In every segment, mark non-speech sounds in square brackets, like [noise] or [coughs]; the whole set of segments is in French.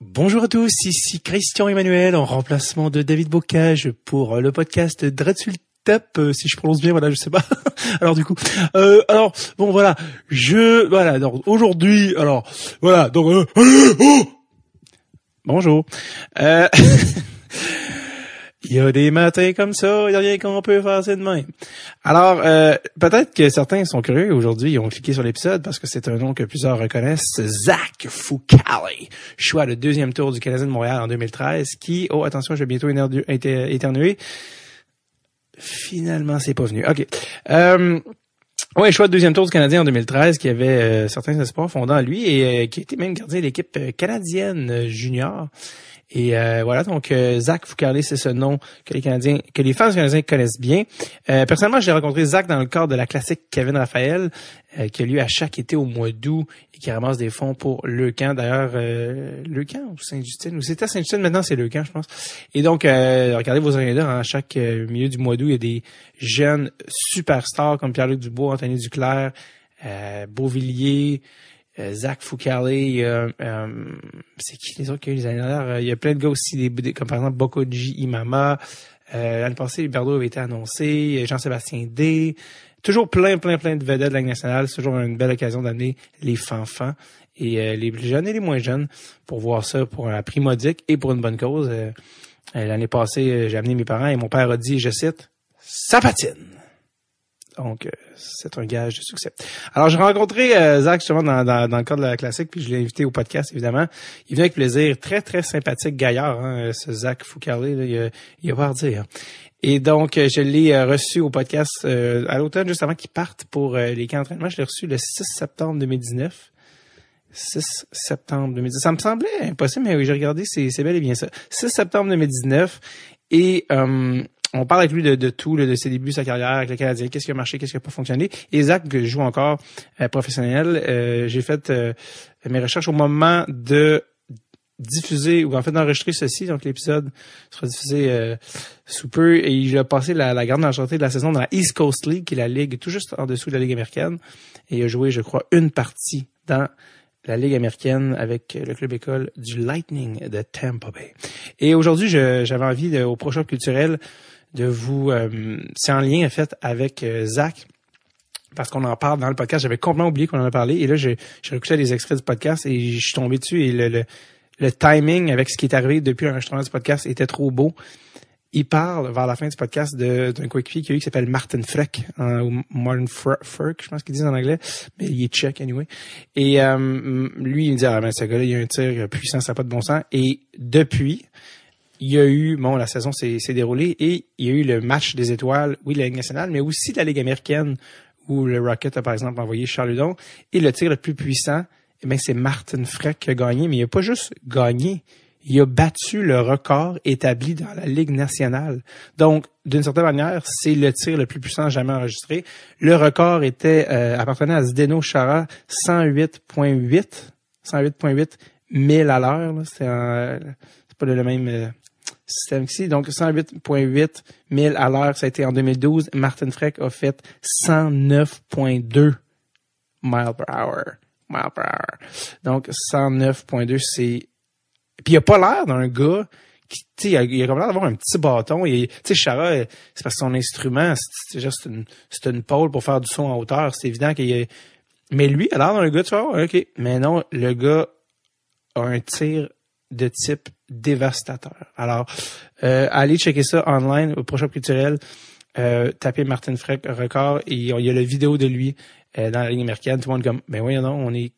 Bonjour à tous, ici Christian Emmanuel en remplacement de David Bocage pour le podcast Dreadsultap, euh, si je prononce bien, voilà, je sais pas. [laughs] alors du coup, euh, alors bon voilà, je voilà, donc aujourd'hui, alors voilà, donc euh, [gasps] oh bonjour. Euh, [laughs] Il y a des matins comme ça, il n'y a rien qu'on peut faire, c'est de même. Alors, euh, peut-être que certains sont curieux aujourd'hui, ils ont cliqué sur l'épisode parce que c'est un nom que plusieurs reconnaissent, Zach Foucalé, choix de deuxième tour du Canadien de Montréal en 2013, qui, oh attention, je vais bientôt éternuer. Finalement, c'est pas venu. OK. Euh, oui, choix de deuxième tour du Canadien en 2013, qui avait euh, certains espoirs fondants à lui et euh, qui était même gardien de l'équipe canadienne junior. Et euh, voilà, donc euh, Zach Foucarlé, c'est ce nom que les Canadiens, que les fans canadiens connaissent bien. Euh, personnellement, j'ai rencontré Zach dans le cadre de la classique Kevin Raphaël, qui a lieu à chaque été au mois d'août et qui ramasse des fonds pour le camp. D'ailleurs, le camp ou Saint-Justine, ou c'était Saint-Justine, maintenant c'est le camp, je pense. Et donc, regardez vos agendas, hein, à chaque milieu du mois d'août, il y a des jeunes superstars comme Pierre-Luc Dubois, Anthony Duclair, Euh, Zach Foucalé, euh, c'est qui les autres qui ont eu les années dernières? Euh, il y a plein de gars aussi, des, comme par exemple Bokoji Imama. L'année passée, Berdo avait été annoncé, Jean-Sébastien D. Toujours plein, plein, plein de vedettes de la nationale. C'est toujours une belle occasion d'amener les fanfans et les plus jeunes et les moins jeunes pour voir ça pour un prix modique et pour une bonne cause. L'année passée, j'ai amené mes parents et mon père a dit, je cite, « Ça patine ». Donc, euh, c'est un gage de succès. Alors, j'ai rencontré euh, Zach justement dans, dans, le cadre de la classique, puis je l'ai invité au podcast, évidemment. Il vient avec plaisir. Très, très sympathique gaillard, hein, ce Zach Foucalé. Il, il a pas à dire. Et donc, euh, je l'ai reçu au podcast à l'automne, juste avant qu'il parte pour les camps d'entraînement. Je l'ai reçu le 6 septembre 2019. 6 septembre 2019. Ça me semblait impossible, mais oui, j'ai regardé, c'est bel et bien ça. 6 septembre 2019. Et on parle avec lui de, tout, de ses débuts, sa carrière avec le Canadien, qu'est-ce qui a marché, qu'est-ce qui n'a pas fonctionné. Et Zach joue encore euh, professionnel. Euh, j'ai fait euh, mes recherches au moment de diffuser ou en fait d'enregistrer ceci, donc l'épisode sera diffusé sous peu et il a passé la, la grande majorité de la saison dans la East Coast League, qui est la ligue tout juste en dessous de la Ligue américaine. Et il a joué, je crois, une partie dans la Ligue américaine avec le club école du Lightning de Tampa Bay. Et aujourd'hui, j'avais envie, de, au prochain culturel, de vous... Euh, c'est en lien, en fait, avec euh, Zach, parce qu'on en parle dans le podcast. J'avais complètement oublié qu'on en a parlé. Et là, j'ai réécouté des extraits du podcast et je suis tombé dessus. Et le, le, timing avec ce qui est arrivé depuis l'enregistrement du podcast était trop beau. Il parle vers la fin du podcast d'un coéquipier qui a eu qui s'appelle Martin Freck, ou Martin Freck, je pense qu'ils disent en anglais, mais il est tchèque anyway. Et euh, lui, il me dit ah ben ce gars-là, il a un tir puissant, ça n'a pas de bon sens. Et depuis, il y a eu, bon, la saison s'est déroulée et il y a eu le match des étoiles, oui, la Ligue nationale, mais aussi la Ligue américaine où le Rocket a par exemple envoyé Charles Ludon. Et le tir le plus puissant, eh bien, c'est Martin Freck qui a gagné, mais il n'a pas juste gagné, il a battu le record établi dans la Ligue nationale. Donc, d'une certaine manière, c'est le tir le plus puissant jamais enregistré. Le record était euh, appartenait à Zdeno Chara, 108.8, 108.8 1000 à l'heure. C'est pas le même euh, système ici. Donc 108.8 000 à l'heure, ça a été en 2012. Martin Freck a fait 109.2 miles per hour. Mile per hour. Donc 109.2, c'est... Puis il a pas l'air d'un gars qui, tu sais, il a l'air d'avoir un petit bâton. Tu sais, Chara, c'est parce que son instrument, c'est juste une, c'est une pôle pour faire du son en hauteur. C'est évident qu'il est... Mais lui, a l'air d'un gars, tu vois, OK. Mais non, le gars a un tir de type dévastateur. Alors, euh, allez checker ça online au prochain culturel. Euh, tapez Martin Freck record et il y a la vidéo de lui euh, dans la ligne américaine. Tout le monde comme, ben oui, non, on est,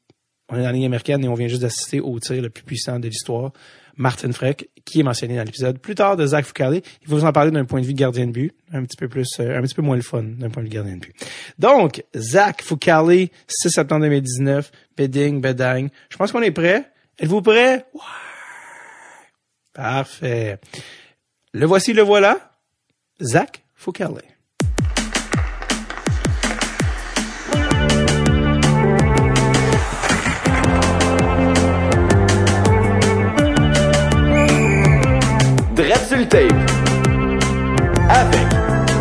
on est dans la ligne américaine et on vient juste d'assister au tir le plus puissant de l'histoire. Martin Freck, qui est mentionné dans l'épisode plus tard de Zach Foucault. Il faut vous en parler d'un point de vue gardien de but, un petit peu plus, euh, un petit peu moins le fun d'un point de vue gardien de but. Donc, Zach Foucault, 6 septembre 2019, bedding, bedang. Je pense qu'on est prêt. Êtes-vous prêt? Parfait. Le voici, le voilà. Zach Foucault. Dread. Avec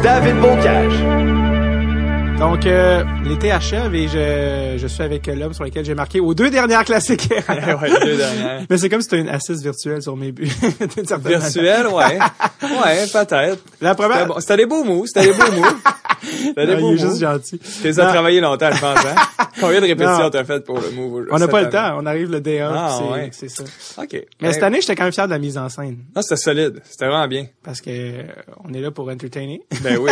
David Bocage. Donc, euh, l'été achève et je, je suis avec l'homme sur lequel j'ai marqué aux deux dernières classiques. [laughs] ouais, les deux dernières. Mais c'est comme si c'était une assise virtuelle sur mes buts. [laughs] d'une certaine manière. Virtuel, ouais. Ouais, peut-être. La C'était première... bon. C'était des beaux mots, c'était des beaux mots. C'était des Non, beaux il est juste gentil. T'es ça Non. travaillé longtemps, je pense, hein? [laughs] Combien de répétitions t'as fait pour le move? On n'a pas le temps. On arrive le day 1. Ah, c'est, ouais. c'est ça. OK. Mais cette année, j'étais quand même fier de la mise en scène. Non, c'était solide. C'était vraiment bien. Parce que euh, on est là pour entertainer. Ben oui.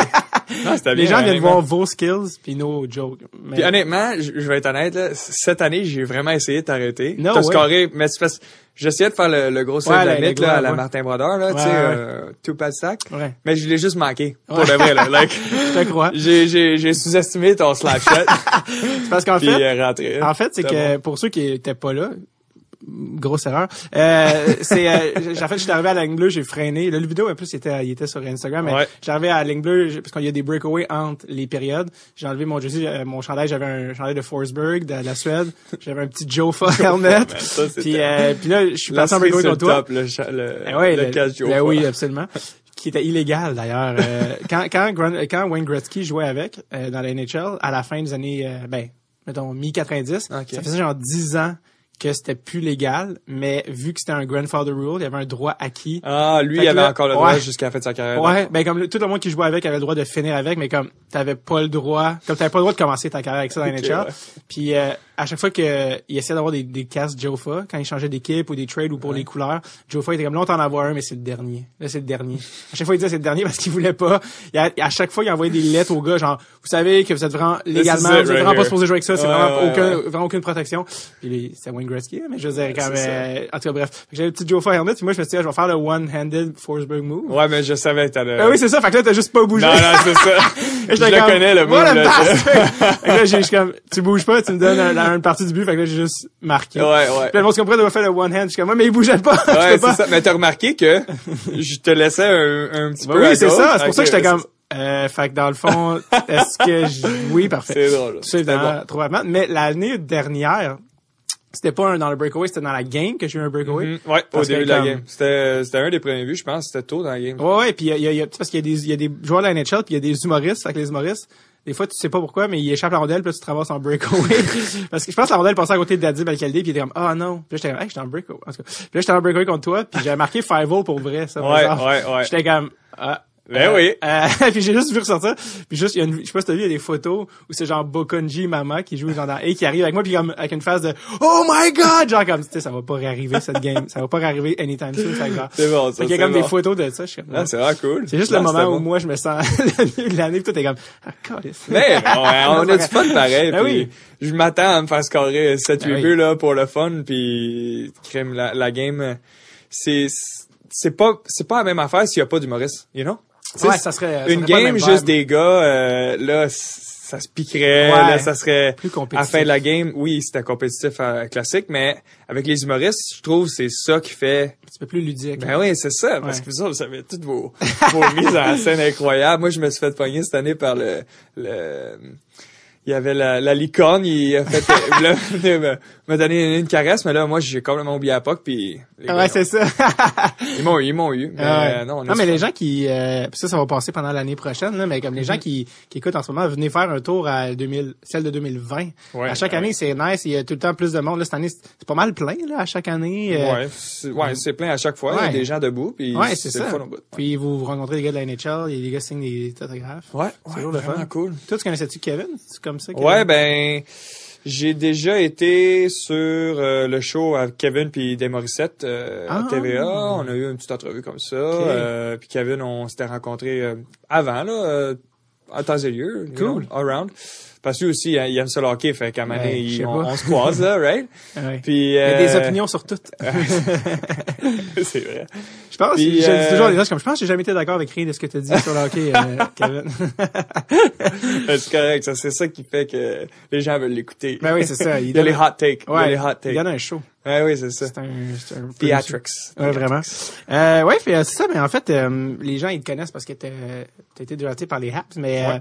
Non, c'était bien. Les gens viennent voir vos skills puis nos jokes. Mais- Puis honnêtement, je vais être honnête, là, cette année, j'ai vraiment essayé de t'arrêter. No T'as scoré, mais c'est parce j'essayais de faire le, le gros save Ouais, de la mythe, là, à la. Martin Brodeur, là, tu sais, euh, two stack. Ouais. Mais je l'ai juste manqué. Pour de vrai, là. [laughs] Like, Je te crois. j'ai, j'ai, j'ai sous-estimé ton slap shot. [laughs] C'est parce qu'en fait, euh, rentré. En fait, c'est que pour ceux qui étaient pas là, grosse erreur. Euh, c'est euh, en fait, j'étais arrivé à la ligne bleue, j'ai freiné. Là, le vidéo en plus il était il était sur Instagram, mais Ouais. arrivé à la ligne bleue parce qu'il y a des breakaways entre les périodes. J'ai enlevé mon jersey, euh, mon chandail, j'avais un chandail de Forsberg de la Suède, j'avais un petit Jofa helmet. Ben, ça, puis euh, puis là, je suis passé en breakaway contre toi. top, le, le, Eh ouais, le ben oui, absolument. Qui était illégal d'ailleurs. Euh, quand, quand, quand Wayne Gretzky jouait avec euh, dans la NHL, à la fin des années, euh, ben, mettons, mi-90, Ok. ça faisait genre 10 ans que c'était plus légal, mais vu que c'était un grandfather rule, il y avait un droit acquis. Ah, lui, il avait là- encore le droit ouais. jusqu'à la fin de sa carrière. Ouais, ben comme le- tout le monde qui jouait avec avait le droit de finir avec, mais comme t'avais pas le droit, comme t'avais pas le droit de commencer ta carrière avec ça dans la [laughs] Ok, NHL. ouais. Puis euh, à chaque fois que il essayait d'avoir des, des casques Jofa, quand il changeait d'équipe ou des trades ou pour les couleurs, Jofa était comme là on t'en avoir un, mais c'est le dernier. Là c'est le dernier. À chaque fois il disait c'est le dernier parce qu'il voulait pas. Il a- à chaque fois il envoyait des lettres aux gars genre vous savez que vous êtes vraiment légalement, it vous êtes right vraiment pas here. supposé jouer avec ça, c'est vraiment aucun, vraiment aucune protection. Puis c'est Wayne Gretzky, mais je veux dire quand même. En tout cas bref, j'avais le petit Jofa helmet, puis moi je me suis dit ah, je vais faire le one-handed Forsberg move. Ouais, mais je savais que t'allais... Ah oui, c'est ça. Fait que là, t'as juste pas bougé. Non, non, c'est ça. [laughs] Je le comme, connais, le move, a là. [laughs] Fait là, j'ai, comme, tu bouges pas, tu me donnes un- une partie du but. Fait que là, j'ai juste marqué. Ouais, ouais. Puis là, se comprend de faire le one hand. Je suis comme, ouais, mais il bougeait pas. [laughs] Ouais, c'est ça. Mais t'as remarqué que je te laissais un, un petit Ben peu oui, c'est ça. C'est pour ça que j'étais comme, euh, fait que dans le fond, est-ce que je... oui, parfait. C'est drôle. C'est bon. trop. Mais l'année dernière, c'était pas un dans le breakaway, c'était dans la game que j'ai eu un breakaway. Mhm. Ouais, au début de la game. C'était, c'était un des premiers buts, je pense. C'était tôt dans la game. Ouais, ouais, puis il y a, il y a- il y a- parce qu'il y a des, il y a des joueurs de la NHL, puis il y a des humoristes, que les humoristes, des fois, tu sais pas pourquoi, mais ils échappent la rondelle, puis là, tu te ramasses en breakaway. [laughs] parce que je pense que la rondelle passait à côté de Daddy Alcalde, puis il était comme, ah non. Puis là, j'étais comme, hey, j'étais en breakaway. En tout cas. Puis là, j'étais en breakaway contre toi, puis j'avais marqué five pour vrai, ça. Ouais, ouais, ouais. J'étais comme, ah. Ben euh, oui. euh, [laughs] puis j'ai juste vu ressortir. Puis juste, il y a une, je sais pas si t'as vu, il y a des photos où c'est genre Bokonji Mama qui joue genre dans et qui arrive avec moi puis comme avec une phase de Oh my God, genre comme tu sais ça va pas réarriver cette game, ça va pas réarriver anytime soon. C'est bon, ça. qu'il y a comme bon. des photos de ça. Je suis comme, Ah, c'est vraiment cool. c'est juste le moment où bon. moi je me sens l'année, toi t'es comme ah câlisse. Mais bon, ouais, [laughs] on a du fun pareil. Ben puis oui. Je m'attends à me faire scorer 7-8 Ben oui. buts là, pour le fun. Puis crème, la, la game, c'est c'est pas c'est pas la même affaire s'il y a pas d'humoriste, you know? Tu sais, Ouais, ça serait ça une serait game juste des gars, euh, là, ça se piquerait, Ouais. là, ça serait Plus à compétitif. la fin de la game. Oui, c'était compétitif euh, classique, mais avec les humoristes, je trouve que c'est ça qui fait un petit peu plus ludique. ben oui, c'est ça, parce Ouais. que vous autres, vous avez toutes vos, vos mises en scène incroyables. Moi, je me suis fait pogner cette année par le, le, il y avait la, la licorne, il a fait, voulait [laughs] venir me, me donner une caresse, mais là, moi, j'ai complètement oublié la POC, puis les gars, ouais, c'est ça. [laughs] ils m'ont eu, ils m'ont eu, mais Ah euh, non, on mais les gens qui, euh, puis ça, ça va passer pendant l'année prochaine, là, mais comme les Mm-hmm. gens qui, qui écoutent en ce moment, venez faire un tour à 2000, celle de 2020. Ouais, à chaque ouais. année, c'est nice, il y a tout le temps plus de monde. Là, cette année, c'est pas mal plein, là, à chaque année. euh, Ouais, c'est, ouais, c'est plein à chaque fois, il y a des gens debout, puis Ouais, c'est ça. fun bout. Puis vous, vous rencontrez des gars de la NHL, des gars signent des autographes. Ouais, C'est toujours le vraiment fun. cool. Toi, tu connaissais-tu Kevin? C'est comme ça? Kevin? Ouais, ben j'ai déjà été sur euh, le show avec Kevin puis des Morissette euh, Ah. à TVA. On a eu une petite entrevue comme ça. Euh, puis Kevin, on s'était rencontrés avant là, à temps et lieu, you Cool. know, around. Parce que lui aussi, hein, il aime ça le hockey, fait qu'à Ouais, il- on, se croise là, right? [laughs] Ouais. Puis Il y a des euh, opinions sur tout. [laughs] c'est vrai. Je pense, Puis, je dis euh, toujours à des suis comme, je pense que j'ai jamais été d'accord avec rien de ce que tu as dit sur le hockey, euh, [laughs] Kevin. c'est correct, ça c'est ça qui fait que les gens veulent l'écouter. ben oui, c'est ça. Il y a les hot takes. il y a Ouais, les hot il takes. donne un show. Ouais, oui, c'est ça. C'est un, c'est un Theatrics. Ouais, vraiment. Euh, ouais, euh, c'est ça, mais en fait, euh, les gens, ils te connaissent parce que t'as as été drafté par les Haps, mais Ouais.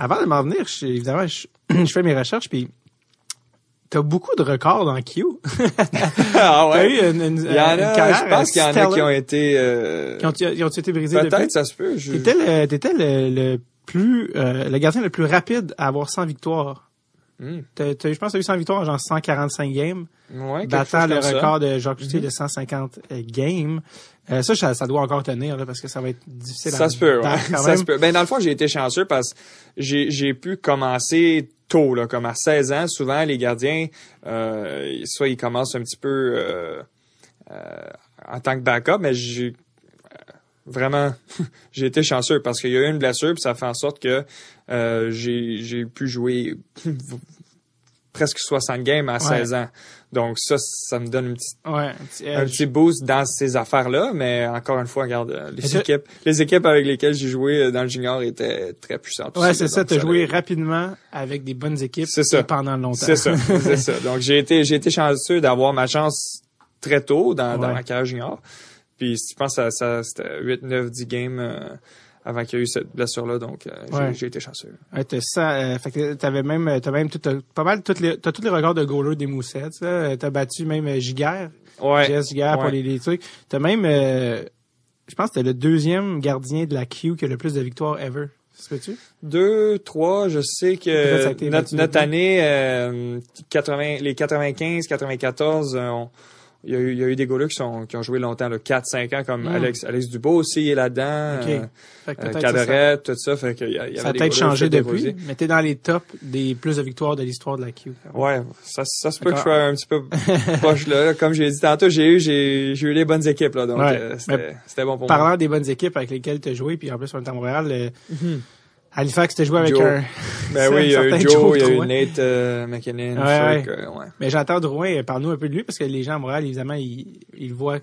Avant de m'en venir, je- évidemment, je, [clears throat] je fais mes recherches, puis t'as beaucoup de records dans Q. [laughs] ah ouais? eu une, une, Il y en une a, carrière je pense qu'il y en a qui ont été, euh, Qui ont, qui ont été brisés peut-être ça se peut. Je... T'étais le, t'étais le, le plus euh, le gardien le plus rapide à avoir 100 victoires. Hmm. Je pense que tu as eu 100 victoires en genre 145 games, Ouais, battant le comme ça. record de Jacques Cousteau de 150 euh, games. Euh, ça, ça, ça doit encore tenir là, parce que ça va être difficile à Ça se peut, ouais. [laughs] Ça se peut. Ben, dans le fond, j'ai été chanceux parce que j'ai, pu commencer tôt, là, comme à 16 ans. Souvent, les gardiens, euh, soit ils commencent un petit peu euh, en tant que backup, mais j'ai vraiment, [laughs] j'ai été chanceux parce qu'il y a eu une blessure, puis ça fait en sorte que euh, j'ai, j'ai pu jouer [laughs] presque 60 games à 16 ans. Donc ça, ça me donne une petite Ouais, un petit un petit boost dans ces affaires-là, mais encore une fois, regarde, euh, les équipes, les équipes avec lesquelles j'ai joué euh, dans le junior étaient très puissantes. Ouais, c'est ça, t'as joué rapidement avec des bonnes équipes ça. pendant longtemps. C'est ça, [laughs] c'est ça. Donc j'ai été, j'ai été chanceux d'avoir ma chance très tôt dans, dans ma carrière junior. Puis je pense que ça, ça c'était 8, 9, 10 games euh, avant qu'il y ait eu cette blessure-là, donc euh, j'ai- Ouais. j'ai été chanceux. Ouais, ça, euh, fait que t'avais même, t'as même tout, t'as pas mal toutes les, t'as tous les records de goaler des Moussettes, là. T'as battu même euh, Giguère, Ouais. Giguère pour les, les trucs. T'as même, euh, je pense que t'es le deuxième gardien de la Q qui a le plus de victoires ever. Peut-tu? Deux, trois, je sais que notre, notre année, euh, 80, les 95, 94, euh, on- il y, a eu, il y a eu des goalers qui, sont, qui ont joué longtemps, là, 4, 5 ans, comme Mm. Alex, Alex Dubois aussi est là-dedans, Ok. euh, Fait que euh, ça, Caderet, tout ça, fait qu'il y, a- il y ça a peut-être changé depuis, mais t'es dans les tops des plus de victoires de l'histoire de la Q. Ouais, ça, ça se peut que je sois un petit peu proche là. Comme j'ai dit tantôt, j'ai eu, j'ai, j'ai eu les bonnes équipes, là, donc Ouais. euh, c'était, bon pour moi. Parlant des bonnes équipes avec lesquelles t'as joué, puis en plus on est à Montréal, euh, Halifax, t'as joué avec Joe. un... Ben [laughs] oui, il y a eu Joe, il y a eu. Nate euh, McKinnon, Ouais, ouais. Mais j'entends Drouin, parle-nous un peu de lui, parce que les gens à Montréal, évidemment, ils, ils voient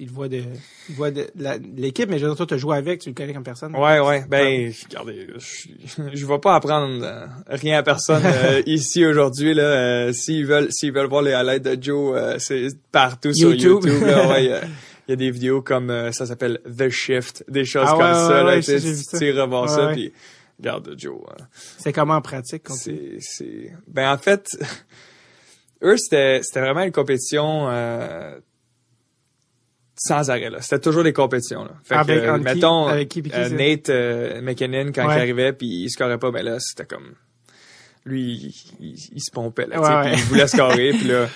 ils voient de, ils voient de, l'équipe, mais je veux dire, toi, t'as joué avec, tu le connais comme personne. Ouais, ouais. Ben, regardez, je, je vais pas apprendre euh, rien à personne euh, [laughs] ici aujourd'hui là. Euh, s'ils veulent, s'ils veulent voir les highlights de Joe, euh, c'est partout sur YouTube. Là, ouais, [laughs] il y a- des vidéos comme euh, ça s'appelle The Shift, des choses Ah comme ouais, ça. là, ouais, tu sais, tu iras voir Ouais, ça, puis regarde Joe. hein. C'est comment en pratique. C'est, c'est. Ben en fait, [laughs] eux c'était, c'était vraiment une compétition. Euh, sans arrêt là. C'était toujours des compétitions là. Fait Avec- que, entre qui- mettons avec qui euh? Nate euh, McKinnon quand Ouais. il arrivait puis il scorait pas ben là c'était comme lui il, il- il se pompait là, Ouais, ouais. puis il voulait scorer [laughs] puis là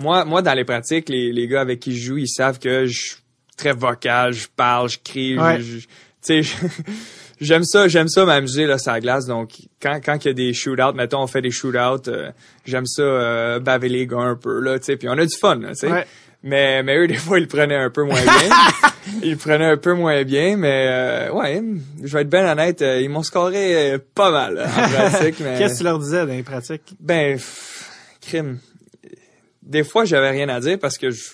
moi moi dans les pratiques les, les gars avec qui je joue ils savent que je suis très vocal, je parle, je crie, je- Ouais. je- tu sais J'aime ça, j'aime ça m'amuser là sur la glace. Donc quand quand il y a des shootouts, mettons on fait des shootouts, euh, j'aime ça euh, baver les gars un peu là, tu sais. Puis on a du fun, là, tu sais. Ouais. Mais, mais eux, des fois, ils le prenaient un peu moins bien. [laughs] ils le prenaient un peu moins bien, mais euh, ouais, je vais être bien honnête, euh, ils m'ont scoré euh, pas mal là, en pratique. mais Qu'est-ce que tu leur disais dans les pratiques? Ben, pff, crime. Des fois, j'avais rien à dire parce que je,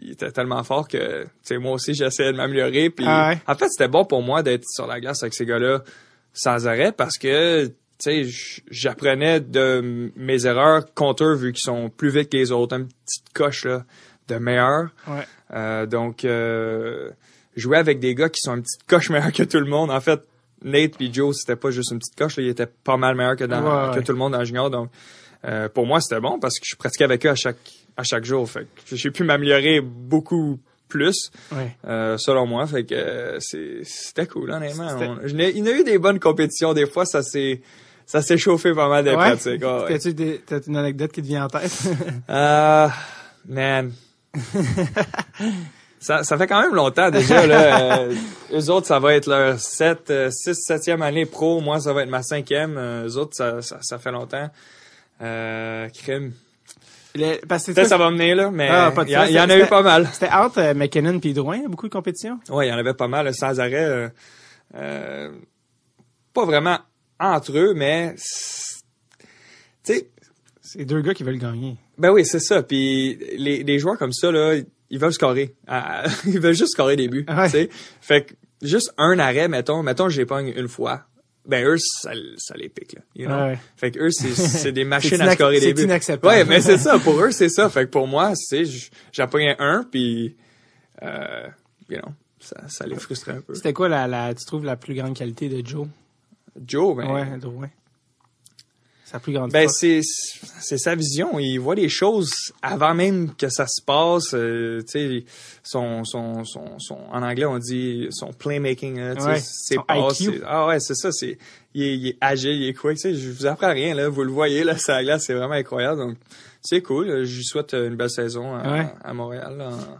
il était tellement fort que, tu sais, moi aussi, j'essayais de m'améliorer. Puis, Ah ouais. en fait, c'était bon pour moi d'être sur la glace avec ces gars-là sans arrêt parce que, tu sais, j- j'apprenais de mes erreurs contre eux vu qu'ils sont plus vite que les autres. Une petite coche, là, de meilleur. Ouais. Euh, donc, euh, jouer avec des gars qui sont une petite coche meilleure que tout le monde. En fait, Nate puis Joe, c'était pas juste une petite coche, là, ils étaient pas mal meilleurs que, dans, Ouais, que tout le monde dans le junior. Donc, euh, pour moi, c'était bon parce que je pratiquais avec eux à chaque à chaque jour. Fait que j'ai pu m'améliorer beaucoup plus, Ouais. euh, selon moi. Fait que euh, c'est c'était cool, honnêtement. On- je il y a eu des bonnes compétitions. Des fois, ça s'est ça s'est chauffé pas mal des Ouais? pratiques. Ah, ouais. T'as-tu des- une anecdote qui te vient en tête? [laughs] Euh, man. [laughs] ça, ça fait quand même longtemps déjà. Là. Euh, [laughs] eux autres, ça va être leur 7, 6, 7e année pro. Moi, ça va être ma cinquième. Euh, eux autres, ça, ça, ça fait longtemps. Euh, crime. Le- parce que Peut-être ça va venir, là, mais Ah, il y, en- y a eu pas mal. C'était entre euh, McKinnon puis Drouin, beaucoup de compétitions. Ouais, il y en avait pas mal, sans arrêt. euh, euh, pas vraiment entre eux, mais... c'est- Tu sais, C'est deux gars qui veulent gagner. Ben oui, c'est ça. Puis les, les joueurs comme ça, là, ils veulent scorer. [laughs] Ils veulent juste scorer des buts. Ouais. tu sais. Fait que juste un arrêt, mettons, mettons, une fois. Ben eux, ça, ça les pique, là. you know? Ouais. Fait que eux, c'est, [laughs] c'est des machines C'est à scorer des c'est buts. inacceptable. Ouais, mais c'est ça. [laughs] Pour eux, c'est ça. Fait que pour moi, c'est, j- j'en pognais un, puis, euh, you know, ça, ça les frustrait un peu. C'était quoi la, la, tu trouves la plus grande qualité de Joe? Joe, ben, Ouais, Drouin. Sa plus grande Ben c'est c'est sa vision. Il voit les choses avant même que ça se passe. euh, son, son son son en anglais on dit son playmaking. là, Ouais, son IQ. c'est- Ah ouais, c'est ça. C'est il est, il est agile, il est quick. Je vous apprends rien là. Vous le voyez là, glace, c'est vraiment incroyable. Donc c'est cool. Je lui souhaite une belle saison à, Ouais. à Montréal là, en-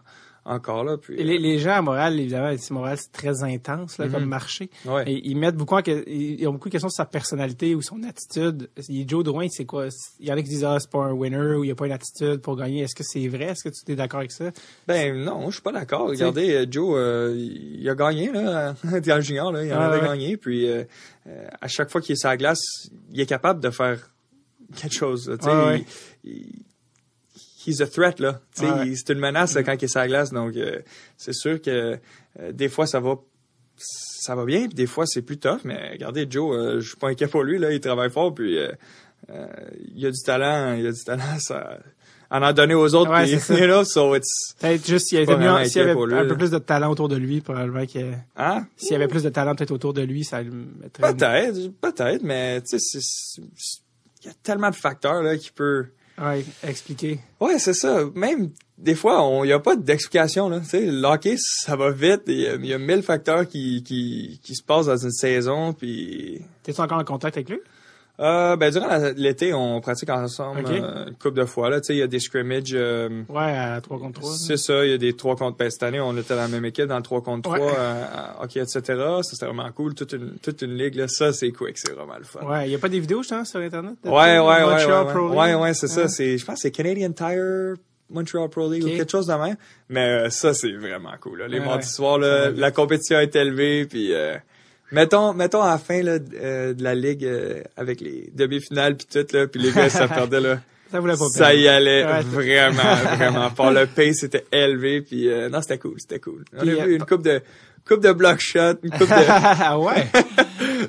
encore là. Puis Et les, les gens à Montréal, évidemment, ici, Montréal, c'est très intense là, Mhm. comme marché. ouais. Et ils mettent beaucoup en ils ont beaucoup de questions sur sa personnalité ou son attitude. Joe Drouin, c'est quoi? Il y en a qui disent, ah, c'est pas un winner ou il n'y a pas une attitude pour gagner. Est-ce que c'est vrai? Est-ce que tu es d'accord avec ça? Ben non, je suis pas d'accord. Regardez, euh, Joe, euh, il a gagné là, [laughs] dans le junior, là, il en Ah, avait ouais. gagné. Puis euh, euh, à chaque fois qu'il est sur la glace, il est capable de faire quelque chose. Ah, ouais. il- il- he's a threat là. Ouais. c'est une menace là, quand il est sur la glace. Donc euh, c'est sûr que euh, des fois ça va ça va bien, puis des fois c'est plus tough. Mais regardez, Joe, euh, je suis pas inquiet pour lui là. Il travaille fort, puis euh, il a du talent, il a du talent. Ça en a donné aux autres, Ouais, puis, c'est [laughs] ça. you know, so it's Peut-être juste s'il y avait, mieux- s'il lui, un peu plus de talent autour de lui, probablement que hein? s'il y avait plus de talent peut-être autour de lui, ça le mettrait. Peut-être, peut-être, mais tu sais, il y a tellement de facteurs là qui peut. Ouais, expliquer. Ouais, c'est ça. Même des fois, il n'y a pas d'explication là. Tu sais, le hockey, ça va vite. et, Il y a mille facteurs qui, qui, qui se passent dans une saison. Puis, T'es-tu encore en contact avec lui? Euh, ben durant l'été, on pratique ensemble euh, une couple de fois là. Tu sais, il y a des scrimmages. euh, Ouais, à 3 contre 3. c'est ça, il y a des 3 contre ben, cette année, on était dans la même équipe dans le 3 contre 3, Ouais. euh, hockey, etc. Ça, c'était vraiment cool. Toute une, toute une ligue, là. Ça, c'est quick, c'est vraiment le fun. Ouais, il y a pas des vidéos, je pense, sur Internet? Ouais, ouais, ouais, Montreal ouais, Pro ouais, League? ouais, ouais, c'est ça. Je pense, que c'est Canadian Tire Montreal Pro League ou quelque chose de même. Mais euh, ça, c'est vraiment cool. Là. Les Ouais, mardis ouais. soirs, la compétition est élevée, puis euh, mettons, mettons à la fin là, euh, de la ligue euh, avec les demi-finales puis tout là, puis les gars [laughs] ça perdait là. Ça voulait pas Ça y allait Ouais. vraiment, [laughs] vraiment fort. Le pace était élevé, puis euh, non, c'était cool, c'était cool. On Puis, a euh, vu une coupe de coupe de block shot, une coupe de [laughs] ah ouais.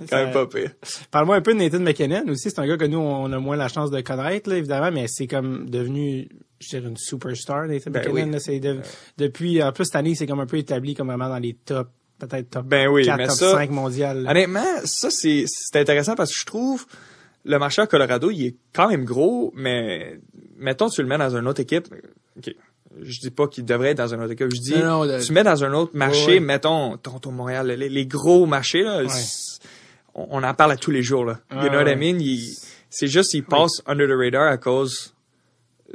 quand même pas pire. Parle-moi un peu de Nathan McKinnon aussi. C'est un gars que nous, on a moins la chance de connaître, là, évidemment, mais c'est comme devenu, je dirais, une superstar, Nathan Ben McKinnon. oui. là. c'est de- depuis, en plus, cette année, c'est comme un peu établi comme vraiment dans les top, peut-être top Ben oui, 4, mais top ça- 5 mondial. là. Honnêtement, ça c'est c'est intéressant parce que je trouve le marché à Colorado, il est quand même gros, mais mettons tu le mets dans une autre équipe, OK. Je dis pas qu'il devrait être dans une autre équipe, je dis Non, non, de- tu mets dans un autre marché, Ouais, ouais. mettons Toronto Montréal, les, les gros marchés là, Ouais. on, on en parle à tous les jours là. You know what. I mean? Il- C'est juste ils passent under the radar à cause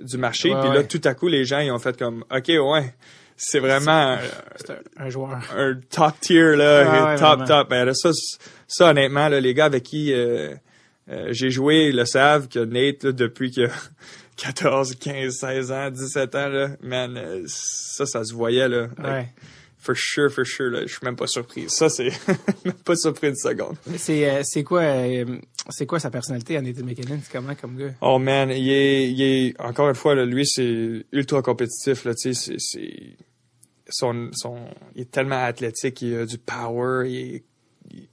du marché, Ouais, puis là tout à coup les gens ils ont fait comme OK, ouais, c'est vraiment C'est un, un joueur. un top tier là, ouais, top vraiment. top. Ben, ça, ça honnêtement là, les gars avec qui euh, euh, j'ai joué le savent que Nate là, depuis que 14, 15, 16 ans, 17 ans là, man, euh, ça ça se voyait là. Like, Ouais. For sure, for sure là, je suis même pas surpris. Ça c'est [laughs] même pas surpris une seconde. C'est, euh, c'est quoi, euh, c'est quoi sa personnalité à Nathan McKinnon? C'est comment comme gars? Oh man, il est, il est encore une fois là, lui c'est ultra compétitif là, tu sais, c'est, c'est son, son, il est tellement athlétique, il a du power, il est,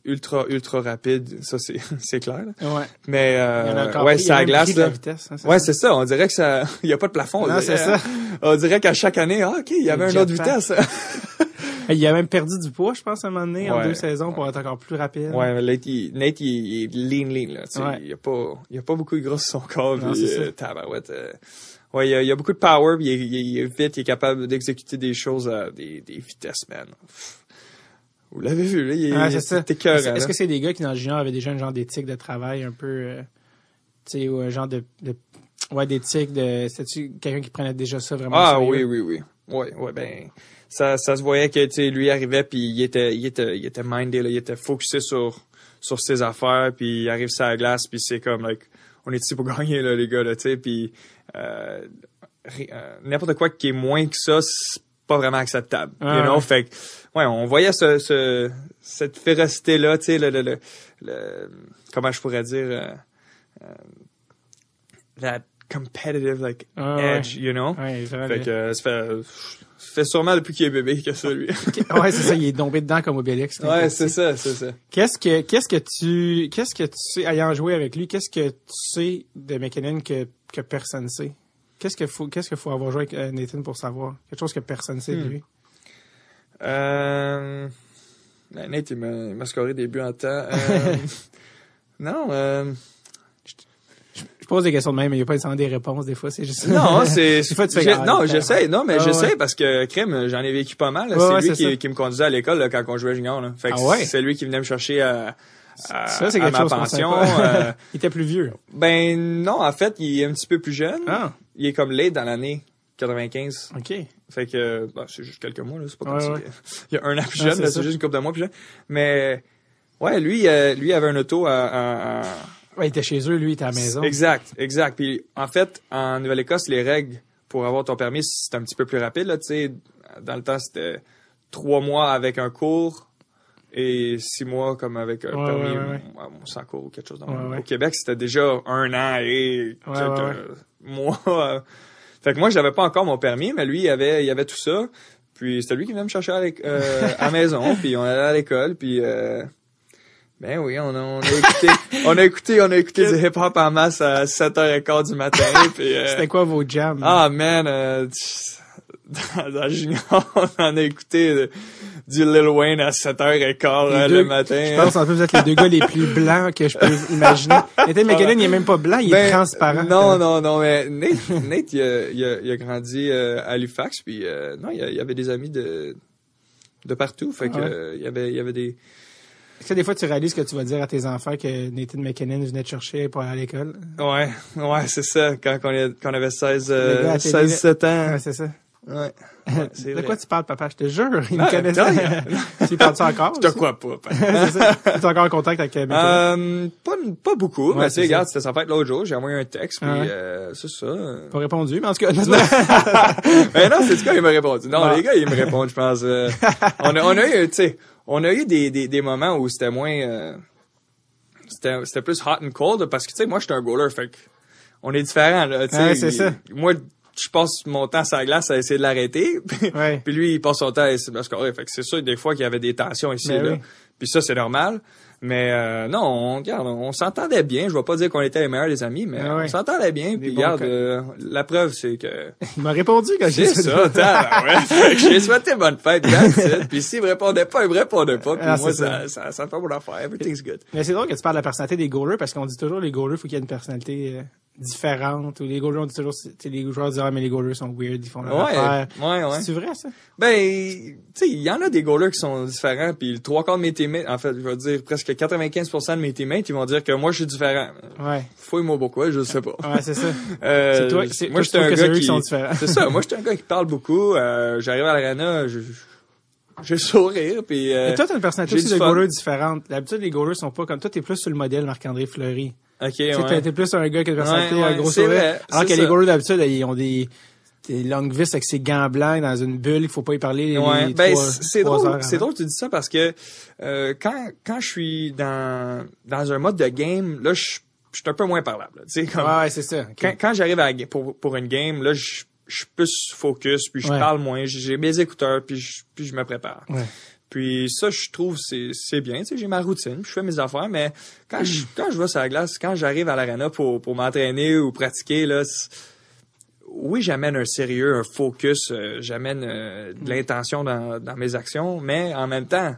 ultra ultra rapide, ça c'est [laughs] c'est clair. là. Ouais. Mais euh, ouais, ça même glace là. vitesse, hein, Ouais, c'est ça. On dirait que ça, [laughs] il y a pas de plafond. on Non, c'est ça. hein. On dirait qu'à chaque année, ah, ok, il y avait une autre vitesse. [laughs] Il a même perdu du poids, je pense, à un moment donné, en deux saisons, pour être encore plus rapide. ouais, mais Nate, il, Nate, il, est lean, lean là. Tu sais, Ouais. il y a pas, il y a pas beaucoup de gros sur son corps. Non, puis, c'est euh, tabarouette, euh, ouais, il y, a, il y a beaucoup de power. Puis il, est, il est- il est vite, il est capable d'exécuter des choses à des, des vitesses, man. Vous l'avez vu, là, il est, c'est ça. c'est écœurant, Est-ce que c'est des gars qui, dans le junior, avaient déjà un genre d'éthique de travail un peu, euh, tu sais, ou un genre de, de ouais, d'éthique de, c'est-tu quelqu'un qui prenait déjà ça vraiment Ah oui, oui, oui. Ouais, ouais, ben ça, ça se voyait que tu sais, lui arrivait puis il était, il était, il était mindé, là, il était focusé sur sur ses affaires puis il arrive sur la glace puis c'est comme like on est ici pour [laughs] gagner là les gars là, tu sais puis euh, euh, n'importe quoi qui est moins que ça c'est pas vraiment acceptable, Ah, you know, ouais. fait que, ouais, on voyait ce, ce cette férocité là, tu sais le, le, le, le- comment je pourrais dire euh, euh, that competitive like Ah, ouais. edge, you know? Ouais. Fait que euh, ça fait, fait sûrement depuis qu'il est bébé que ça, lui. ouais, c'est ça, il est tombé dedans comme Obélix. ouais, c'est ça, c'est ça. Qu'est-ce que, qu'est-ce que tu, qu'est-ce que tu sais, ayant joué avec lui, qu'est-ce que tu sais de McKinnon que, que personne sait? Qu'est-ce qu'il faut, qu'est-ce qu'il faut avoir joué avec euh, Nathan pour savoir? Quelque chose que personne sait de Hmm. lui. Euh... Nate, il m'a il m'a scoré des buts en temps. Euh, [laughs] non, euh... pose des questions de même, mais il n'y a pas nécessairement des réponses, des fois, c'est juste... Non, [laughs] c'est. Des fois, tu fais j'ai- ah, non, j'essaie. Non, mais Ah, j'essaie ouais. parce que crème, j'en ai vécu pas mal. Ouais, c'est lui qui, me conduisait à l'école quand on jouait junior. Là. Fait que Ah ouais? c'est lui qui venait me chercher à, à, Ça, c'est à quelque ma chose pension. euh, [laughs] Il était plus vieux. ben non, en fait, il est un petit peu plus jeune. Ah, Il est comme late dans l'année 95. OK. Fait que bah, c'est juste quelques mois là, c'est pas comme Ouais, [laughs] il y a un an plus Ouais, jeune, ça. c'est juste une couple de mois plus jeune. Mais ouais, lui euh, lui avait un auto à, à- à- Ouais, il était chez eux, lui, il était à la maison. Exact, exact. Puis en fait, en Nouvelle-Écosse, les règles pour avoir ton permis, c'est un petit peu plus rapide là, tu sais, dans le temps c'était trois mois avec un cours et six mois comme avec un Ouais, permis ouais, sans cours ou quelque chose. dans. Au Québec, c'était déjà un an et quelques mois. [laughs] Fait que moi, j'avais pas encore mon permis, mais lui, il avait, il avait tout ça. Puis c'était lui qui venait me chercher à, euh, la maison, [laughs] puis on allait à l'école, puis euh, ben oui, on a, on a [laughs] écouté, on a écouté, on a écouté du hip-hop en masse à 7h15 du matin, [laughs] puis euh, C'était quoi vos jams? ah man, euh, [laughs] dans, dans Junior, on en a écouté du Lil Wayne à 7h15 Les euh, le matin. Je pense en plus vous êtes les deux gars les plus blancs que je peux imaginer. Nathan McKinnon, il est même pas blanc, il est Ben, transparent. Non, non, non, mais Nate, Nate il, a, il, a, il a grandi euh, à Halifax, puis euh, non, il y, avait des amis de de partout, fait que Ouais? euh, il y avait il y avait des Est-ce que des fois tu réalises que tu vas dire à tes enfants que Nathan McKinnon venait te chercher pour aller à l'école? ouais, ouais, c'est ça quand on, est- quand on avait 16 Le gars euh, à la télé, 16 7 ans. Ouais, c'est ça. Ouais. [laughs] De vrai. quoi tu parles, papa? Je te jure, il me Ah, connaît. attends, tu parles ça encore? Je te crois pas. papa. [laughs] c'est ça. Tu es encore en contact avec euh, McKinnon? Euh, pas, pas beaucoup, Ouais, mais tu regarde, c'était sa fête l'autre jour, j'ai envoyé un texte, puis Ah ouais. euh, c'est ça. Pas répondu, mais en tout cas, non, c'est pas- mais non, c'est ce gars, il m'a répondu. Non, Ah. les gars, ils me répondent, je pense. euh, [laughs] on, a, on a eu, tu sais, on a eu des, des, des moments où c'était moins... euh, c'était plus hot and cold, parce que, tu sais, moi, j'étais un goaler, fait que on est différents, là, tu sais. Ouais, c'est ça. Moi, je passe mon temps sur la glace à essayer de l'arrêter, [laughs] puis, Ouais. puis lui, il passe son temps à essayer de me scorer. Fait que c'est sûr, des fois, qu'il y avait des tensions ici Ben là. oui. Puis ça, c'est normal. Mais euh, non, on, regarde, on s'entendait bien. Je vais pas dire qu'on était les meilleurs des amis, mais Ah ouais. on s'entendait bien. Puis regarde, euh, la preuve, c'est que [laughs] Il m'a répondu quand j'ai ça, ouais. Que J'ai souhaité bonne fête. Puis s'il me répondait pas, il me répondait pas. Puis Ah, moi, c'est ça, ça, ça fait mon affaire. Everything's good. Mais c'est drôle que tu parles de la personnalité des goalers parce qu'on dit toujours les goalers, faut qu'il y ait une personnalité euh, différente. Ou les goalers, on dit toujours, les joueurs disent, ah, mais les goalers sont weird, ils font leur Ouais, affaire. ouais, ouais. C'est vrai, ça? Ben, tu sais, il y en a des goalers qui sont différents. Puis trois quarts de mes teammates, en fait, je vais dire presque 95% de mes teammates, ils vont dire que moi, je suis différent. Ouais. Fouille-moi beaucoup, je sais pas. Ouais, c'est ça. [laughs] Euh, C'est toi- c'est- moi, j'étais tu un gars qui qui sont différents. C'est ça. Moi, j'étais un gars qui parle beaucoup. Euh, j'arrive à l'arena, je, je- j'ai le sourire, puis. euh, toi, t'as une personnalité aussi de goaler différente. D'habitude, les goalers sont pas comme toi, t'es plus sur le modèle Marc-André Fleury. Ok, Tu sais, ouais. t'es- plus un gars qui a personnalité, Ouais, un ouais, gros sourire. vrai, Alors que les ça. goalers, d'habitude, ils ont des, des longues vis avec ses gants blancs dans une bulle, il faut pas y parler les Ouais, ben c'est drôle, c'est drôle que tu dis ça parce que euh, quand quand je suis dans dans un mode de game, là je suis un peu moins parlable. Tu sais comme Ouais, c'est ça. quand quand j'arrive à pour pour une game, là je je suis plus focus, puis je Ouais. parle moins, j'ai j'ai mes écouteurs, puis je puis je me prépare. Ouais. Puis ça, je trouve c'est c'est bien. Tu sais, j'ai ma routine, je fais mes affaires, mais quand je quand je vais sur la glace, quand j'arrive à l'arena pour pour m'entraîner ou pratiquer là, oui, j'amène un sérieux, un focus, euh, j'amène euh, de l'intention dans dans mes actions, mais en même temps,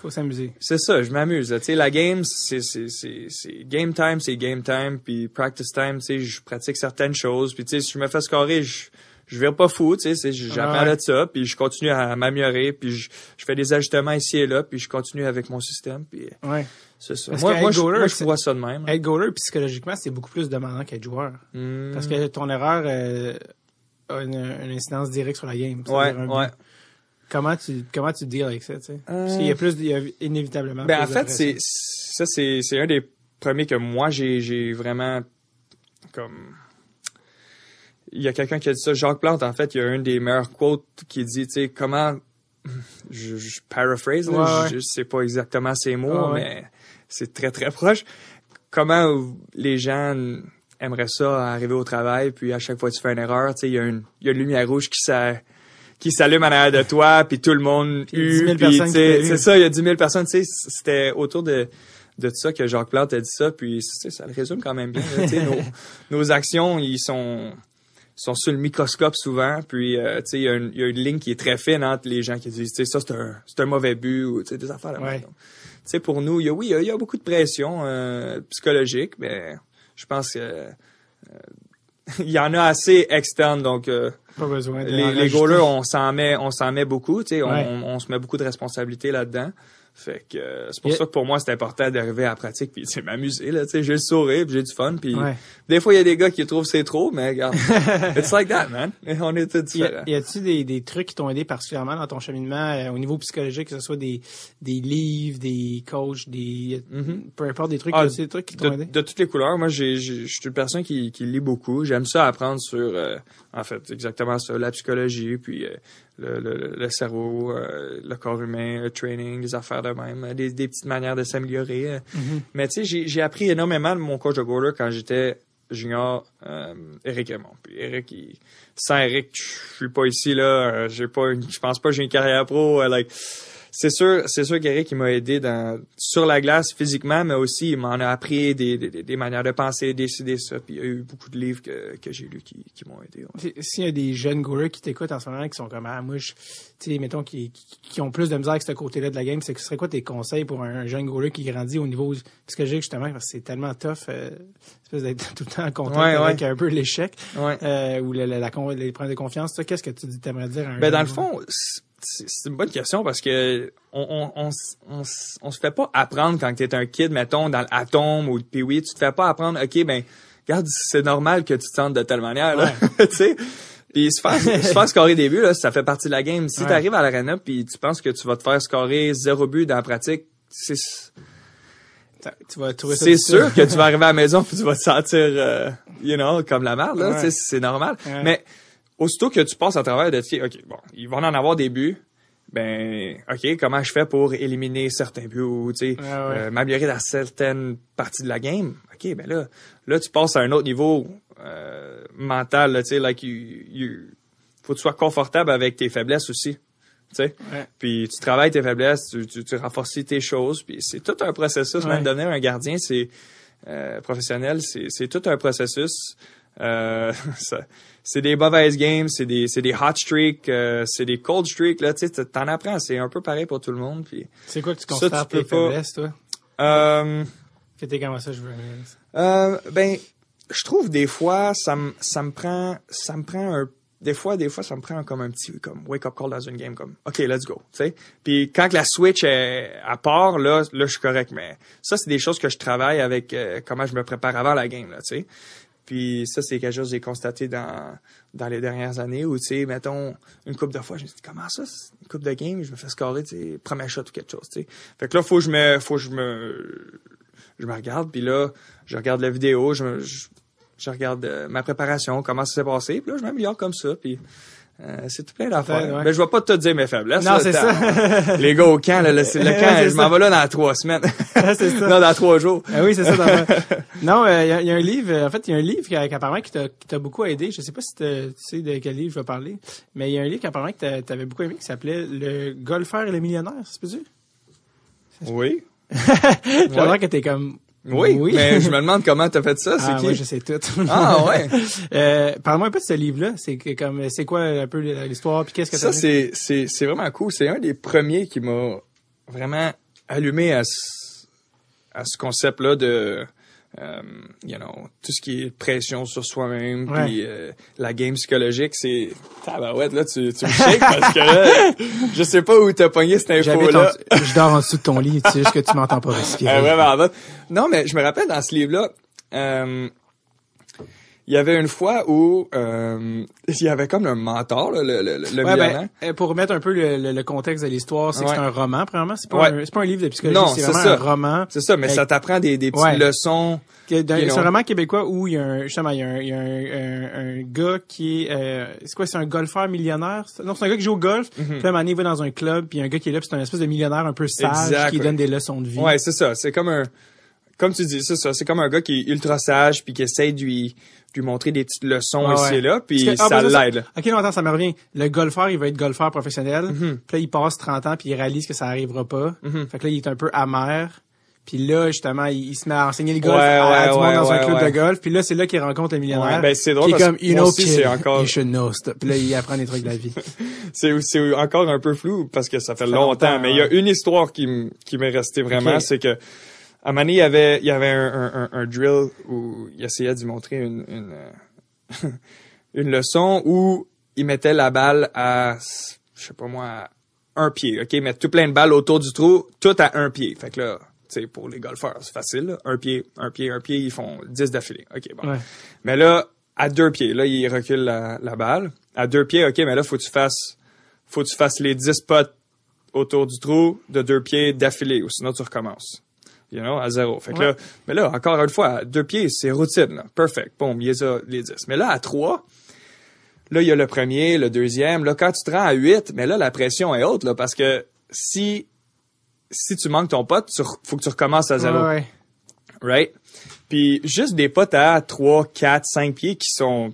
Faut s'amuser. [laughs] c'est ça, je m'amuse. Tu sais, la game, c'est c'est c'est c'est game time, c'est game time, puis practice time. Tu sais, je pratique certaines choses, puis tu sais, si je me fais scorer, je je vire pas fou, tu sais, j'apprends Ouais. de ça, puis je continue à m'améliorer, puis je, je fais des ajustements ici et là, puis je continue avec mon système, puis Ouais. c'est ça. Parce Moi, moi, goaler, moi, je vois ça de même. Être goaler, psychologiquement, c'est beaucoup plus demandant qu'être joueur. Hmm. Parce que ton erreur euh, a une, une incidence directe sur la game. ouais, ouais. Comment tu, comment tu deals avec ça, tu sais? Euh, Parce qu'il y a plus, il y a inévitablement. Ben, plus en fait, c'est, ça, c'est, c'est un des premiers que moi, j'ai, j'ai vraiment, comme, il y a quelqu'un qui a dit ça, Jacques Plante, en fait, il y a un des meilleurs quotes qui dit, tu sais, comment, je, je paraphrase, là, Ouais, je, je sais pas exactement ces mots, ouais. mais c'est très, très proche. Comment les gens aimeraient ça arriver au travail, puis à chaque fois que tu fais une erreur, tu sais, il y a une, il y a une lumière rouge qui s'a, qui s'allume en arrière de [laughs] toi, puis tout le monde Puis 10 000 hue, puis, c'est ça, il y a 10 000 personnes, tu sais, c'était autour de, de ça que Jacques Plante a dit ça, puis ça le résume quand même bien. tu sais, [laughs] nos, nos actions, ils sont sont sur le microscope souvent, puis euh, tu sais, il y, a une- il y a une ligne qui est très fine entre les gens qui disent, tu sais, ça c'est un, c'est un mauvais but, ou tu sais, des affaires là Ouais. Tu sais, pour nous, il y a, oui, il y a, il y a beaucoup de pression euh, psychologique, mais je pense que euh, [laughs] il y en a assez externes, donc euh, Pas besoin de les, les goalers, on s'en met, on s'en met beaucoup, tu sais, on, Ouais. on, on se met beaucoup de responsabilités là-dedans. Fait que euh, c'est pour Yeah. ça que pour moi c'est important d'arriver à la pratique puis c'est m'amuser là, tu sais, j'ai le sourire, j'ai du fun, puis Ouais. Des fois il y a des gars qui trouvent c'est trop, mais regarde, [laughs] it's like that man, on est tous différents. y a-tu des, des trucs qui t'ont aidé particulièrement dans ton cheminement euh, au niveau psychologique, que ce soit des, des livres, des coachs, des Mhm. peu importe des trucs, Ah, a-tu des trucs qui t'ont aidé? de toutes les couleurs. Moi, j'ai, je suis une personne qui, qui lit beaucoup. J'aime ça apprendre sur, euh, en fait, exactement ça, la psychologie, puis euh, le, le, le cerveau, euh, le corps humain, le training, les affaires de même, euh, des, des petites manières de s'améliorer. euh. Mhm. Mais tu sais, j'ai, j'ai appris énormément de mon coach de goaler quand j'étais junior, euh, Eric Raymond. Puis Eric, il- sans Eric, je suis pas ici là. euh, j'ai pas, je pense pas que j'ai une carrière pro. euh, like, c'est sûr, c'est sûr qu'Eric il m'a aidé dans sur la glace physiquement, mais aussi il m'en a appris des, des, des manières de penser, décider ça. Puis il y a eu beaucoup de livres que, que j'ai lus qui, qui m'ont aidé. ouais. S'il y a des jeunes goalers qui t'écoutent en ce moment qui sont comme ah moi je tu sais mettons qui, qui, ont plus de misère avec ce côté-là de la game, c'est que ce serait quoi tes conseils pour un, jeune goaler qui grandit au niveau psychologique justement? Parce que c'est tellement tough euh, d'être [laughs] tout le temps en contact Ouais, avec ouais. un peu l'échec euh, ou la, la, la les problèmes de confiance. Qu'est-ce que tu t'aimerais dire à un Ben dans le fond, c'est une bonne question parce que on on on, on, se fait pas apprendre quand t'es un kid, mettons dans l'atome ou le pee tu te fais pas apprendre. Ok, ben regarde, c'est normal que tu te sentes de telle manière, là, [laughs] tu sais? Puis se faire [laughs] se faire scorer des buts là, ça fait partie de la game. Si Ouais. t'arrives à l'arena puis tu penses que tu vas te faire scorer zéro but dans la pratique, c'est Tu vas trouver ça c'est sûr que tu vas [laughs] arriver à la maison puis tu vas te sentir, euh, you know, comme la merde, là. Ouais. Tu C'est normal. Mais aussitôt que tu passes à travers de, tu OK, bon, ils vont en avoir des buts. Ben, OK, comment je fais pour éliminer certains buts ou, tu sais, ouais. euh, m'améliorer dans certaines parties de la game? OK, ben là, là, tu passes à un autre niveau euh, mental, tu sais, like, you, you- faut que tu sois confortable avec tes faiblesses aussi. Tu sais, Ouais. puis tu travailles tes faiblesses, tu, tu, tu renforces tes choses, puis c'est tout un processus. Ouais. Même devenir un gardien, c'est euh, professionnel, c'est c'est tout un processus. Euh, [laughs] c'est des mauvaises games, c'est des c'est des hot streaks, euh, c'est des cold streaks là, tu t'en apprends. C'est un peu pareil pour tout le monde. Puis C'est quoi que tu Ça, tu tes pas- faiblesses, toi? euh, Que t'es comment ça, je veux. euh, ben, je trouve des fois ça me ça me prend ça me prend un des fois des fois ça me prend comme un petit comme wake up call dans une game comme OK, let's go, sais. Puis quand la switch est à part là, là je suis correct mais ça c'est des choses que je travaille avec euh, comment je me prépare avant la game là, sais. Puis ça c'est quelque chose que j'ai constaté dans dans les dernières années où tu sais mettons une coupe de fois je me dis comment ça une coupe de game je me fais scorer tu sais premier shot ou quelque chose tu sais. Fait que là faut que je me faut que je me je me regarde, puis là, je regarde la vidéo, je, je, je regarde euh, ma préparation, comment ça s'est passé, puis là, je m'améliore comme ça, puis euh, c'est tout plein d'affaires. Ouais. Mais je vais pas te dire mes faiblesses. Non, c'est ça. [laughs] Les gars au camp, là, le, le [laughs] camp, je m'en vais là dans trois semaines. [laughs] c'est ça. non, dans trois jours. Ah oui, c'est ça. dans- non, il y, a- y a un livre. euh, En fait, il y a un livre qui, apparemment qui t'a qui t'a beaucoup aidé. Je sais pas si tu sais de quel livre je vais parler, mais il y a un livre qui apparemment que t'a- t'avais beaucoup aimé qui s'appelait Le golfeur et le millionnaire. C'est pas Oui. J'ai Ouais. l'impression que t'es comme Oui, mais je me demande comment t'as fait ça, c'est ah, qui? moi, je sais tout. Ah ouais. [laughs] Euh, Parle-moi un peu de ce livre-là. C'est comme c'est quoi un peu l'histoire puis qu'est-ce que Ça, c'est, c'est, c'est vraiment cool. C'est un des premiers qui m'a vraiment allumé à ce, à ce concept-là de, euh, you know, tout ce qui est pression sur soi-même, puis euh, la game psychologique, c'est... Tabarouette, là, tu, tu me [laughs] shakes parce que là, je sais pas où t'as pogné cette info-là. je dors en dessous de ton lit, tu sais juste que tu m'entends pas respirer. Euh, vraiment bonne. Non, mais je me rappelle dans ce livre-là, euh, il y avait une fois où euh, [laughs] il y avait comme un mentor, là, le, le, le Ouais, millionnaire. ben, euh, pour remettre un peu le, le- contexte de l'histoire, c'est que c'est un roman, premièrement. C'est pas, Ouais. un, c'est pas un livre de psychologie, Non, c'est vraiment ça. un roman. C'est ça, mais ça t'apprend des, des petites leçons. C'est un roman québécois où il y a un, justement, il y a un, il y a un, un- gars qui est, euh, c'est quoi, c'est un golfeur millionnaire? Non, c'est un gars qui joue au golf. Puis là, un moment donné, il va dans un club, puis il y a un gars qui est là, puis c'est un espèce de millionnaire un peu sage Exact, qui donne des leçons de vie. Ouais, c'est ça. C'est comme un, comme tu dis, c'est ça. C'est comme un gars qui est ultra sage puis qui essaie de lui, de lui montrer des petites leçons Ouais, ici et là, puis que- ah, ça l'aide. Ok, non, attends, ça me revient. Le golfeur, il va être golfeur professionnel. Mhm. Puis là, il passe 30 ans, puis il réalise que ça arrivera pas. Mhm. Fait que là, il est un peu amer. Puis là, justement, il, il se met à enseigner le golf Ouais, à, à ouais, du monde dans un club de golf. Puis là, c'est là qu'il rencontre le millionnaire. Ouais, ben, c'est drôle qui est comme, you know, c'est encore- you should know. Puis là, il apprend des trucs de la vie. [laughs] C'est, c'est encore un peu flou parce que ça fait fait longtemps, longtemps, mais il y a une histoire qui, qui m'est restée vraiment, c'est que À un moment donné, il y avait, il y avait un, un, un- un drill où il essayait d'y montrer une, une, euh, [laughs] une leçon où il mettait la balle à, je sais pas moi, à un pied. OK, mettre tout plein de balles autour du trou, tout à un pied. Fait que là, tu sais, pour les golfeurs, c'est facile. là. Un pied, un pied, un pied, ils font 10 d'affilée. OK, bon. Ouais. Mais là, à deux pieds, là, il recule la, la balle. À deux pieds, OK, mais là, faut que tu fasses, faut que tu fasses les 10 potes autour du trou de deux pieds d'affilée, ou sinon tu recommences. You know, à zéro. Fait que Ouais. là, mais là, encore une fois, à deux pieds, c'est routine, là. Perfect. Boom, il y a les 10. Mais là, à trois, là, il y a le premier, le deuxième. Là, quand tu te rends à huit, mais là, la pression est haute, là, parce que si, si tu manques ton pote, tu faut que tu recommences à zéro. Ouais. Right? Puis juste des potes à 3, 4, 5 pieds qui sont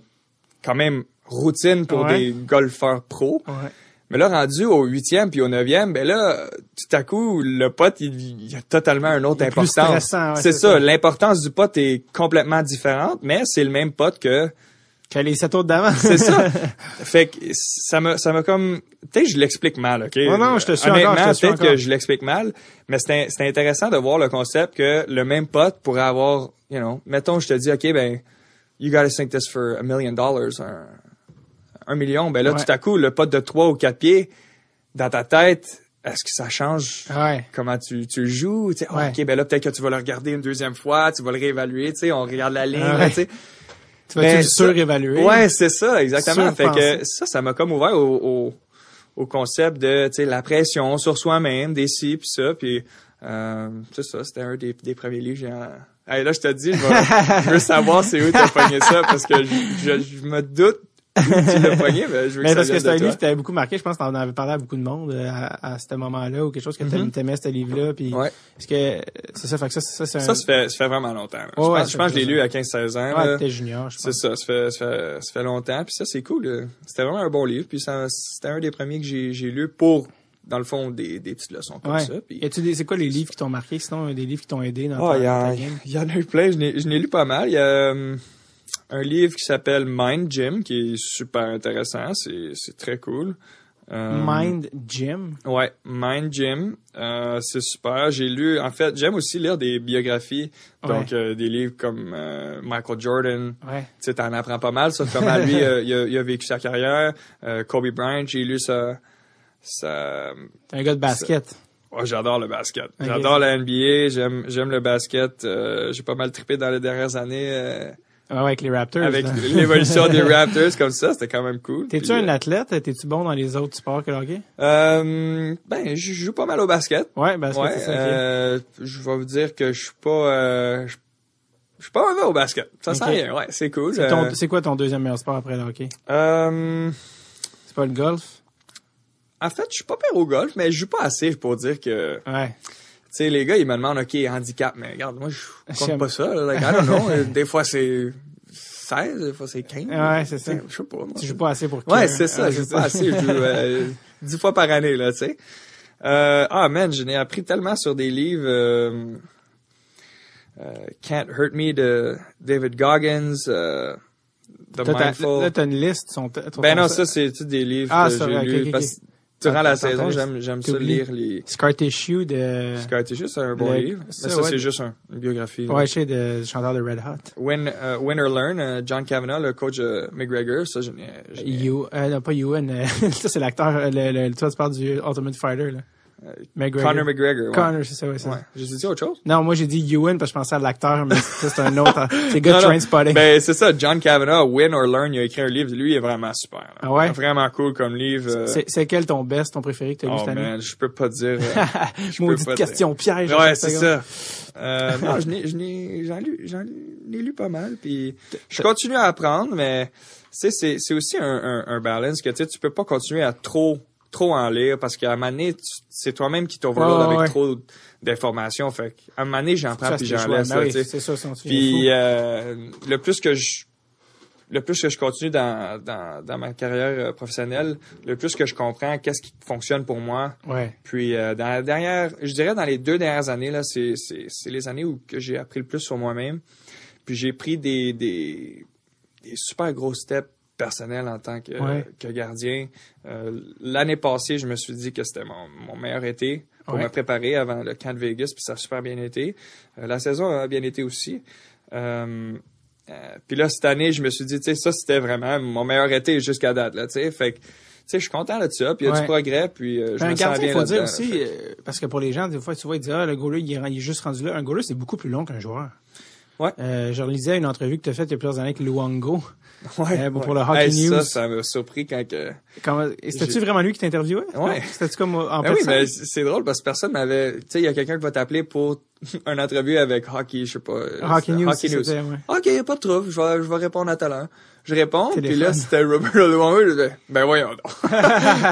quand même routine pour Ouais. des golfeurs pros. Ouais. Mais là, rendu au huitième puis au neuvième, ben là, tout à coup, le pote, il, il a totalement un autre importance. ouais, c'est c'est ça. ça. L'importance du pote est complètement différente, mais c'est le même pote que Que les sept autres d'avant. c'est ça. [laughs] fait que ça me ça me comme peut-être que je l'explique mal, OK? Non, non, je te suis Honnêtement, peut-être que je l'explique mal, mais c'était c'était intéressant de voir le concept que le même pote pourrait avoir, you know, mettons je te dis OK ben you got to think this for a million dollars un, un million, ben là Ouais. tout à coup le pote de trois ou quatre pieds dans ta tête, est-ce que ça change Ouais. comment tu, tu joues, tu sais, Ouais. OK ben là peut-être que tu vas le regarder une deuxième fois, tu vas le réévaluer, tu sais, on regarde la ligne, là, tu sais. Tu vas-tu Ben, le surévaluer? Ouais, c'est ça, exactement. Fait que ça, ça m'a comme ouvert au, au, au concept de, tu sais, la pression sur soi-même, des ci puis ça, puis euh, c'est ça, c'était un des, des premiers livres. Hey, là, je te dis, [laughs] je, veux savoir c'est où t'as pogné ça, parce que je, je, je me doute [laughs] tu l'as [laughs] mais je veux Mais que parce que c'est un livre qui t'avait beaucoup marqué. Je pense que t'en avais parlé à beaucoup de monde euh, à, à ce moment-là ou quelque chose que t'aimais t'aimais ce livre-là. Puis. Ouais. Est-ce que c'est ça? Fait que ça, ça, c'est un... Ça, ça fait, ça fait vraiment longtemps. je ouais, pense, je, ça pense que je l'ai lu à 15-16 ans. Ouais, t'étais junior, je C'est pense. ça, ça fait, ça fait, ça fait longtemps. Puis ça, c'est cool. C'était vraiment un bon livre. Puis c'était un des premiers que j'ai, j'ai lu pour, dans le fond, des, des petites leçons comme Ouais. ça. Puis, c'est quoi les livres qui t'ont marqué? Sinon, des livres qui t'ont aidé dans Ah, ta, il y, dans en- ta game? il y en a eu plein. Je n'ai, lu pas mal. Il y a euh, un livre qui s'appelle Mind Gym, qui est super intéressant. C'est, très cool. Euh, Mind Gym? Ouais, Mind Gym, euh, c'est super. J'ai lu, en fait, j'aime aussi lire des biographies, donc Ouais. euh, des livres comme Michael Jordan. Ouais. Tu sais, t'en apprends pas mal sur comment lui [laughs] il, a, il a vécu sa carrière. Kobe Bryant, j'ai lu sa, T'es un gars de basket. Oh, j'adore le basket. J'adore la NBA. J'aime, j'aime le basket. Euh, j'ai pas mal trippé dans les dernières années euh, Ouais, ouais, avec les Raptors. avec là. [laughs] l'évolution des [laughs] Raptors comme ça. C'était quand même cool. T'es-tu Puis, un euh, athlète? T'es-tu bon dans les autres sports que le hockey? euh, ben, je joue pas mal au basket. Ouais, basket, ouais. c'est ça. euh, je vais vous dire que je suis pas, euh, je je suis pas mauvais au basket. Ça sent Ok. rien. Ouais, c'est cool. C'est ton- Euh, c'est quoi ton deuxième meilleur sport après le hockey? euh, C'est pas le golf? en fait, je suis pas pire au golf, mais je joue pas assez pour dire que Ouais. Tu sais, les gars, ils me demandent, OK, handicap, mais regarde, moi, je compte J'aime. pas ça. là. Like, I don't know. [laughs] Euh, Des fois, c'est 16, des fois, c'est 15. Ouais, c'est ça. Je sais pas. moi. Tu joues pas assez pour Ouais, que- c'est ça. Ah, je joue pas assez. Je joue euh, [laughs] 10 fois par année, là, tu sais. Euh, ah, man, je n'ai appris tellement sur des livres... euh, euh, Can't Hurt Me de David Goggins, euh, The Mindful. là, t'as une liste. Ton- ben non, ça, c'est des livres Ah, que j'ai lus? Durant la saison, j'aime, j'aime ça lire les... Scar Tissue de... Scar Tissue, c'est un bon Le- livre. ça, Mais ça, ouais. c'est juste un- une biographie. Ouais, je sais, de, du chanteur de Red Hot. Win, euh, Win or Learn, euh, John Kavanagh, le coach de McGregor, ça, je You, euh, non, pas Ewan. euh, [laughs] ça, c'est l'acteur. Le, le, toi, tu parles du Ultimate Fighter, là. McGregor. Conor McGregor, ouais. Connor, c'est ça, ouais, ça. Ouais. J'ai dit autre chose? Non, moi, j'ai dit Ewan parce que je pensais à l'acteur, mais c'est un autre. [laughs] c'est le gars de. Trainspotting. Ben, c'est ça, John Kavanagh, Win or Learn, il a écrit un livre. Lui, il est vraiment super. là. Ah ouais? Vraiment cool comme livre. euh, C'est c'est quel ton best, ton préféré que t'as lu Oh cette année? man, je peux pas dire. euh, [laughs] je Maudite pas dire. question piège. à Ouais, c'est ça. Euh, non, je n'ai, je n'ai, j'en lu, j'en ai lu pas mal, puis je continue à apprendre, mais tu sais, c'est, c'est aussi un, un, un balance que tu sais, tu peux pas continuer à trop, trop en lire parce qu'à un moment donné, c'est toi-même qui t'overload Ouais, ouais, avec ouais. trop d'informations. Fait qu'à un moment donné, j'en prends puis j'en laisse. Là, oui, c'est ça, tu Puis euh, le plus que je le plus que je continue dans, dans, dans ma carrière euh, professionnelle, le plus que je comprends qu'est-ce qui fonctionne pour moi. Ouais. puis euh, dans la dernière, je dirais dans les deux dernières années là, c'est c'est c'est les années où que j'ai appris le plus sur moi-même. Puis j'ai pris des des des super gros steps personnel en tant que, Ouais. que gardien. Euh, L'année passée, je me suis dit que c'était mon, mon meilleur été pour Ouais. me préparer avant le camp de Vegas, puis ça a super bien été. Euh, la saison a bien été aussi. Euh, puis là, cette année, je me suis dit, tu sais, ça, c'était vraiment mon meilleur été jusqu'à date, là, tu sais. Fait que, tu sais, je suis content de ça, puis il y a Ouais. du progrès, puis euh, je Ben, un me sens gardien, bien il faut dire aussi, là. Euh, parce que pour les gens, des fois, tu vois, ils disent, ah, le goaler, il est, il est juste rendu là. Un goaler, c'est beaucoup plus long qu'un joueur. Ouais. Euh, je relisais une entrevue que tu as faite il y a plusieurs années avec Luango. [laughs] ouais, euh, pour ouais. le Hockey Hey, News. Ça, ça m'a surpris quand que... Comment, c'était-tu vraiment lui qui t'interviewait? Ouais. C'était-tu comme en Ben oui, mais c'est drôle parce que personne m'avait. Tu sais, il y a quelqu'un qui va t'appeler pour [laughs] une entrevue avec Hockey, je sais pas. euh, Hockey News, Hockey News. ouais. Ok, pas de trouble, je vais, je vais répondre à talent. Je réponds, puis là, c'était Robert Luongo, je disais, ben voyons donc. [laughs]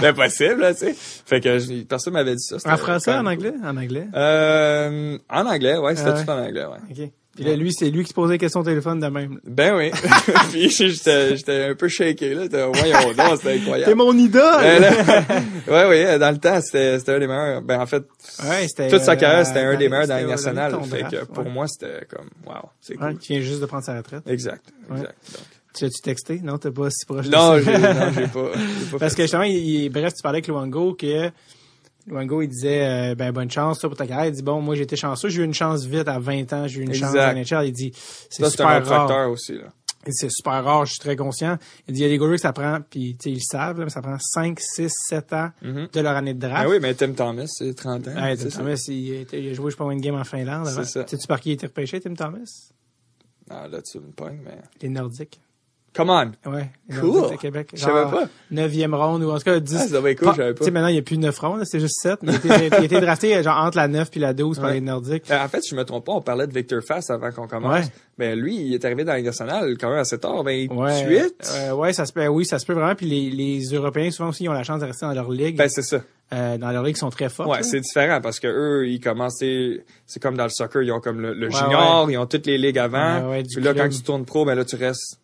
c'est impossible, là, tu sais. Fait que personne m'avait dit ça. En français, quand en anglais? En anglais? Euh, en anglais, ouais, c'était Ah tout en anglais, ouais. Puis là, lui, c'est lui qui se posait des questions au téléphone de même. Ben oui. [laughs] puis j'étais j'étais un peu shaké, là. Voyons donc, c'était T'es incroyable. mon idole! Euh, là- [laughs] ouais, ouais, dans le temps, c'était, c'était un des meilleurs. Ben, en fait, Ouais, toute sa carrière, euh, c'était un des meilleurs dans la nationale. Fait que pour ouais. moi, c'était comme, wow, c'est cool. Ouais, qui vient juste de prendre sa retraite. Exact, Ouais. exact. Donc, Tu l'as-tu texté? Non, t'es pas si proche de non, ça. j'ai, non, j'ai [laughs] pas, Parce que justement, il, il- bref, tu parlais avec Luango que Luango, il disait euh, ben bonne chance toi, pour ta carrière. Il dit bon, moi j'ai été chanceux, j'ai eu une chance vite à 20 ans, j'ai eu une chance à NHL. Il dit c'est un super rare. aussi, là. Il dit, C'est super rare, je suis très conscient. Il dit il y a des goalers que ça prend puis tu sais ils le savent là, mais ça prend 5, 6, 7 ans Mhm. de leur année de draft. Ben oui, mais Tim Thomas, c'est 30 ans. Ouais, Tim. Thomas, il, était- il a joué, je sais pas, une game en Finlande. C'est ça. Sais-tu par qui il était repêché, Tim Thomas? Ah, là, tu me pognes, mais. Les Nordiques. Come on! Ouais. les Cool. Québec. Je savais pas. Neuvième ronde, ou en tout cas 10. Ah, ça doit être cool, Pas- je savais Tu sais, pas. maintenant, il n'y a plus 9 rondes, c'est juste 7. Mais il a été, drafté genre entre la 9 puis la 12 par les Nordiques. Euh, En fait, si je me trompe pas, on parlait de Victor Fast avant qu'on commence. Ouais. Mais lui, il est arrivé dans Ligue nationale quand même assez tard, 28. Ouais. Euh, ouais, ça se peut, oui, ça se peut vraiment. Puis les, les Européens, souvent aussi, ils ont la chance de rester dans leur ligue. Ben, c'est ça. euh, dans leur ligue, ils sont très forts. Ouais, c'est différent parce que eux, ils commencent, c'est comme dans le soccer, ils ont comme le, le Ouais, junior, ils ont toutes les ligues avant. Ouais, Puis là, club. quand tu tournes pro, ben là, tu restes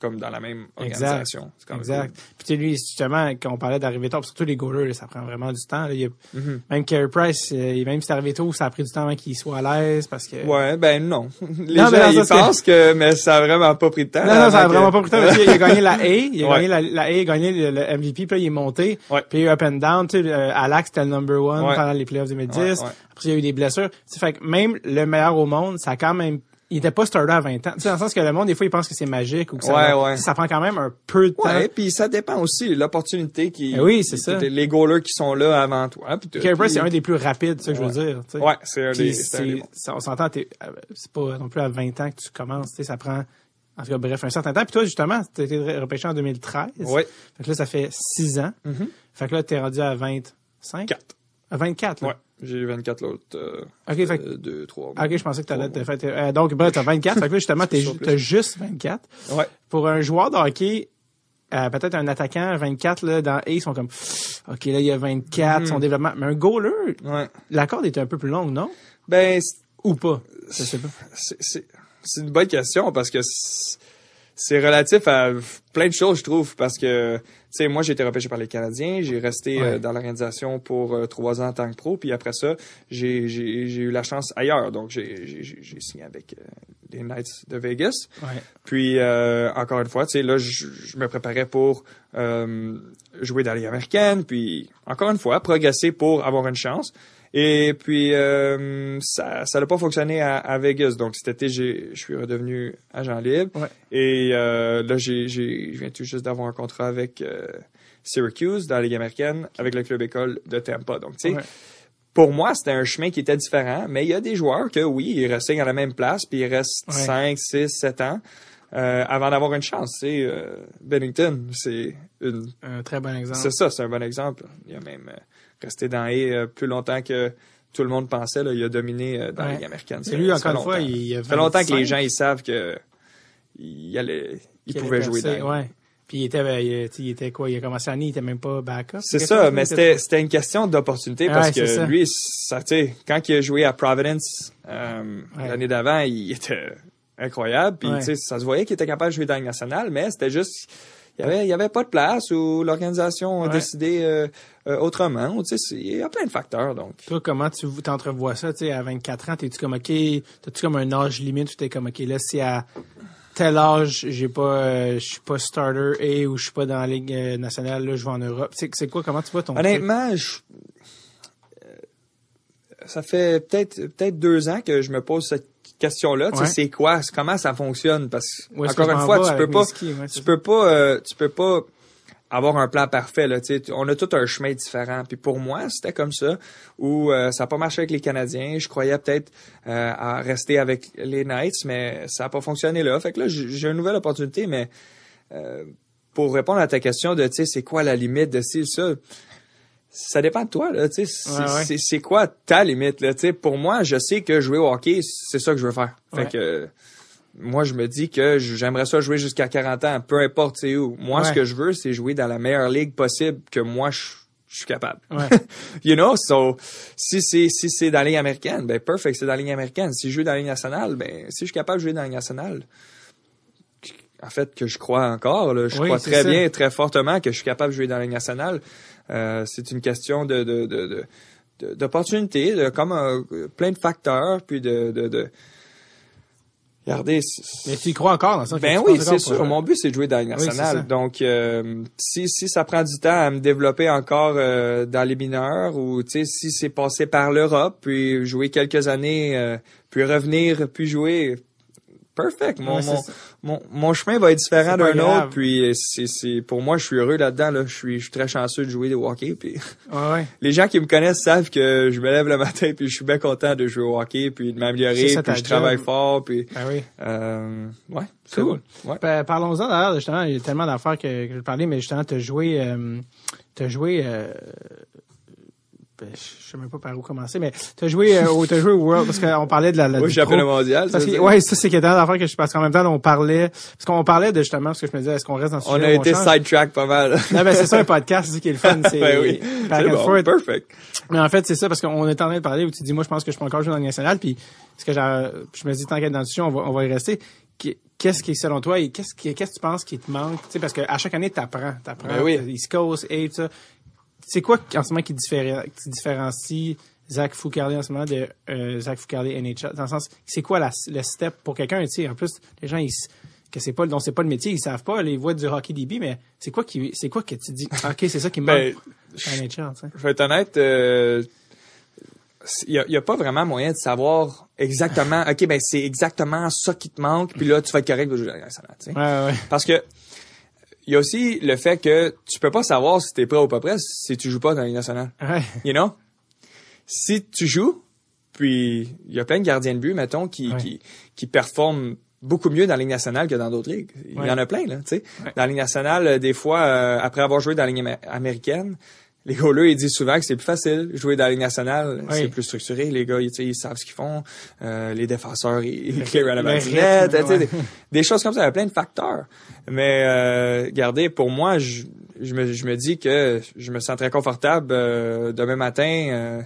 comme dans la même Exact. organisation. Quand même Exact. Puis tu lui, justement, quand on parlait d'arriver tard, surtout les goalers, là, ça prend vraiment du temps. Là. Il a-. Mhm. Même Carey Price, euh, même si c'est arrivé tôt, ça a pris du temps avant qu'il soit à l'aise parce que. Ouais, ben non. [laughs] Les Non, gens, ils que- pensent que... mais ça a vraiment pas pris de temps. Non, non, ça a que- vraiment pas pris de temps. parce qu'il a gagné la A, il a Ouais. gagné la, la A, il a gagné le, le MVP, puis là, il est monté. Ouais. Puis il up and down. Tu sais, euh, Alex, c'était le number one Ouais. pendant les playoffs 2010. Ouais, ouais. Après, il y a eu des blessures. Tu sais, fait que même le meilleur au monde, ça a quand même... Il était pas starter à 20 ans. Tu sais, dans le sens que le monde, des fois, il pense que c'est magique ou que ça, Ouais, va- ouais. tu ça prend quand même un peu de temps. Ouais, puis ça dépend aussi l'opportunité qui. Eh oui, c'est ça. Les goalers qui sont là avant toi. puis. Carey Price, c'est un des plus rapides, c'est ça que je veux dire. tu sais. Ouais, c'est un des. c'est un des c'est- bons. ça- on s'entend, euh, c'est pas non plus à 20 ans que tu commences, tu sais, ça prend, en tout cas, bref, un certain temps. Puis toi, justement, t'as été repêché en 2013. Ouais. Fait que là, ça fait 6 ans. Mhm. Fait que là, t'es rendu à 25? Quatre. À 24, là. Ouais. J'ai eu 24 l'autre. Euh, OK, fait euh, deux, trois. OK, je pensais que t'allais te faire... euh, donc, bref, t'as 24. fait que là, justement, [laughs] t'as juste 24. Ouais. Pour un joueur de hockey, euh, peut-être un attaquant, 24, là, dans A, ils sont comme, OK, là, il y a 24, Mhm. son développement. Mais un goaler, Ouais. la corde est un peu plus longue, non? Ben, Ou pas? Je sais pas. c'est une bonne question parce que c'est relatif à plein de choses, je trouve, parce que, tu sais, moi, j'ai été repêché par les Canadiens, j'ai resté Ouais. euh, dans l'organisation pour euh, trois ans en tant que pro, puis après ça, j'ai j'ai- j'ai eu la chance ailleurs, donc j'ai j'ai- j'ai signé avec euh, les Knights de Vegas. Ouais. Puis, euh, encore une fois, tu sais, là, je, je me préparais pour euh, jouer dans Ligue américaine, puis, encore une fois, progresser pour avoir une chance. Et puis, euh, ça ça n'a pas fonctionné à, à Vegas. Donc, cet été, j'ai- je suis redevenu agent libre. Ouais. Et euh, là, j'ai, j'ai, je viens tout juste d'avoir un contrat avec euh, Syracuse dans la Ligue américaine, avec le club école de Tampa. Donc, tu sais, Ouais. pour moi, c'était un chemin qui était différent, mais il y a des joueurs que, oui, ils restent à la même place, puis ils restent Ouais. 5, 6, 7 ans euh, avant d'avoir une chance. Sais, euh, Bennington, c'est une... Un très bon exemple. C'est ça, c'est un bon exemple. Il a même euh, resté dans A euh, plus longtemps que tout le monde pensait. Là. Il a dominé euh, dans Ouais. la Ligue américaine. Et Ça- lui, ça encore une fois, il, a Ça fait longtemps que 25, les gens, ils savent que il, allait, il qu'il pouvait allait jouer dans Ouais. Puis il était, ben, il, était quoi? Il a commencé l'année, il était même pas backup. C'est ça, mais c'était était- c'était une question d'opportunité parce ouais, c'est ça. que lui, ça, sais, quand il a joué à Providence euh, l'année d'avant, il était incroyable. Puis ça se voyait qu'il était capable de jouer dans la nationale, mais c'était juste il y avait il y avait pas de place ou l'organisation a Ouais. décidé euh, euh, autrement. Tu il y a plein de facteurs donc. Toi, comment tu t'entrevois ça, tu sais, à 24 ans, t'es-tu comme, OK, t'as-tu comme un âge limite où t'es comme, OK, là, c'est à, tel âge, j'ai pas, euh, je suis pas starter et ou je suis pas dans la ligue nationale, là, je vais en Europe. C'est, quoi, comment tu vois ton? Honnêtement, je- ça fait peut-être peut-être deux ans que je me pose cette question-là. Ouais. c'est quoi, comment ça fonctionne? Parce que encore une fois, tu peux pas, skis, ouais, tu peux pas, euh, tu peux pas avoir un plan parfait. Là, on a tout un chemin différent. Puis pour moi, c'était comme ça où euh, ça n'a pas marché avec les Canadiens. Je croyais peut-être euh, à rester avec les Knights, mais ça n'a pas fonctionné là. Fait que là, j'ai j'ai une nouvelle opportunité, mais euh, pour répondre à ta question de, tu sais, c'est quoi la limite de ci, ça, ça dépend de toi, là, tu sais. C'est Ouais, quoi ta limite, là, tu sais? Pour moi, je sais que jouer au hockey, c'est ça que je veux faire. Fait Ouais. que, moi, je me dis que j'aimerais ça jouer jusqu'à 40 ans, peu importe, c'est où. Moi, ce que je veux, c'est jouer dans la meilleure ligue possible que moi, je je suis capable. [laughs] You know, so, si c'est, si c'est dans la ligue américaine, ben, perfect, c'est dans la ligue américaine. Si je joue dans la ligue nationale, ben, si je suis capable de jouer dans la ligue nationale, en fait, que je crois encore, là, je Oui, crois très ça. bien, très fortement que je suis capable de jouer dans la ligue nationale. Euh, c'est une question de, de, de, de, d'opportunité, de, comme un- plein de facteurs, puis de, de, de regardez, Mais tu y crois encore dans ça? ben oui, c'est sûr. Mon but, c'est de jouer dans la Oui. Donc, euh, si, si ça prend du temps à me développer encore euh, dans les mineurs ou, tu sais, si c'est passé par l'Europe, puis jouer quelques années, euh, puis revenir, puis jouer, perfect. Mon, Ouais. Mon, mon chemin va être différent d'un autre, puis c'est, c'est, pour moi, je suis heureux là-dedans. Là. Je, suis, je suis très chanceux de jouer au hockey. Puis Ouais, ouais. [laughs] les gens qui me connaissent savent que je me lève le matin, puis je suis bien content de jouer au hockey, puis de m'améliorer, puis je travaille fort, puis... Ben oui. Euh, ouais, c'est Cool. bon. Ouais. Pa- Parlons-en d'ailleurs, justement, il y a tellement d'affaires que, que je vais parler, mais justement, t'as joué, euh, t'as joué, euh, ben, je sais même pas par où commencer, mais t'as joué, euh, au, t'as joué au World, parce qu'on parlait de la, la Oui, du championnat mondial. Parce que, c'est- ouais, ça, c'est qu'il y a tellement d'affaires que je, parce qu'en même temps, on parlait, parce qu'on parlait de justement, parce que je me disais, est-ce qu'on reste dans ce On sujet a été sidetrack pas mal. Non, ben, c'est ça un podcast, c'est ça qui est le fun, c'est [laughs] ben oui. back C'est and bon, forth. perfect. Mais en fait, c'est ça, parce qu'on est en train de parler où tu dis, moi, je pense que je peux encore jouer dans le national, puis ce que j'ai, je me dis, tant qu'être dans le sujet, on va, on va y rester. Qu'est-ce qui est selon toi et qu'est-ce qui, qu'est-ce que tu penses qui te manque? Tu sais, parce qu'à chaque année, t'apprends, t'apprends. Ben oui. East Coast, et tout ça. C'est quoi en ce moment qui, diffé- qui différencie Zach Foucardi en ce moment de euh, Zach Foucardi NHL? Dans le sens, c'est quoi la, le step pour quelqu'un, en plus, les gens, ils, que c'est pas, dont c'est pas le métier, ils savent pas, les voix du hockey DB, mais c'est quoi qui, c'est quoi que tu dis, ah, ok, c'est ça qui me Ben, NHL? Je vais être honnête, euh, il y a, y a pas vraiment moyen de savoir exactement, OK, ben c'est exactement ça qui te manque, puis là, tu vas être correct de jouer dans la nationale. Ouais, ouais. Parce que il y a aussi le fait que tu peux pas savoir si t'es prêt ou pas prêt si tu joues pas dans la Ligue nationale. Ouais. You know? Si tu joues, puis il y a plein de gardiens de but, mettons, qui, Ouais. qui, qui performent beaucoup mieux dans la Ligue nationale que dans d'autres ligues. Il Ouais. y en a plein, là, tu sais. Dans la Ligue nationale, euh, des fois, euh, après avoir joué dans la Ligue amé- américaine, les gars-là, ils disent souvent que c'est plus facile jouer dans la Ligue nationale. Oui. C'est plus structuré. Les gars, ils, ils savent ce qu'ils font. Euh, les défenseurs, ils, ils Le- clear à la ouais. des, des choses comme ça. Il y a plein de facteurs. Mais, euh, regardez, pour moi, je, je, me, je me dis que je me sens très confortable euh, demain matin. euh,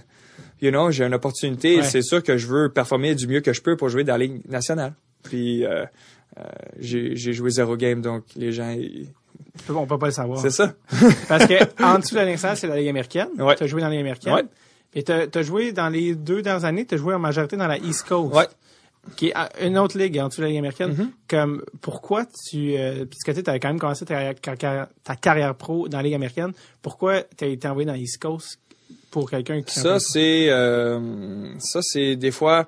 you know, j'ai une opportunité. Ouais. C'est sûr que je veux performer du mieux que je peux pour jouer dans la Ligue nationale. Puis, euh, euh, j'ai j'ai joué zéro game, donc les gens, ils- On peut pas le savoir. c'est ça. [laughs] Parce que en dessous de la nationale, c'est la Ligue américaine. Ouais. Tu as joué dans la Ligue américaine. Ouais. Et tu as joué dans les deux dernières années, tu as joué en majorité dans la East Coast. Ouais. Qui est une autre ligue en dessous de la Ligue américaine. Mm-hmm. Comme pourquoi tu euh, puisque tu as quand même commencé ta, carrière- ta carrière pro dans la Ligue américaine, pourquoi tu as été envoyé dans l'East Coast pour quelqu'un qui Ça, c'est euh, ça, c'est des fois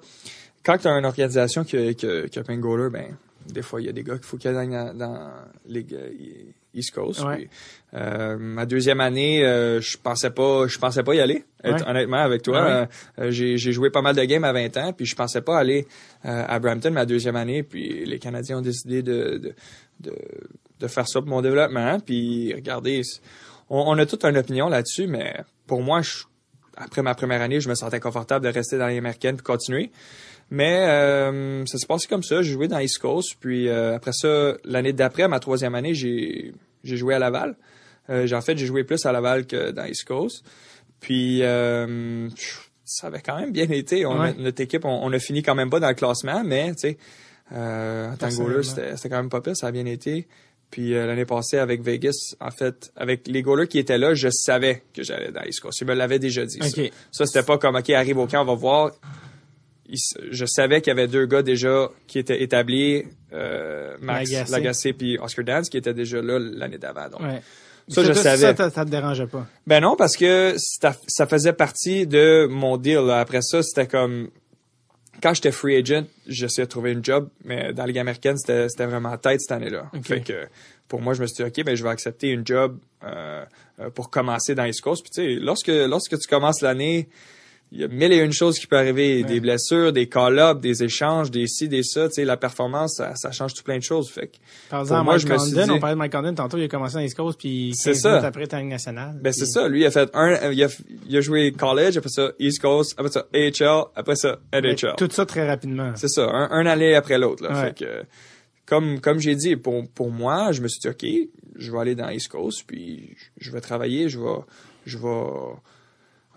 quand tu as une organisation qui, a- qui, a- qui a plein de goalers, ben des fois il y a des gars qu'il faut qu'il y ait dans, dans la Ligue euh, East Coast. Ouais. Puis, euh, ma deuxième année, euh, je pensais pas, je pensais pas y aller. Ouais. Honnêtement, avec toi, Ouais. Euh, j'ai joué pas mal de games à 20 ans, puis je pensais pas aller à Brampton ma deuxième année. Puis les Canadiens ont décidé de de, de, de faire ça pour mon développement. Puis regardez, on, on a toute une opinion là-dessus, mais pour moi, je, après ma première année, je me sentais confortable de rester dans les américaines puis continuer. Mais euh, ça s'est passé comme ça. J'ai joué dans East Coast. Puis euh, après ça, l'année d'après, ma troisième année, j'ai j'ai joué à Laval. Euh, j'ai- en fait, j'ai joué plus à Laval que dans East Coast. Puis euh, ça avait quand même bien été. On Ouais. notre équipe, on, on a fini quand même pas dans le classement, mais tu sais, euh, en tant que c'était c'était quand même pas pire. Ça a bien été. Puis euh, l'année passée avec Vegas, en fait, avec les goalers qui étaient là, je savais que j'allais dans East Coast. Ils me l'avaient déjà dit. ça. Ça, c'était pas comme, OK, arrive au camp, on va voir. Il je savais qu'il y avait deux gars déjà qui étaient établis, euh, Max Lagacé. Lagacé puis Oscar Dance, qui étaient déjà là l'année d'avant. Donc, Ouais. Ça, je savais. Ça, ça, te dérangeait pas? Ben non, parce que ça, ça faisait partie de mon deal. là. Après ça, c'était comme quand j'étais free agent, j'essayais de trouver une job, mais dans la Ligue américaine, c'était vraiment tête cette année-là. Fait que pour moi, je me suis dit, OK, ben je vais accepter une job euh, euh, pour commencer dans East Coast. Puis tu sais, lorsque, lorsque tu commences l'année, il y a mille et une choses qui peuvent arriver. Des blessures, des call-ups, des échanges, des ci, des ça. Tu sais, la performance, ça, ça change tout plein de choses. Fait que, Par exemple, moi, Mike je me suis Condon, dit- on parlait de Mike Condon tantôt, il a commencé dans East Coast, puis C'est 15 ça. minutes après, t'es nationale. Ben c'est ça, lui il a fait un il a, il a joué college, après ça East Coast, après ça AHL, après ça NHL. Tout ça très rapidement. C'est ça, un, un aller après l'autre là. Ouais. Fait que comme comme j'ai dit pour pour moi, je me suis dit OK, je vais aller dans East Coast puis je je vais travailler, je vais je vais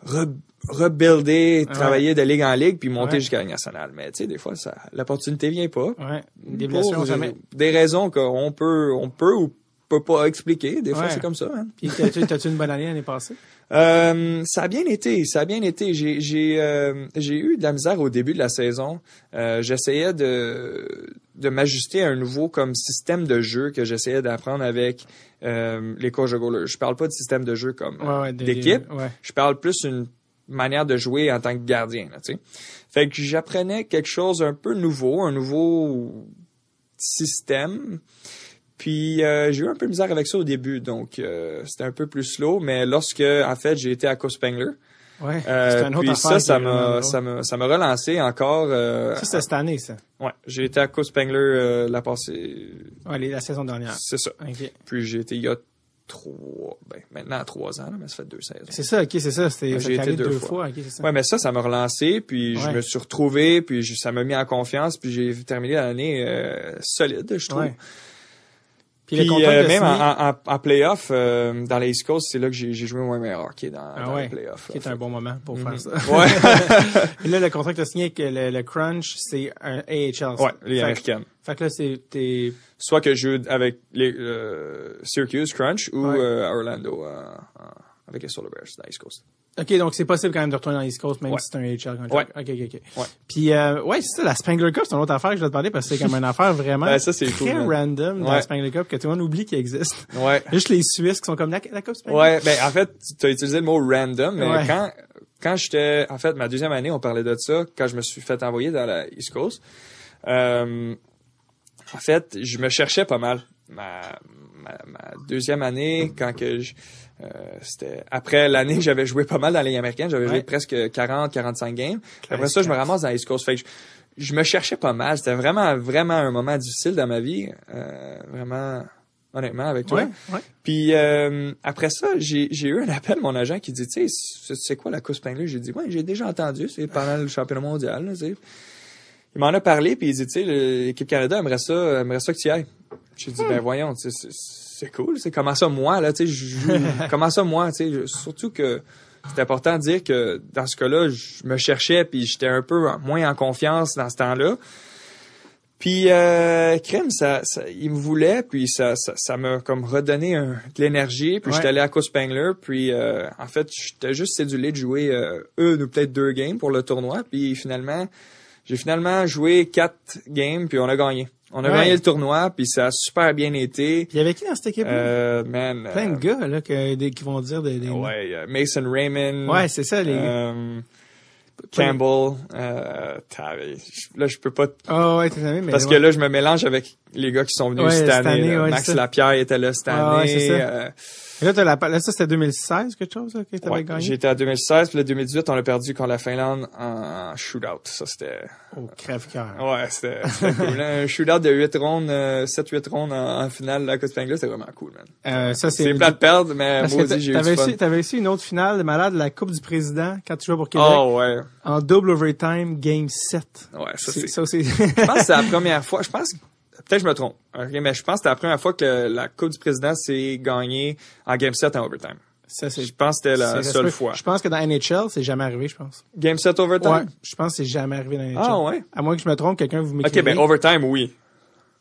re- rebuilder, travailler de ligue en ligue puis monter Ouais. jusqu'à la nationale. Mais tu sais des fois ça l'opportunité vient pas. Ouais. Des Pour des- des raisons qu'on peut on peut ou peut pas expliquer, des fois Ouais. c'est comme ça. hein. Puis t'as-tu une bonne année l'année passée? Euh, ça a bien été, ça a bien été. J'ai j'ai euh, j'ai eu de la misère au début de la saison. Euh, j'essayais de de m'ajuster à un nouveau comme système de jeu que j'essayais d'apprendre avec les coachs de goalers. Je parle pas de système de jeu comme Ouais, ouais, des- d'équipe. Ouais. Je parle plus une manière de jouer en tant que gardien, là. Fait que j'apprenais quelque chose un peu nouveau, un nouveau système. Puis euh, j'ai eu un peu de misère avec ça au début, donc euh, c'était un peu plus slow. Mais lorsque, en fait, j'ai été à Coast Spengler, Ouais. euh, une autre puis ça, ça m'a, ça m'a, ça m'a relancé encore. Euh, Ça, c'était cette année, ça. ouais, j'ai été à Coast Spengler euh, la passée, Ouais, les- la saison dernière. c'est ça. OK. Puis j'ai été il y a trois, ben maintenant trois ans, là, mais ça fait deux saisons. C'est ça, OK, c'est ça. C'était j'ai été deux deux fois. fois. OK, c'est ça. Ouais, mais ça, ça m'a relancé, puis je me suis retrouvé, puis je- ça m'a mis en confiance, puis j'ai terminé l'année solide, je trouve. Ouais. Puis, le euh, même en, en, en- playoff, euh, dans les East Coast, c'est là que j'ai joué mon meilleur hockey dans, Ah dans ouais. les playoffs. qui est un bon moment pour Mhm. faire ça. Ouais, [laughs] Et là, le contrat que tu as signé avec le, le Crunch, c'est un AHL. ouais, les fait, américaines. fait que là, c'est Soit que je joue avec les euh, Syracuse Crunch ou Ouais. euh, Orlando euh, euh, avec les Solar Bears Coast. OK, donc c'est possible quand même de retourner dans l'East Coast, même Ouais. si c'est un AHL contract. Ouais. OK, OK, OK. Ouais. Puis, euh, ouais, c'est ça, la Spangler Cup, c'est une autre affaire que je dois te parler parce que c'est comme une affaire vraiment Ben, ça, très cool, random dans Ouais. la Spangler Cup que tout le monde oublie qu'il existe. Ouais. [laughs] Juste les Suisses qui sont comme la, la Coupe Spangler. Ouais, ben en fait, tu as utilisé le mot random, mais quand quand j'étais en fait ma deuxième année, on parlait de ça quand je me suis fait envoyer dans la East Coast. Euh, en fait, je me cherchais pas mal. Ma, ma, ma deuxième année, quand que je, euh, c'était après l'année que [laughs] j'avais joué pas mal dans la Ligue américaine, j'avais joué presque 40, 45 games. Après ça, je me ramasse dans l'East Coast. Fait que je, je me cherchais pas mal. C'était vraiment, vraiment un moment difficile dans ma vie. Euh, vraiment, honnêtement, avec toi. Ouais, ouais. Puis euh, après ça, j'ai j'ai eu un appel de mon agent qui dit, tu sais, c'est quoi la Coupe Spengler? J'ai dit, ouais, j'ai déjà entendu, c'est pendant le championnat mondial. Là, il m'en a parlé, puis il dit, tu sais, l'équipe Canada aimerait ça, aimerait ça que tu y ailles. J'ai dit, ben voyons, tu sais, c'est- c'est cool, c'est comment ça moi, là, tu sais, [laughs] comment ça moi, tu sais, surtout que c'est important de dire que dans ce cas-là, je me cherchais, puis j'étais un peu moins en confiance dans ce temps-là. Puis euh, crème, ça, ça, il me voulait, puis ça, ça, ça m'a comme redonné un, de l'énergie. Puis Ouais. j'étais allé à Coast Spangler, puis euh, en fait, j'étais juste cédulé de jouer euh, une ou peut-être deux games pour le tournoi. Puis finalement, j'ai finalement joué quatre games, puis on a gagné. On a Ouais. gagné le tournoi, puis ça a super bien été. Il y avait qui dans cette équipe Euh, man, Plein euh, de gars, là, que, des- qui vont dire des, des ouais, euh, Mason Raymond. Ouais, c'est ça, les euh, Campbell. Euh, là, je peux pas Ah ouais, t'es mais. parce ouais. que là, je me mélange avec les gars qui sont venus Ouais, cette cette année. ouais, Max. Lapierre était là cette Ah, ouais, année. c'est ça. euh, Et là, t'as la, là, ça, c'était 2016, quelque chose, que t'avais ouais, gagné? J'étais à 2016, puis le 2018, on a perdu contre la Finlande en shootout. Ça, c'était... Oh, crève-cœur. Ouais, c'était cool. hein. Un shootout de 8 rondes, euh, 7-8 rondes en, en finale de la Coupe c'était vraiment cool, man. Euh, ça, c'est. C'est plat de perdre, mais moi aussi, j'ai eu du fun. t'avais aussi une autre finale de malade, la Coupe du Président, quand tu jouais pour Québec, Oh, ouais. en double overtime, game 7. Ouais, ça, C'est-. Ça. Je pense que c'est la [laughs] première fois. Je pense peut-être que je me trompe. mais je pense que c'était la première fois que le- la Coupe du Président s'est gagnée en Game 7 en overtime. ça. Je pense que c'était la seule fois. Je pense que dans NHL, c'est jamais arrivé, je pense. Game 7 overtime? Ouais. Je pense que c'est jamais arrivé dans NHL. Ah ouais? À moins que je me trompe, quelqu'un vous m'écrivez. Ok, ben overtime, oui.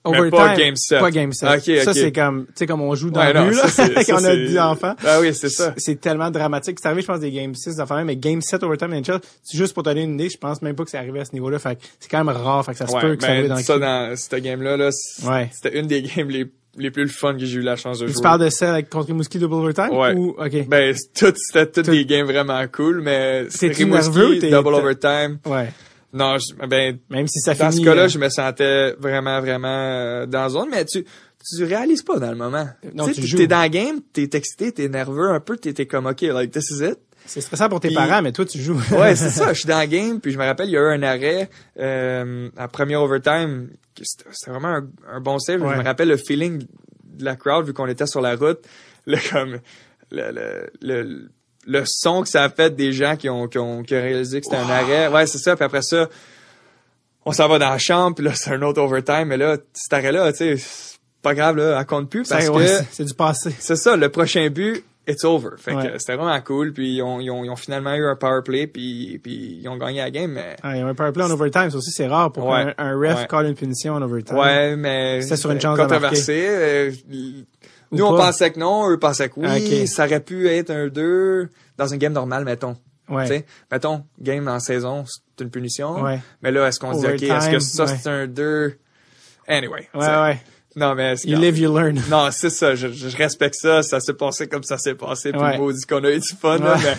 Overtime. pas game set. Pas game set. Ok, Ça, c'est comme, tu sais, comme on joue dans Ouais, le but, là, [laughs] ça, c'est- quand on ça, a c'est- 10 enfants. Ah oui, c'est ça. C'est tellement dramatique. C'est arrivé, je pense, des game 6 d'enfants, mais game 7 overtime NHL, c'est juste pour te donner une idée, je pense même pas que c'est arrivé à ce niveau-là. Fait c'est quand même rare, fait que ça se Ouais, peut que ça arrive dans le ça, dans cette game-là, là, Ouais. c'était une des [laughs] games les, les plus le fun que j'ai eu la chance de Tu jouer. parles de celle avec contre Rimouski double overtime? Ouais. Ou, ok. Ben, tout, c'était toutes des games vraiment cool, mais Rimouski, nerveux double overtime. ouais. Non, je- ben, Même si ça dans finit. ce cas-là, euh, je me sentais vraiment, vraiment euh, dans la zone, mais tu, tu réalises pas dans le moment. Non, tu joues. t'es dans la game, t'es excité, t'es nerveux un peu, t'es t'es comme, OK, like, this is it. C'est stressant pour tes Puis- parents, mais toi, tu joues. [laughs] Ouais, c'est [laughs] ça. Je suis dans la game, puis je me rappelle, il y a eu un arrêt euh, à premier overtime. C'était c'était vraiment un, un bon save. Ouais. Je me rappelle le feeling de la crowd vu qu'on était sur la route. Le comme le, le, le, le son que ça a fait des gens qui ont, qui ont, qui ont réalisé que c'était un arrêt. Ouais, c'est ça. Puis après ça, on s'en va dans la chambre, puis là, c'est un autre overtime. Mais là, cet arrêt-là, tu sais, c'est pas grave, là, elle compte plus parce ouais, que c'est- du passé. c'est ça, le prochain but, it's over. Fait Ouais. que c'était vraiment cool. Puis ils ont, ils ont, ils ont finalement eu un power play, puis, puis ils ont gagné la game. Mais Ah, il y a un power play en overtime, ça aussi, c'est rare pour Ouais. qu'un un ref Ouais. call une punition en overtime. ouais, mais C'était sur une chance de controversé. Euh, Nous on pensait que non, eux pensaient que oui. Ah, ok. Ça aurait pu être un 2 dans une game normale, mettons. Ouais. Mettons, game en saison, c'est une punition. Ouais. Mais là, est-ce qu'on se dit, OK, est-ce que ça, ouais. c'est un 2? Anyway. Ouais, ouais. Non, mais c'est You live, you learn. [laughs] Non, c'est ça. Je, je respecte ça. Ça s'est passé comme ça s'est passé. Puis Ouais. maudit qu'on a eu du fun. là, mais-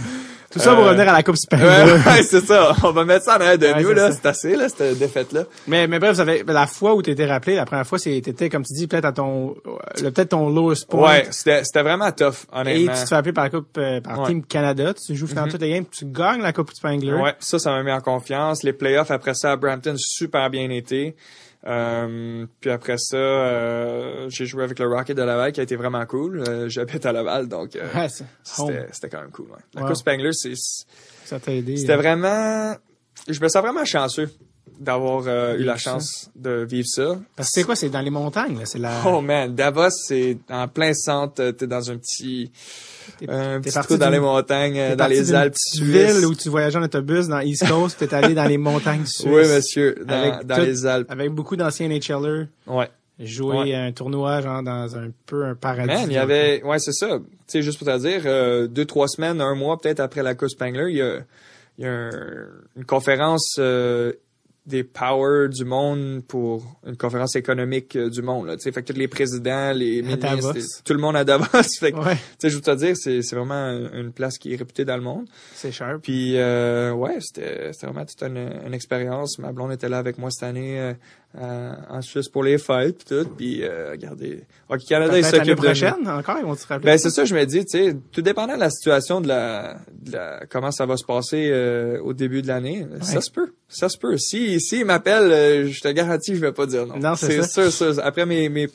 Tout ça pour Euh, revenir à la Coupe Super Ouais, Bowl. [laughs] ouais, c'est ça. On va mettre ça en arrière de nous, là. C'est assez, là, cette défaite-là. Mais, mais bref, vous avez, la fois où t'étais rappelé, la première fois, c'est, t'étais, comme tu dis, peut-être à ton, peut-être ton lowest point. Ouais, c'était, c'était vraiment tough, Et honnêtement. tu te fais appeler par la Coupe, euh, par. Team Canada. Tu joues finalement toutes les games, tu gagnes la Coupe Spangler. Ouais, ça, ça m'a mis en confiance. Les playoffs après ça à Brampton, super bien été. Euh, puis après ça, euh, j'ai joué avec le Rocket de Laval qui a été vraiment cool. Euh, J'habite à Laval, donc euh, Ouais, c'est- c'était, quand même cool. Ouais. La Wow. Coupe Spangler, c'est, Ça t'a aidé. C'était euh. vraiment, je me sens vraiment chanceux d'avoir eu la chance de vivre ça. Parce que c'est quoi? C'est dans les montagnes, là? C'est la, Oh man, Davos, c'est en plein centre, t'es dans un petit, T'es- un petit parti dans les montagnes, dans les Alpes suisses. ville où tu voyageais en autobus dans East Coast, t'es allé dans les montagnes [laughs] suisses. Oui, monsieur, dans, Avec dans tout- les Alpes. Avec beaucoup d'anciens NHLers. Ouais. Jouer Ouais. un tournoi, genre, dans un peu un paradis. Man, il y avait, ouais, c'est ça. Tu sais, juste pour te dire, euh, deux, trois semaines, un mois peut-être après la Coupe Spangler, il y a, il y a un- une conférence euh, des powers du monde pour une conférence économique euh, du monde. Là, tu sais, fait que tous les présidents, les ministres, tout le monde à Davos. [laughs] fait que, Ouais, tu sais, je veux te dire, c'est, vraiment une place qui est réputée dans le monde. c'est sharp. Puis euh, ouais, c'était c'était vraiment toute une, une expérience. Ma blonde était là avec moi cette année euh, en Suisse pour les fêtes puis tout. Puis euh, regardez, Hockey Canada il Peut-être l'année s'occupe de prochaine, encore, ils vont se rappeler. Ben c'est ça, je me dis, tu sais, tout dépendant de la situation de la, de la comment ça va se passer euh, au début de l'année, ça se peut, ça se peut. Si si il m'appelle, euh, je te garantis, je vais pas dire non. Non, c'est sûr, sûr. Après mes mes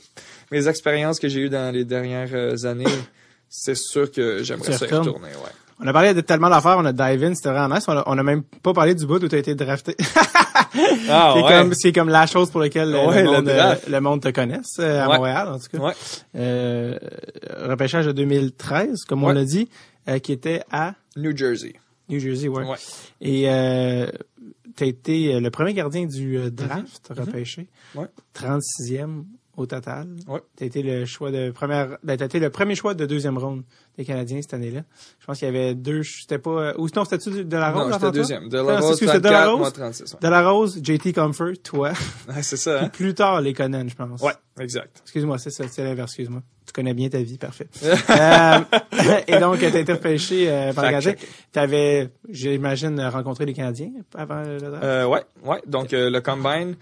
mes expériences que j'ai eues dans les dernières euh, années, [coughs] c'est sûr que j'aimerais Tu ça y retourner, ouais. On a parlé de tellement d'affaires, on a dive in, c'était vraiment nice. On a, on a même pas parlé du bout où t'as été drafté. [laughs] [laughs] Ah c'est comme, c'est comme la chose pour laquelle Ouais, le, monde, euh, le monde te connaisse, euh, à. Montréal, en tout cas. Euh, repêchage de 2013, comme on l'a dit, euh, qui était à New Jersey. New Jersey, ouais. Et euh, t'as été euh, le premier gardien du euh, draft repêché. Mm-hmm. Ouais. 36e au total. Ouais. T'as été le choix de première, ben, été le premier choix de deuxième ronde des Canadiens cette année-là. Je pense qu'il y avait deux, c'était pas, euh, ou sinon c'était-tu de la Rose? Non, j'étais deuxième. De Ah, la c'est Rose excuse, c'était de la 34, Rose? moi 36. Ouais. De la Rose, JT Comfort, toi. [laughs] Ouais, c'est ça, hein? Plus tard, les Conan, je pense. Ouais, exact. Excuse-moi, c'est ça, c'est l'inverse, excuse-moi. Tu connais bien ta vie, parfait. [laughs] euh, [laughs] et donc, t'as été repêché euh, par le Fact Canadien. check. T'avais, j'imagine, rencontré les Canadiens avant le draft? Euh, ouais, ouais. Donc, euh, le Combine,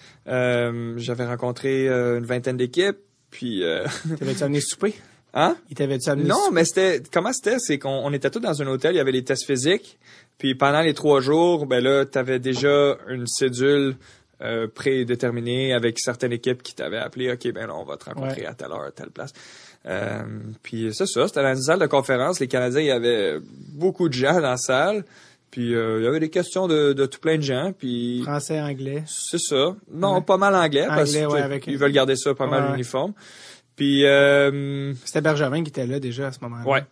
j'avais rencontré une vingtaine d'équipes, puis... Euh, T'avais-tu amené souper? Hein? Il t'avait-tu amené Non, mais c'était... Comment c'était? C'est qu'on on était tous dans un hôtel, il y avait les tests physiques, puis pendant les trois jours, ben là, t'avais déjà une cédule euh, prédéterminée avec certaines équipes qui t'avaient appelé, OK, ben là, on va te rencontrer Ouais. à telle heure, à telle place. Euh, puis c'est ça, c'était dans une salle de conférence. Les Canadiens, il y avait beaucoup de gens dans la salle. Puis euh, il y avait des questions de, de tout plein de gens. Puis Français, anglais. c'est ça. Non, Ouais. pas mal anglais, parce Anglais, que ouais, avec- ils veulent garder ça pas mal uniforme. Puis euh, C'était Bergevin qui était là déjà à ce moment-là. ouais,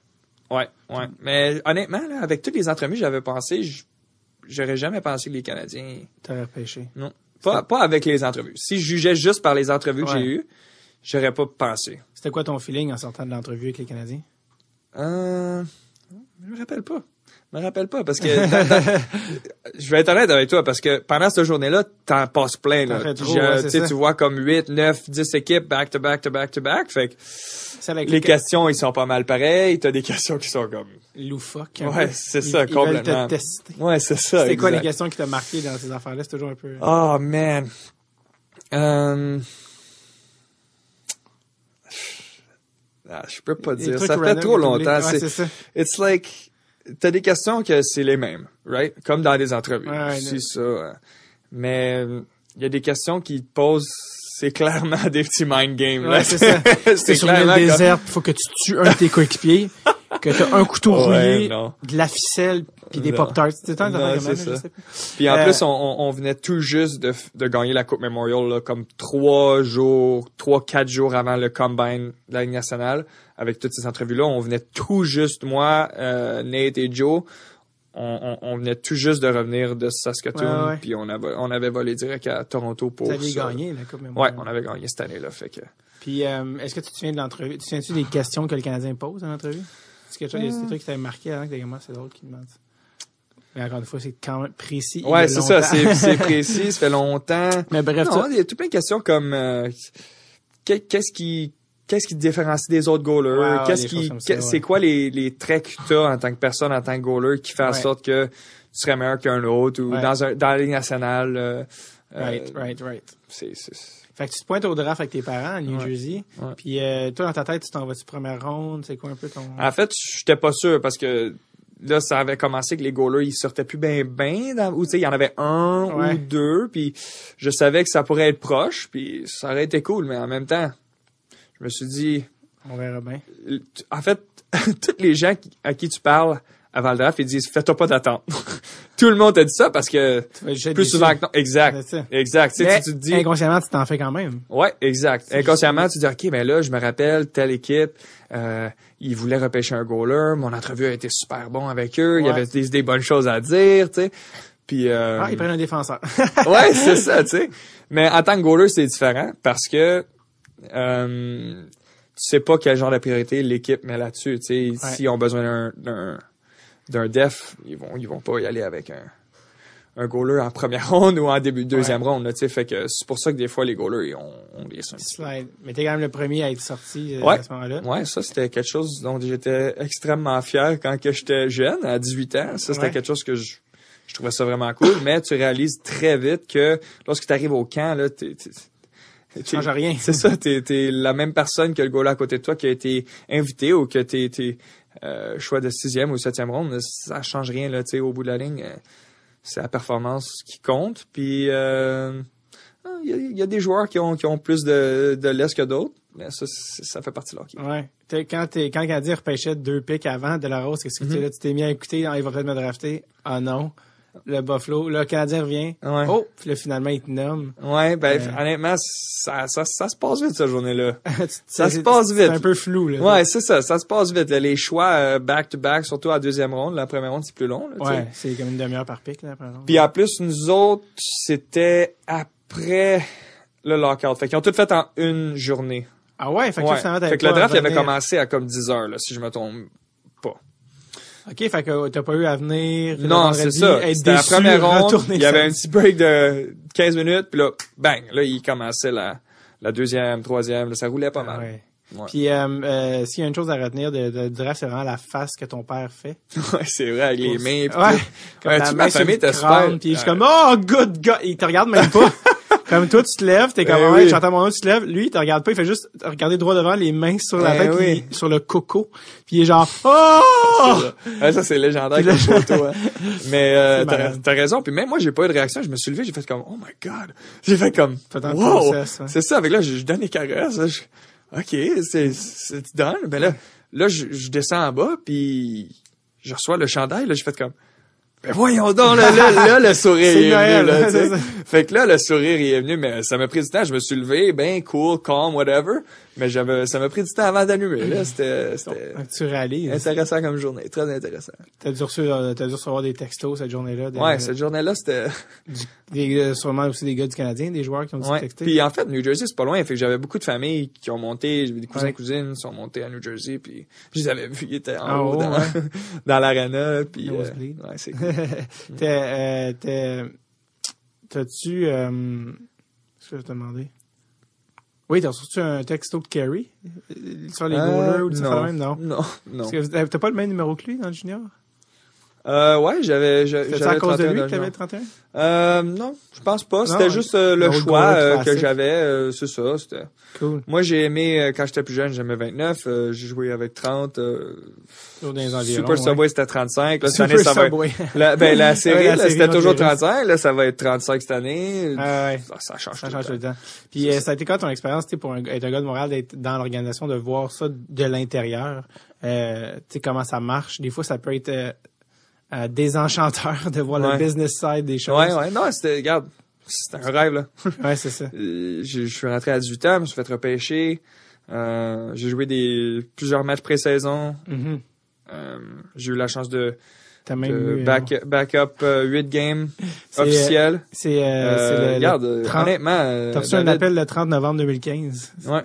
ouais, ouais. Mais honnêtement, là, avec toutes les entrevues que j'avais pensé, j- j'aurais jamais pensé que les Canadiens. T'aurais repêché. Non. Pas, pas avec les entrevues. Si je jugeais juste par les entrevues que j'ai eues, j'aurais pas pensé. C'était quoi ton feeling en sortant de l'entrevue avec les Canadiens? Euh, je me rappelle pas. Je me rappelle pas parce que [laughs] je vais être honnête avec toi parce que pendant cette journée-là, t'en passes plein T'en là. fais trop, Je- ouais, c'est tu vois comme 8, 9, 10 équipes back to back to back to back. Fait que C'est les questions, ils sont pas mal pareils, t'as des [laughs] questions qui sont comme loufoques. Ouais, c'est ça, ils veulent complètement. te tester. Ouais, c'est ça. C'était quoi les questions qui t'ont marqué dans ces affaires-là? C'est toujours un peu... Oh man. Euh... Ah, je peux pas dire. Ça fait random trop longtemps. Ouais, c'est, c'est ça. it's like, t'as des questions que c'est les mêmes, right? Comme dans des entrevues. Ouais, c'est le- ça. euh, Mais il y a des questions qui te posent, c'est clairement [laughs] des petits mind games. là. Ouais, c'est ça. [laughs] c'est sur clairement comme- déserte, faut que tu tues un de tes coéquipiers, [laughs] que t'as un couteau Ouais, rouillé, de la ficelle, puis des. Pop-Tarts. C'est ça. Puis en Euh, plus, on, venait tout juste de, de gagner la Coupe Memorial, là, comme trois jours, trois, quatre jours avant le combine de la Ligue nationale. Avec toutes ces entrevues-là, on venait tout juste, moi, euh, Nate et Joe, on, on, on venait tout juste de revenir de Saskatoon, Ouais, ouais. puis on avait, on avait volé direct à Toronto pour Vous aviez gagné la Coupe Ouais, Memorial. on avait gagné cette année-là, fait que... Puis, euh, est-ce que tu te souviens de l'entrevue? Tu te souviens-tu des questions que le Canadien pose en entrevue? C'est quelque chose, des- des trucs qui t'avaient marqué avant que moi, c'est drôle qu'ils demandent ça. Mais encore une fois, c'est quand même précis. y a Ouais, c'est ça, c'est c'est [laughs] précis, ça fait longtemps. Mais bref, Non, ça- il y a tout plein de questions comme euh, qu'est- qu'est-ce qui qu'est-ce qui te différencie des autres goalers? Ouais, ouais, Qu'est-ce qui c'est ouais. quoi les, les traits que tu as en tant que personne, en tant que goaler qui fait en Ouais. sorte que tu serais meilleur qu'un autre ou Ouais. dans un dans la ligue nationale euh, Right, euh, right, right. c'est c'est- Fait que tu te pointes au draft avec tes parents à New Ouais. Jersey. Ouais. Puis euh, toi, dans ta tête, tu t'en vas-tu première ronde? C'est quoi un peu ton... En fait, j'étais pas sûr parce que là, ça avait commencé que les goalers, ils sortaient plus bien dans, ou tu sais, il y en avait un Ouais. ou deux, puis je savais que ça pourrait être proche, puis ça aurait été cool, mais en même temps, je me suis dit, On verra bien. en fait, [laughs] tous les gens à qui tu parles avant le draft, ils disent, fais-toi pas d'attente. Tout le monde t'a dit ça parce que plus souvent que non. Exact. Exact. Tu te dis, inconsciemment, tu t'en fais quand même. Ouais, exact. Inconsciemment, tu dis, OK, ben là, je me rappelle, telle équipe, euh, ils voulaient repêcher un goaler. Mon entrevue a été super bon avec eux. Il y avait des, des bonnes choses à dire, tu sais. Puis, euh, Ah, ils prennent un défenseur. [laughs] ouais, c'est ça, tu sais. Mais en tant que goaler, c'est différent parce que euh, tu sais pas quel genre de priorité l'équipe met là-dessus. Tu sais, s'ils ont besoin d'un- d'un def, ils vont ils vont pas y aller avec un un goaler en première ronde ou en début de deuxième ronde. Là, tu sais, fait que c'est pour ça que des fois les goalers ils ont, ont des un petit. Mais t'es quand même le premier à être sorti euh, Ouais. à ce moment-là. Ouais, ça c'était quelque chose dont j'étais extrêmement fier quand que j'étais jeune, à 18 ans. Ça c'était Ouais. quelque chose que je, je trouvais ça vraiment cool, mais tu réalises très vite que lorsque tu arrives au camp là, t'es, t'es- t'es- changes rien. C'est ça, t'es, t'es la même personne que le là à côté de toi qui a été invité ou que t'es, t'es euh, choix de sixième ou septième ronde, ça change rien là, au bout de la ligne, euh, c'est la performance qui compte. Puis euh, ah, il y, a, il y a des joueurs qui ont, qui ont plus de, de l'est que d'autres, mais ça, ça fait partie de. Ouais. T'es- quand t'es, quand repêchait deux pics avant de la Rose, qu'est-ce que tu là, tu t'es mis à écouter, ah, il va peut-être me drafter. Ah non. Le Buffalo, le Canadien revient. Ouais. Oh, puis là, finalement, il te nomme. Ouais, ben Euh. honnêtement, ça, ça, ça se passe vite cette journée-là. [laughs] ça se passe vite. C'est un peu flou, là. Ouais, c'est ça, ça se passe vite. là. Les choix euh, back-to-back, surtout à la deuxième ronde, la première ronde c'est plus long. Là. Ouais, c'est comme une demi-heure par pic, là, par exemple. Puis en plus, nous autres, c'était après le lockout. Fait qu'ils ont tout fait en une journée. Ah ouais, fait que Ouais. finalement, Fait que le draft il avait commencé à comme 10 heures, là, si je me trompe. OK, fait que t'as pas eu à venir Non, c'est ça. C'était la première ronde. Il y avait un petit break de 15 minutes, puis là, bang, là, il commençait la, la deuxième, troisième, là, ça roulait pas mal. Ah Ouais. Ouais. Puis, euh, euh, s'il y a une chose à retenir de, de, draft, c'est vraiment la face que ton père fait. [laughs] Ouais, c'est vrai, avec les mains. pis Ouais. Comme Ouais, la tu- main ma famille super. Puis je suis comme, oh, good God! Il te regarde même pas. [laughs] comme toi, tu te lèves, t'es comme, Ben ouais, oui. j'entends mon nom, tu te lèves. Lui, il te regarde pas, il fait juste regarder droit devant, les mains sur la Ben tête, oui. puis sur le coco. Puis il est genre, [laughs] oh! Ça, c'est légendaire comme photo. hein. [laughs] Mais euh, t'as raison. Puis même moi, j'ai pas eu de réaction. Je me suis levé, j'ai fait comme, oh my God. J'ai fait comme, wow. ouais. C'est ça. Avec là, je, je donne les caresses. là, je- OK, c'est c'est done. Ben là, là je, je descends en bas, puis je reçois le chandail. Là, j'ai fait comme, Ben voyons donc, là, là, là, le [laughs] sourire est Noël, venu, là. Fait que là, le sourire il est venu, mais ça m'a pris du temps. Je me suis levé, ben cool, calm, whatever. Mais j'avais, ça m'a pris du temps avant d'allumer, là. [laughs] C'était, c'était Donc, tu réalises. intéressant comme journée, très intéressant. T'as dû, recevoir, t'as dû recevoir des textos cette journée-là. Des, Ouais, cette journée-là, c'était, [laughs] des- euh, sûrement aussi des gars du Canadien, des joueurs qui ont dû ouais. texter. Puis en fait, New Jersey, c'est pas loin. Fait que j'avais beaucoup de familles qui ont monté, des cousins, Ouais. cousines qui sont montés à New Jersey, puis je les avais vus, ils étaient en En haut, dans, ouais. [laughs] dans l'arena, puis, euh, ouais, c'est cool. T'es, euh, t'es, t'as-tu, euh, qu'est-ce que je vais te demander? Oui, t'as reçu un texto de Kerry euh, sur les Euh, goalers ou le même? Non? Non, non. T'as pas le même numéro que lui dans le junior? Euh, ouais, j'avais, j'avais C'est à cause de 31 lui que t'avais genre. 31? Euh, non, je pense pas. C'était juste euh, le choix euh, que j'avais. euh, c'est ça. C'était. Cool. Moi, j'ai aimé quand j'étais plus jeune, j'aimais 29. euh, j'ai joué avec 30. euh, Toujours dans les environs. Super ouais. Subway c'était 35. Là, cette année, ça va être. Subway. [laughs] La, ben, la série, Ouais, série c'était toujours Honduras. 35. Là, ça va être 35 cette année. Ah ouais. Ça, ça change Ça tout change tout le temps. temps. Puis ça a été quoi ton expérience, tu sais, pour un, être un gars de Montréal, d'être dans l'organisation, de voir ça de l'intérieur, euh, tu sais, comment ça marche? Des fois, ça peut être euh, euh, désenchanteur de voir Ouais. le business side des choses. Ouais, ouais. Non, c'était, regarde, c'était un rêve, là. [laughs] Ouais, c'est ça. Euh, je suis rentré à 18 ans, je me suis fait repêcher. Euh, j'ai joué des plusieurs matchs pré-saison. Mhm. Euh, j'ai eu la chance de, T'as même de eu, euh, back, back-up euh, 8 games C'est, officiels. C'est, euh, Euh, regarde, euh, 30 honnêtement, euh, T'as reçu un appel le 30 novembre 2015. Ouais.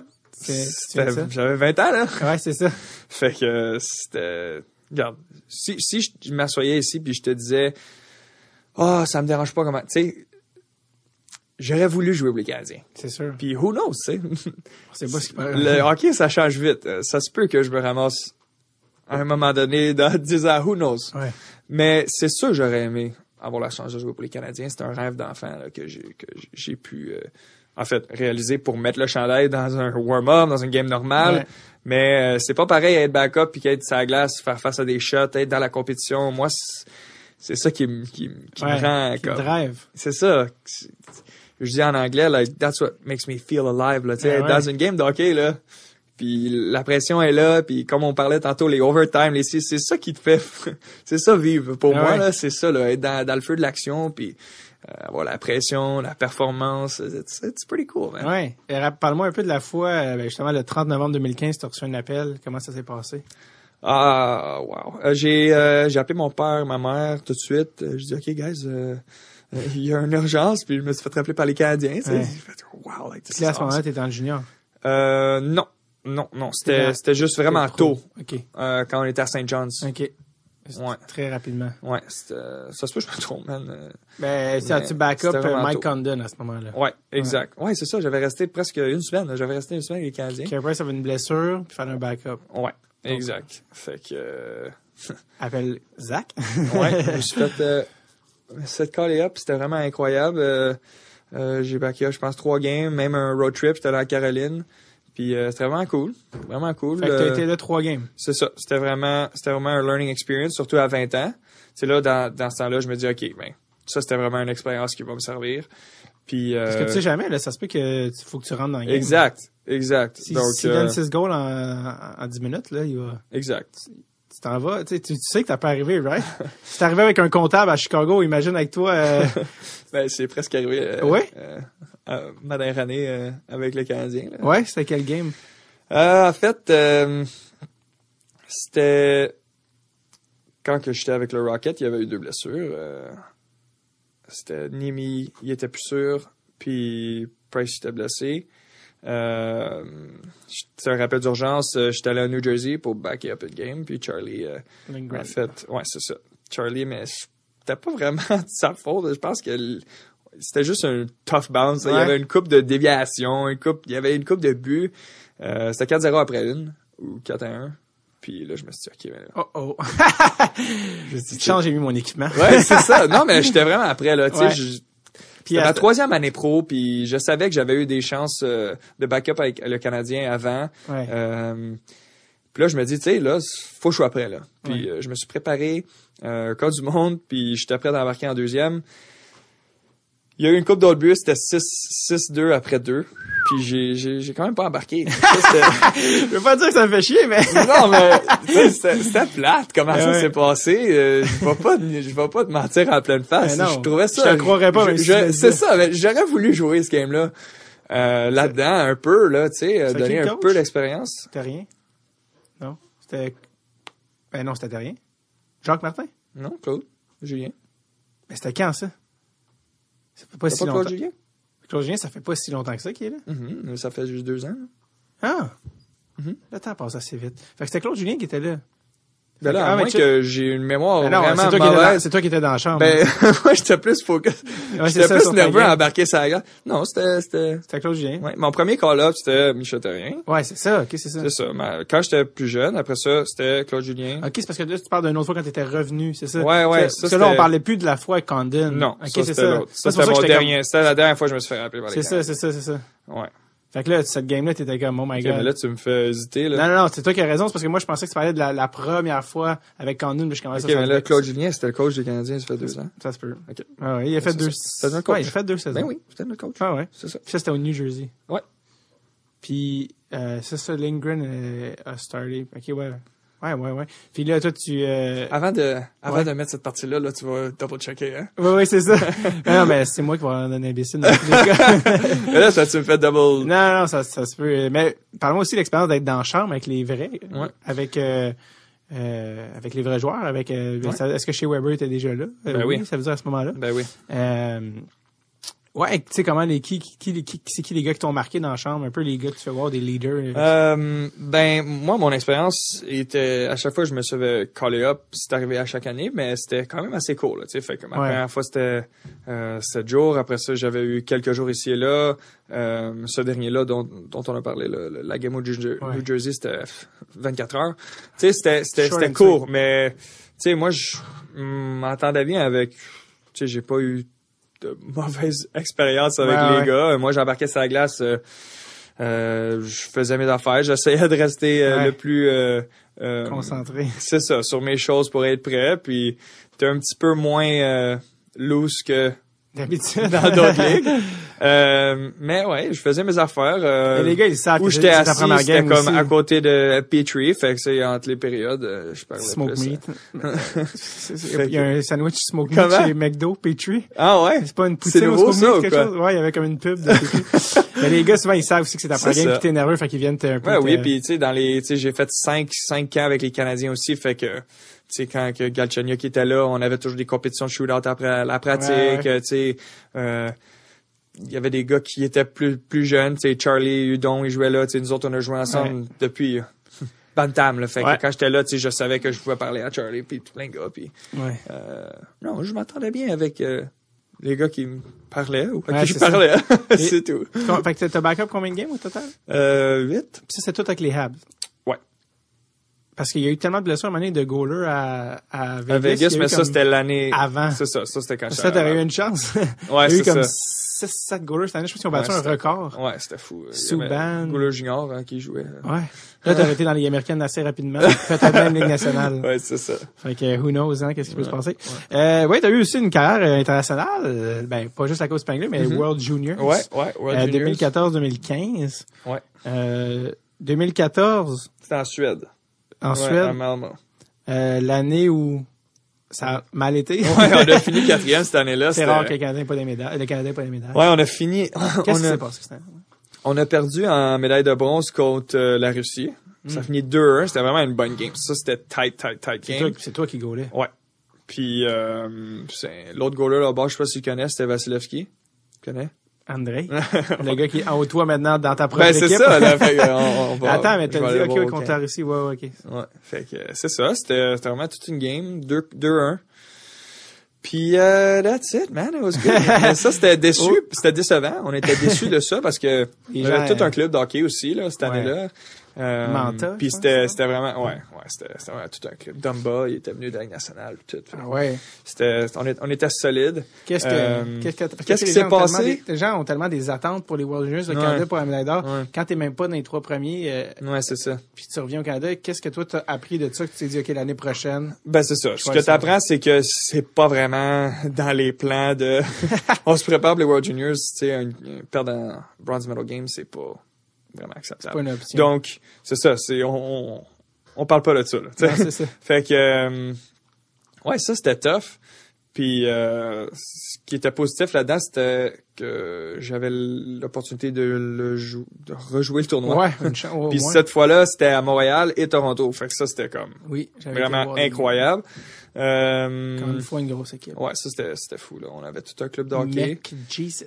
J'avais 20 ans, là. Ouais, c'est ça. Fait que euh, c'était... Regarde, si, si je m'assoyais ici puis je te disais « Ah, ça me dérange pas comment... » Tu sais, j'aurais voulu jouer au les Canadiens. C'est sûr. Puis who knows, tu sais. Sait pas ce qui Le hockey, ça change vite. Euh, Ça se peut que je me ramasse à un moment donné dans [laughs] 10 ans, who knows. Ouais. Mais c'est sûr que j'aurais aimé avoir la chance de jouer pour les Canadiens. C'est un rêve d'enfant là, que j'ai que j'ai pu euh, en fait réaliser pour mettre le chandail dans un warm-up, dans une game normale. Ouais. Mais euh, c'est pas pareil être backup puis qu'être sur la glace, faire face à des shots, être dans la compétition. Moi, c'est ça qui, me- qui, me- qui Ouais, me rend qui comme... drive. C'est ça. Je dis en anglais, like, that's what makes me feel alive, là. Sais, Ouais, dans une game de hockey, là. Puis la pression est là, puis comme on parlait tantôt, les overtime, les c'est ça qui te fait, [laughs] c'est ça vivre. Pour Ah moi, là, c'est ça, là, être dans, dans le feu de l'action, puis avoir la pression, la performance, it's pretty cool, man. Ouais. Parle-moi un peu de la fois, euh, ben, justement, le 30 novembre 2015, tu as reçu un appel. Comment ça s'est passé? Ah, wow. Euh, j'ai, euh, appelé mon père, ma mère, tout de suite. Euh, J'ai dit, OK, guys, euh, euh, il y a une urgence, puis je me suis fait rappeler par les Canadiens, tu sais. Ouais. Fait, wow, like, Puis là, à ce moment-là, t'étais le junior. Euh, non. Non, non. C'était juste vraiment tôt, OK. euh, quand on était à St. John's. OK. Ouais. Très rapidement. Ouais, c'était, ça se peut, je me trompe, man. Euh, Ben, Mais as-tu backup euh, Mike tôt. Condon à ce moment-là? Ouais, exact. Ouais, c'est ça. J'avais resté presque une semaine. J'avais resté une semaine avec les Canadiens. Après, ça avait une blessure, puis fallait un backup. Ouais, exact. Fait que, euh, [laughs] Appelle Zach. ouais, je me [laughs] suis fait, euh, cette call up, c'était vraiment incroyable. Euh, euh, j'ai backé je pense, trois games, même un road trip, j'étais dans la Caroline. Puis euh, c'était vraiment cool. Vraiment cool. fait que t'as Euh, été là trois games. C'est ça. C'était vraiment, c'était vraiment un learning experience, surtout à 20 ans. C'est là, dans, dans ce temps-là, je me dis, OK, ben, ça, c'était vraiment une expérience qui va me servir. Puis, euh, Parce que tu sais jamais, là, ça se peut que tu- faut que tu rentres dans le game. exact, exact. Si, Donc, euh, donne 6 goals en, en 10 minutes, là, il va, exact. tu t'en vas, tu sais, tu tu sais que t'as pas arrivé, right? [laughs] si t'es arrivé avec un comptable à Chicago, imagine avec toi, euh, [laughs] Ben, c'est presque arrivé. Ouais? Euh, ma dernière année euh, avec le Canadien. là. ouais, c'était quel game? Euh, en fait, euh, c'était quand que j'étais avec le Rocket, il y avait eu deux blessures. euh, c'était Nimi, il était plus sûr, puis Price était blessé. Euh, c'était un rappel d'urgence. J'étais allé à New Jersey pour backer up une game, puis Charlie, euh, en fait, ouais, c'est ça. Charlie, mais c'était pas vraiment [laughs] de sa faute. Je pense que c'était juste un tough bounce. Il y avait une coupe de déviation, une coupe, il y avait une coupe de buts. Euh, c'était 4-0 après une, ou 4-1. Puis là, je me suis dit, OK, mais là, Oh oh. [laughs] dit, Change, j'ai mis mon équipement. Ouais, c'est ça. Non, mais [laughs] j'étais vraiment après, là. Tu sais, Ouais. je- c'était ma troisième année pro, puis je savais que j'avais eu des chances euh, de backup avec le Canadien avant. Ouais. Euh, puis là, je me dis, tu sais, là, faut que je sois prêt, là. Puis euh, je me suis préparé, euh, cas du monde, puis j'étais prêt d'embarquer en deuxième. Il y a eu une coupe d'autres buts, c'était 6 6-2 après deux. puis j'ai, j'ai, j'ai quand même pas embarqué. [laughs] Ça, Je veux pas dire que ça me fait chier, mais... non, mais c'était, plate. Comment ça Ouais. s'est passé? Euh, je vais pas, je vais pas te mentir en pleine face. Non, je trouvais ça. je te croirais pas, C'est ça, mais j'aurais voulu jouer ce game-là. Euh, là-dedans, un peu, là, tu sais, euh, donner un peu d'expérience. C'était rien? Non? C'était... Ben non, c'était rien. Jacques Martin? Non, Claude, Julien. Mais c'était quand, ça? Ça fait pas si pas longtemps. Claude Julien? Claude Julien, ça fait pas si longtemps que ça qu'il est là. Mhm, mais ça fait juste deux ans. là. Ah! Mhm. Le temps passe assez vite. Fait que c'était Claude Julien qui était là. Ben là, Ah, à mais moins tu- que j'ai une mémoire Ben non, vraiment c'est toi, qui étais dans, mauvaise. c'est toi qui étais dans la chambre. Ben, [laughs] moi, j'étais plus focus. Ouais, c'est j'étais plus nerveux à embarquer sa glace. Non, c'était, c'était, C'était Claude Julien. ouais. Mon premier call-up, c'était Michel Terrien. Ouais, c'est ça. OK, c'est ça. C'est ça. Mais quand j'étais plus jeune, après ça, c'était Claude Julien. OK, c'est parce que là, tu parles d'une autre fois quand t'étais revenu, c'est ça? Ouais, ouais, Parce ça, que là, on parlait plus de la fois avec Condon. Non, OK, c'est c'était ça. Ça, c'était mon dernier. C'était la dernière fois que je me suis fait rappeler par les C'est ça, c'est ça, c'est ça. Ouais. Fait que là, cette game-là, t'étais comme, oh my Ok, god. mais là, tu me fais hésiter, là. Non, non, non, c'est toi qui as raison. C'est parce que moi, je pensais que tu parlais de la, la première fois avec Condon, mais je commençais ok, à mais là, Claude Julien, c'était le coach des Canadiens, ça fait deux ans. Ça se peut. Ok. Ah ouais, il a fait deux. C'est un coach. Ouais, il a fait deux saisons. Ben oui, c'était le coach. Ah ouais. C'est ça. Puis ça, c'était au New Jersey. Ouais. Puis, euh, c'est ça, Lindgren euh, a starté. OK, ouais. Ouais, ouais, ouais. Puis là, toi, tu... Euh... Avant de, avant Ouais. de mettre cette partie-là, là, tu vas double-checker, hein? Ouais, ouais, c'est ça. [laughs] Non, mais c'est moi qui vais en donner un imbécile dans tous les cas. [laughs] Mais là, ça, tu me fais double. non, non, ça, ça se peut. Mais parlons aussi de l'expérience d'être dans la chambre avec les vrais. Ouais. Avec... Euh, euh, avec les vrais joueurs, avec euh, Ouais. est-ce que chez Weber était déjà là? Euh, Ben oui. Ça veut dire à ce moment-là. Ben oui. Ouais, tu sais comment les qui qui qui, qui- c'est qui les gars qui t'ont marqué dans la chambre, un peu les gars que tu fais voir des leaders. Euh, ben moi mon expérience était à chaque fois je me suis caller up c'est arrivé à chaque année mais c'était quand même assez court là tu sais fait que ma Ouais. première fois c'était euh, sept jours après ça j'avais eu quelques jours ici et là euh, ce dernier là dont, dont on a parlé le- le- la game au New Ouais. New Jersey c'était 24 heures tu sais c'était c'était c'était court mais tu sais moi je m'entendais bien avec tu sais j'ai pas eu de mauvaise [laughs] expérience avec Ouais, les ouais. gars moi j'embarquais sur la glace euh, euh, je faisais mes affaires, j'essayais de rester euh, Ouais. le plus euh, euh, Concentré. [laughs] c'est ça, sur mes choses pour être prêt, puis t'es un petit peu moins euh, loose que D'habitude. dans d'autres ligues. Euh, mais ouais, je faisais mes affaires. euh, les gars, ils savent où que j'étais assis, c'était comme aussi. à côté de Petrie, fait que c'est entre les périodes, euh, je parlais Smoke plus. meat. [laughs] C'est- Fait Il y a un sandwich smoke meat chez McDo, Petrie. Ah ouais? C'est pas une poutine au nouveau, smoke ça, meat, ou quelque quoi? chose? Ouais, il y avait comme une pub de Petrie. [laughs] Mais les gars, souvent, ils savent aussi que c'est première game pis t'es nerveux, fait qu'ils viennent te un peu. Ouais, oui, puis tu sais dans les tu sais j'ai fait cinq cinq camps avec les Canadiens aussi, fait que sais quand que Galchenyuk était là, on avait toujours des compétitions de shootout après la pratique, Ouais, euh, tu sais euh, il y avait des gars qui étaient plus plus jeunes, tu sais Charlie Hudon, il jouait là, tu sais nous autres on a joué ensemble depuis euh, [laughs] Bantam là, fait que quand j'étais là, tu sais je savais que je pouvais parler à Charlie puis plein de gars puis Ouais. euh, non, je m'entendais bien avec euh, les gars qui me parlaient ou à qui je parlais. [laughs] C'est tout. Fait que t'as backup combien de games au total? Euh, 8 Puis ça, c'est tout avec les Habs. Ouais. Parce qu'il y a eu tellement de blessures à un moment donné de goaler à, à Vegas. à Vegas, mais ça c'était l'année avant. C'est ça, ça c'était quand Ça, t'aurais eu une chance. Ouais, [laughs] il y a eu c'est comme ça. 6-7 goalers cette année. Je pense qu'ils ont battu Ouais, un record. Ouais, c'était fou. Gouleur Junior hein, qui jouait. Ouais. Là, t'aurais été dans les américaines assez rapidement. [laughs] Peut-être même Ligue nationale. Ouais, c'est ça. Fait que, who knows, hein, qu'est-ce qui peut se passer. Euh, ouais, t'as eu aussi une carrière euh, internationale. ben, pas juste à cause du Spengler, mais Mhm. World Junior. Ouais, ouais, World Euh, Juniors. 2014-2015. Ouais. Euh, 2014, C'était en Suède. En Ouais, Suède, euh, l'année où ça a mal été. Ouais, on a fini quatrième cette année-là. C'est rare que le Canadien n'ait pas des médailles. Le Canadien pas des médailles. Ouais, on a fini. [laughs] Qu'est-ce on, qui a, s'est passé cette année? on a perdu en médaille de bronze contre euh, la Russie. Ça a fini 2-1. C'était vraiment une bonne game. Ça, c'était tight, tight, tight C'est toi, game. c'est toi qui gaulais. Ouais. Puis, euh, l'autre goaler là-bas, je sais pas si tu connais, c'était Vasilevski. Tu connais? André. [laughs] le gars qui est en haut de toi maintenant dans ta propre Ben, c'est équipe. ça, là. Fait on, on va, [laughs] Attends, mais t'as dit, ok, ouais, contre la Russie, ouais, ouais, ok. Ouais, fait que euh, c'est ça, c'était c'était vraiment toute une game, 2 2-1. Puis euh, that's it, man, it was good. [laughs] Mais ça c'était déçu, Oh. c'était décevant, on était déçus de ça parce que gens, tout euh, un club d'hockey aussi là cette Ouais. année-là. Euh, Manta, Puis c'était vraiment, ouais, ouais, c'était c'était vraiment tout un club. Dumba, il était venu de la Ligue nationale, tout. Ah ouais. C'était, on, est- on était solide. Qu'est-ce que, Euh, qu'est-ce que, qui s'est passé? des- Les gens ont tellement des attentes pour les World Juniors Ouais. Canada pour la médaille d'or. Ouais. Quand t'es même pas dans les trois premiers, euh, Ouais, c'est ça. puis tu reviens au Canada, qu'est-ce que toi t'as appris de ça que tu t'es dit, OK, l'année prochaine? Ben c'est ça. Ce que t'apprends, c'est que c'est pas vraiment dans les plans de. [laughs] on se prépare pour les World Juniors. Tu sais, un, un perdre en bronze medal game, c'est pas vraiment acceptable. Pas une option. Donc c'est ça. C'est on, on on parle pas de ça. Là. Non, ça. [laughs] fait que euh, ouais, ça c'était tough. Puis euh, ce qui était positif là-dedans, c'était que j'avais l'opportunité de le jou- de rejouer le tournoi. Ouais, une chance, [laughs] Puis cette fois-là, c'était à Montréal et Toronto. Fait que ça, c'était comme Oui, vraiment incroyable. Euh, Encore une fois, une grosse équipe. ouais, ça c'était c'était fou là. On avait tout un club de hockey. Jesus.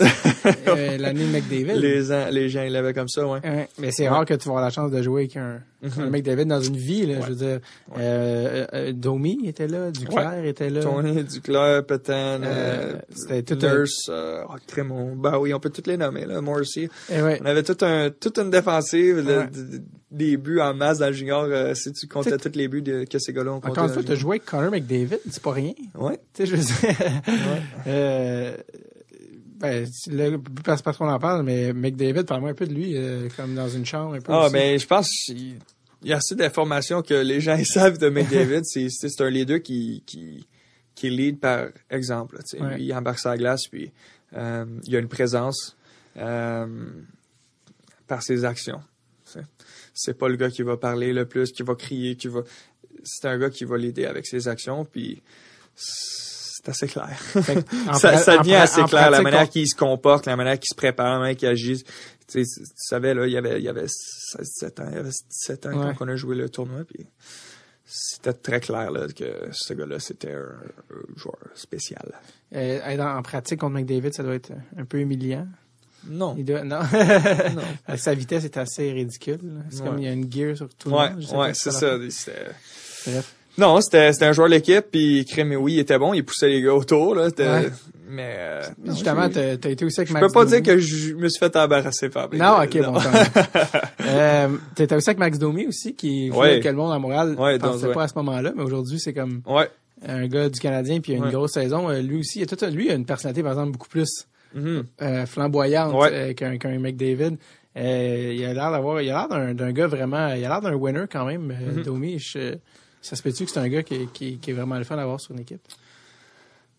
Euh, [laughs] L'année de McDavid. Les gens, les gens ils l'avaient comme ça, ouais. Ouais, mais c'est rare que tu vas avoir la chance de jouer avec un, un McDavid dans une vie, là, Mhm. Ouais. je veux dire. Euh, euh, Domi était là, Duclair était là. Tony, Duclair, Petan, Euh, c'était tout Nurse, oh, Crémont. Bah oui, on peut toutes les nommer là, Morrissey. Eh. On avait tout un, toute une défensive, des buts en masse dans le junior. si tu comptais tous les buts de, que ces gars-là ont compté. Encore une fois, tu joué avec Connor McDavid, c'est pas rien. Ouais. [laughs] Tu sais, je veux dire. Ben, là, parce, parce qu'on en parle, mais McDavid, parle-moi un peu de lui, euh, comme dans une chambre, un peu. Ah, aussi. mais je pense qu'il il y a assez d'informations que les gens [laughs] savent de McDavid. c'est c'est un leader qui qui qui lead par exemple. là. Ouais. Lui, il embarque la glace, puis euh, il a une présence euh, par ses actions. C'est pas le gars qui va parler le plus, qui va crier, qui va. C'est un gars qui va l'aider avec ses actions, puis c'est assez clair. Fait que, en [laughs] ça, ça en devient assez en clair, la manière on- qu'il se comporte, la manière qu'il se prépare, la manière qu'il agit. Tu sais, tu savais, là, il y avait, il y avait 16, 17 ans, il y avait 17 ans Ouais. quand on a joué le tournoi, puis c'était très clair, là, que ce gars-là, c'était un, un joueur spécial. euh, être en en pratique contre McDavid, ça doit être un peu humiliant. Non. Il doit, non. [laughs] non. Avec Sa vitesse est assez ridicule. C'est Ouais. comme il y a une gear sur tout le Ouais, monde. Ouais, c'est ça. Bref. Non, c'était, c'était un joueur de l'équipe, puis Crème, oui, il était bon, il poussait les gars autour, là, c'était- Ouais. mais, euh, non, Justement, je- t'as t'as été aussi avec je Max peux pas Domi. dire que je me suis fait embarrasser par Non, ok, bon, tant mieux. [laughs] euh, T'étais aussi avec Max Domi aussi, qui jouait Ouais. avec le monde à Montréal. Ouais, Je pensais donc, ouais. pas à ce moment-là, mais aujourd'hui, c'est comme Ouais. un gars du Canadien, puis il a une Ouais. grosse saison. Euh, lui aussi, il a tout, lui, il a une personnalité, par exemple, beaucoup plus Mhm. euh, flamboyante Ouais. euh, qu'un qu'un McDavid. Euh, il a l'air d'avoir, il a l'air d'un d'un gars vraiment, il a l'air d'un winner quand même, Mhm. Domi. Je- ça se peut-tu que c'est un gars qui, qui, qui est vraiment le fun d'avoir sur une équipe?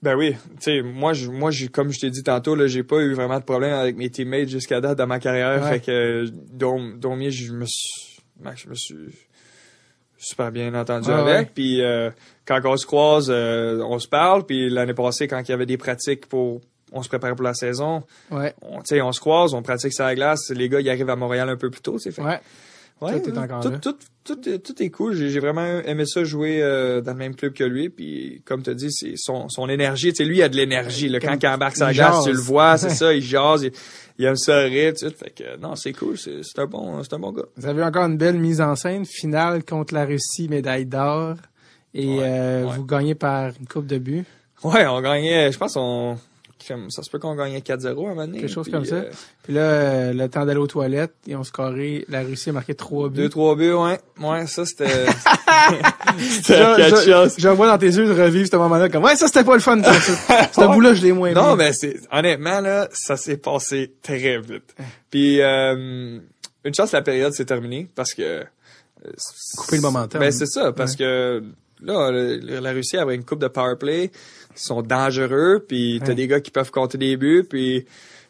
Ben oui, tu sais, moi, je, moi, j'ai, comme je t'ai dit tantôt, là, j'ai pas eu vraiment de problème avec mes teammates jusqu'à date dans ma carrière. Ouais. Fait que, je me suis, je me suis super bien entendu avec. ouais. Puis euh, quand on se croise, euh, on se parle. Puis l'année passée, quand il y avait des pratiques pour, on se préparait pour la saison. Ouais, On, tu sais, on se croise, on pratique sur la glace. Les gars, ils arrivent à Montréal un peu plus tôt. sais. Fait, ouais. Ouais, tout est encore tout, là. tout, tout, est- tout est cool. J'ai, vraiment aimé ça jouer euh, dans le même club que lui. Puis comme tu dis, c'est son, son énergie. Tu sais, lui, il a de l'énergie. là. Quand Comme- il embarque glace, tu le vois, c'est [laughs] ça, il jase, il, il aime ça rire, tout. Fait que non, c'est cool. C'est, un bon, un bon gars. Vous avez encore une belle mise en scène, finale contre la Russie, médaille d'or. Et Ouais, euh, ouais. vous gagnez par une coupe de buts. Ouais, on gagnait, je pense on ça se peut qu'on gagnait 4-0 à un moment donné. Quelque chose puis, comme ça. euh, Puis là, euh, le temps d'aller aux toilettes, ils ont scoré. La Russie a marqué trois buts. Deux, trois buts, ouais. Ouais, ça, c'était... [laughs] c'était quelque je- chose. je vois dans tes yeux de revivre ce moment-là comme ouais ça c'était pas le fun [laughs] ce bout-là je l'ai moins Non, aimé. mais c'est... Honnêtement, là, ça s'est passé très vite. Puis, euh, une chance, la période s'est terminée parce que... euh, Couper le momentum. Ben, c'est ça, parce que... Là, la Russie avait une coupe de power play. Sont dangereux, puis t'as Ouais. des gars qui peuvent compter des buts, puis... Tu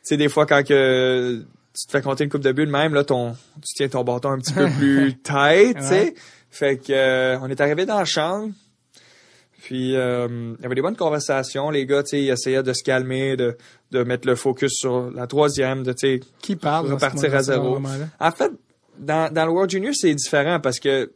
sais, des fois, quand que tu te fais compter une coupe de buts de même, là, ton, tu tiens ton bâton un petit peu [laughs] plus tight, tu sais. Ouais. Fait que, euh, on est arrivé dans la chambre. Puis, euh, il y avait des bonnes conversations. Les gars, tu sais, ils essayaient de se calmer, de, de mettre le focus sur la troisième, de, tu sais, qui parle repartir à zéro. En fait, dans, dans le World Junior, c'est différent parce que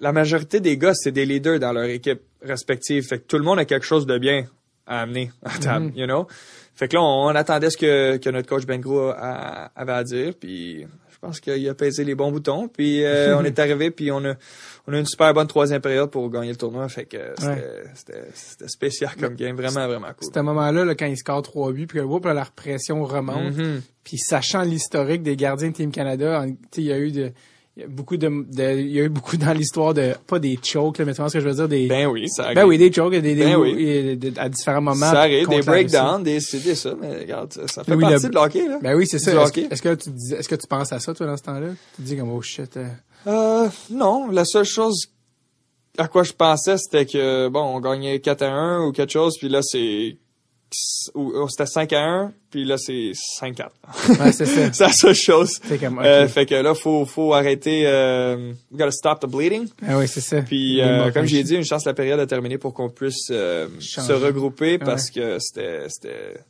la majorité des gars, c'est des leaders dans leur équipe respective. Fait que tout le monde a quelque chose de bien à amener à table, Mhm. you know? Fait que là, on, on attendait ce que, que notre coach Ben Gros a- avait à dire, puis pense qu'il a pesé les bons boutons. Puis euh, [laughs] on est arrivé, puis on a, on a une super bonne troisième période pour gagner le tournoi. Fait que c'était, Ouais. spécial comme game, vraiment, vraiment cool. C'est un moment-là, là, quand il score 3 buts, puis que whoop, là, la pression remonte. Mhm. Puis sachant l'historique des gardiens de Team Canada, en- tu sais, il y a eu de, il y a beaucoup de, de- il y a eu beaucoup dans l'histoire de, pas des chokes, là, mais tu vois ce que je veux dire, des, Ben oui, ça arrive. ben oui, des chokes, des, des, Ben oui. à différents moments. ça arrive, des breakdowns, des des ça, mais regarde, ça, ça fait Oui, partie le- de l'hockey, là. Ben oui, c'est ça. Est-ce que tu dis, est-ce que tu penses à ça, toi, dans ce temps-là? Tu te dis comme, oh shit, euh, Euh, non, la seule chose à quoi je pensais, c'était que, bon, on gagnait 4 à 1 ou quelque chose, puis là, c'est... ou C'était 5 à 1, puis là, c'est 5 à 4. ouais, c'est ça. [laughs] c'est la seule chose. C'est comme, ok. Euh, fait que là, faut, faut arrêter... Euh, we gotta stop the bleeding. ah oui, c'est ça. Puis, euh, comme j'ai dit, une chance la période a terminé pour qu'on puisse euh, se regrouper parce que c'était c'était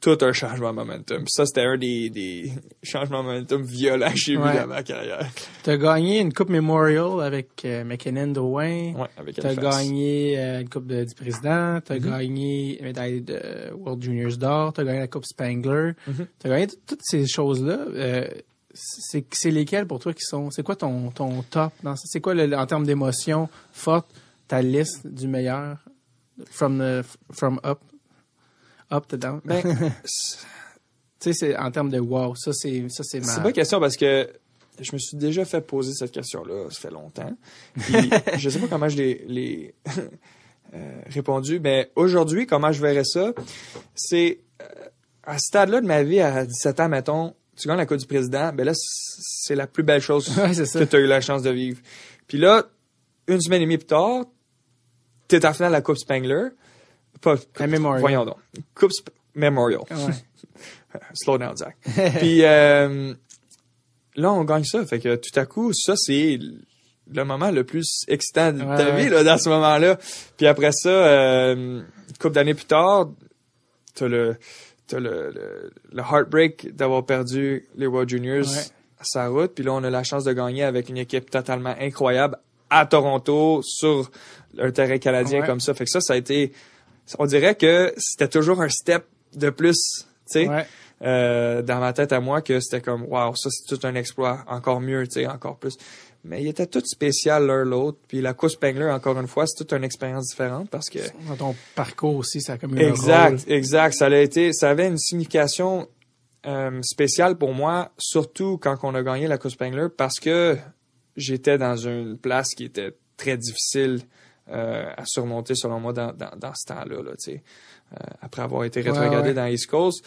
tout un changement de momentum. Ça, c'était un des, des changements de momentum violents que j'ai Ouais. dans ma carrière. T'as gagné une coupe Memorial avec euh, McKinnon Drouin. Ouais, avec T'as gagné euh, une coupe de, du président. T'as Mhm. gagné une médaille de World Juniors d'or. T'as gagné la coupe Spangler. Mhm. T'as gagné toutes ces choses-là. Euh, c'est c'est lesquelles pour toi qui sont c'est quoi ton ton top dans ça? C'est quoi le, en termes d'émotions fortes ta liste du meilleur from the from up? Up to down Ben, [laughs] tu sais c'est en termes de wow ça c'est ça c'est C'est ma une question parce que je me suis déjà fait poser cette question-là, ça fait longtemps. Puis, [laughs] je sais pas comment je l'ai l'ai, euh, répondu, mais aujourd'hui, comment je verrais ça, c'est euh, à ce stade-là de ma vie, à 17 ans, mettons, tu gagnes la Coupe du Président, ben là, c'est la plus belle chose [laughs] ouais c'est ça que tu as eu la chance de vivre. Puis là, une semaine et demie plus tard, t'es en finale de la Coupe Spangler. Pas, Memorial. Voyons donc. Coupe Memorial. ouais. [laughs] Slow down, Zach. Puis euh, là, on gagne ça. Fait que tout à coup, ça, c'est le moment le plus excitant de Ouais, ta vie, là, dans ce moment-là. Puis après ça, euh, une couple d'années plus tard, t'as le, t'as le, le, le heartbreak d'avoir perdu les World Juniors Ouais. à sa route. Puis là, on a la chance de gagner avec une équipe totalement incroyable à Toronto, sur un terrain canadien Ouais. comme ça. Fait que ça, ça a été... On dirait que c'était toujours un step de plus, tu sais. Ouais. Euh, dans ma tête à moi que c'était comme wow ça c'est tout un exploit encore mieux tu sais encore plus. Mais ils étaient tous spécial l'un l'autre puis la coupe Spengler encore une fois c'est toute une expérience différente parce que dans ton parcours aussi ça a comme eu un exact rôle. exact. Ça a été ça avait une signification euh, spéciale pour moi surtout quand on a gagné la coupe Spengler parce que j'étais dans une place qui était très difficile euh, à surmonter selon moi dans, dans, dans ce temps-là là, Euh, après avoir été rétrogradé ouais. dans East Coast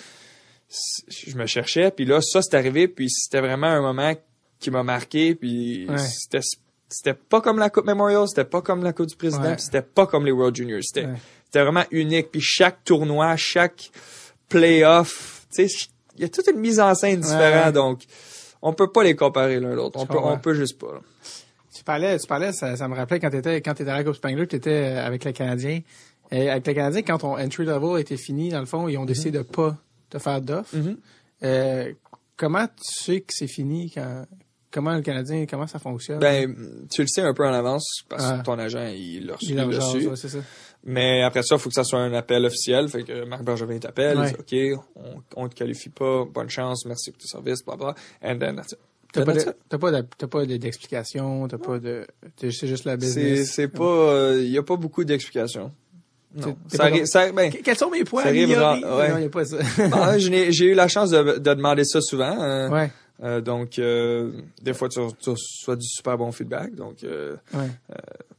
je me cherchais puis là ça c'est arrivé puis c'était vraiment un moment qui m'a marqué puis Ouais. c'était c'était pas comme la Coupe Memorial c'était pas comme la Coupe du Président c'était pas comme les World Juniors. C'était c'était vraiment unique puis chaque tournoi chaque playoff il y a toute une mise en scène différente donc on peut pas les comparer l'un l'autre. On peut on peut juste pas là. Tu parlais, tu parlais, ça, ça me rappelait quand t'étais, quand t'étais à la Coupe Spangler, tu étais avec les Canadiens. Et avec les Canadiens, quand ton entry level était fini, dans le fond, ils ont décidé de pas te faire d'offre. Mhm. Euh, comment tu sais que c'est fini quand, comment le Canadien, comment ça fonctionne? ben tu le sais un peu en avance parce Ouais. que ton agent il l'a reçu, ouais, ça. Mais après ça, il faut que ça soit un appel officiel. Fait que Marc Bergevin t'appelle, Ouais. il dit, OK, on, on te qualifie pas, bonne chance, merci pour tes services, bla bla. And then that's it. T'as pas, de, pas de- t'as pas de- d'explication, t'as pas de, c'est juste la business. c'est pas, il y a pas beaucoup d'explications. Non. Ça arrive, ça, ben, Que- Quels sont mes points Ça arrive améliorés? ra- ouais. Non, y a pas ça. [laughs] ben, n'ai- j'ai eu la chance de, de demander ça souvent. hein. ouais, Euh, donc, euh, des fois, tu, tu reçois du super bon feedback. Donc, euh, ouais.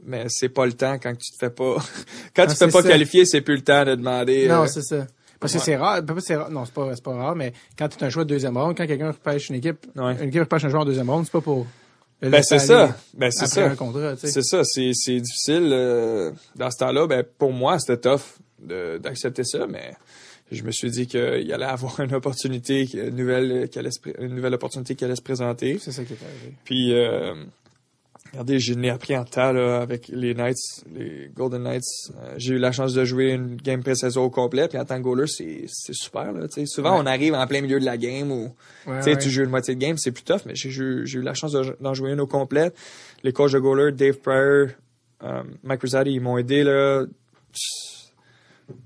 mais c'est pas le temps quand tu te fais pas, [laughs] quand Ah, tu te fais c'est pas ça. qualifier, c'est plus le temps de demander. Non, euh, c'est ça. Parce que c'est rare, pas- c'est rare, non, c'est pas, c'est pas rare, mais quand tu as un choix de deuxième ronde, quand quelqu'un repêche une équipe, Ouais. une équipe repêche un joueur en deuxième ronde, c'est pas pour Ben, c'est ça. Ben, c'est ça. C'est ça, c'est, c'est difficile. euh, dans ce temps-là, ben, pour moi, c'était tough de, d'accepter ça, mais je me suis dit qu'il allait avoir une opportunité, une nouvelle, qui allait se une nouvelle opportunité qui allait se présenter. C'est ça qui est arrivé. Puis, euh, regardez, je l'ai appris en temps là, avec les Knights, les Golden Knights. Euh, j'ai eu la chance de jouer une game pré-saison au complet, puis en tant que goaler, c'est, c'est super. Là, tu sais. Souvent, Ouais. on arrive en plein milieu de la game ou Ouais, ouais. tu joues une moitié de game, c'est plus tough, mais j'ai eu, j'ai eu la chance de- d'en jouer une au complet. Les coachs de goaler, Dave Pryor, euh, Mike Rosati, ils m'ont aidé, là.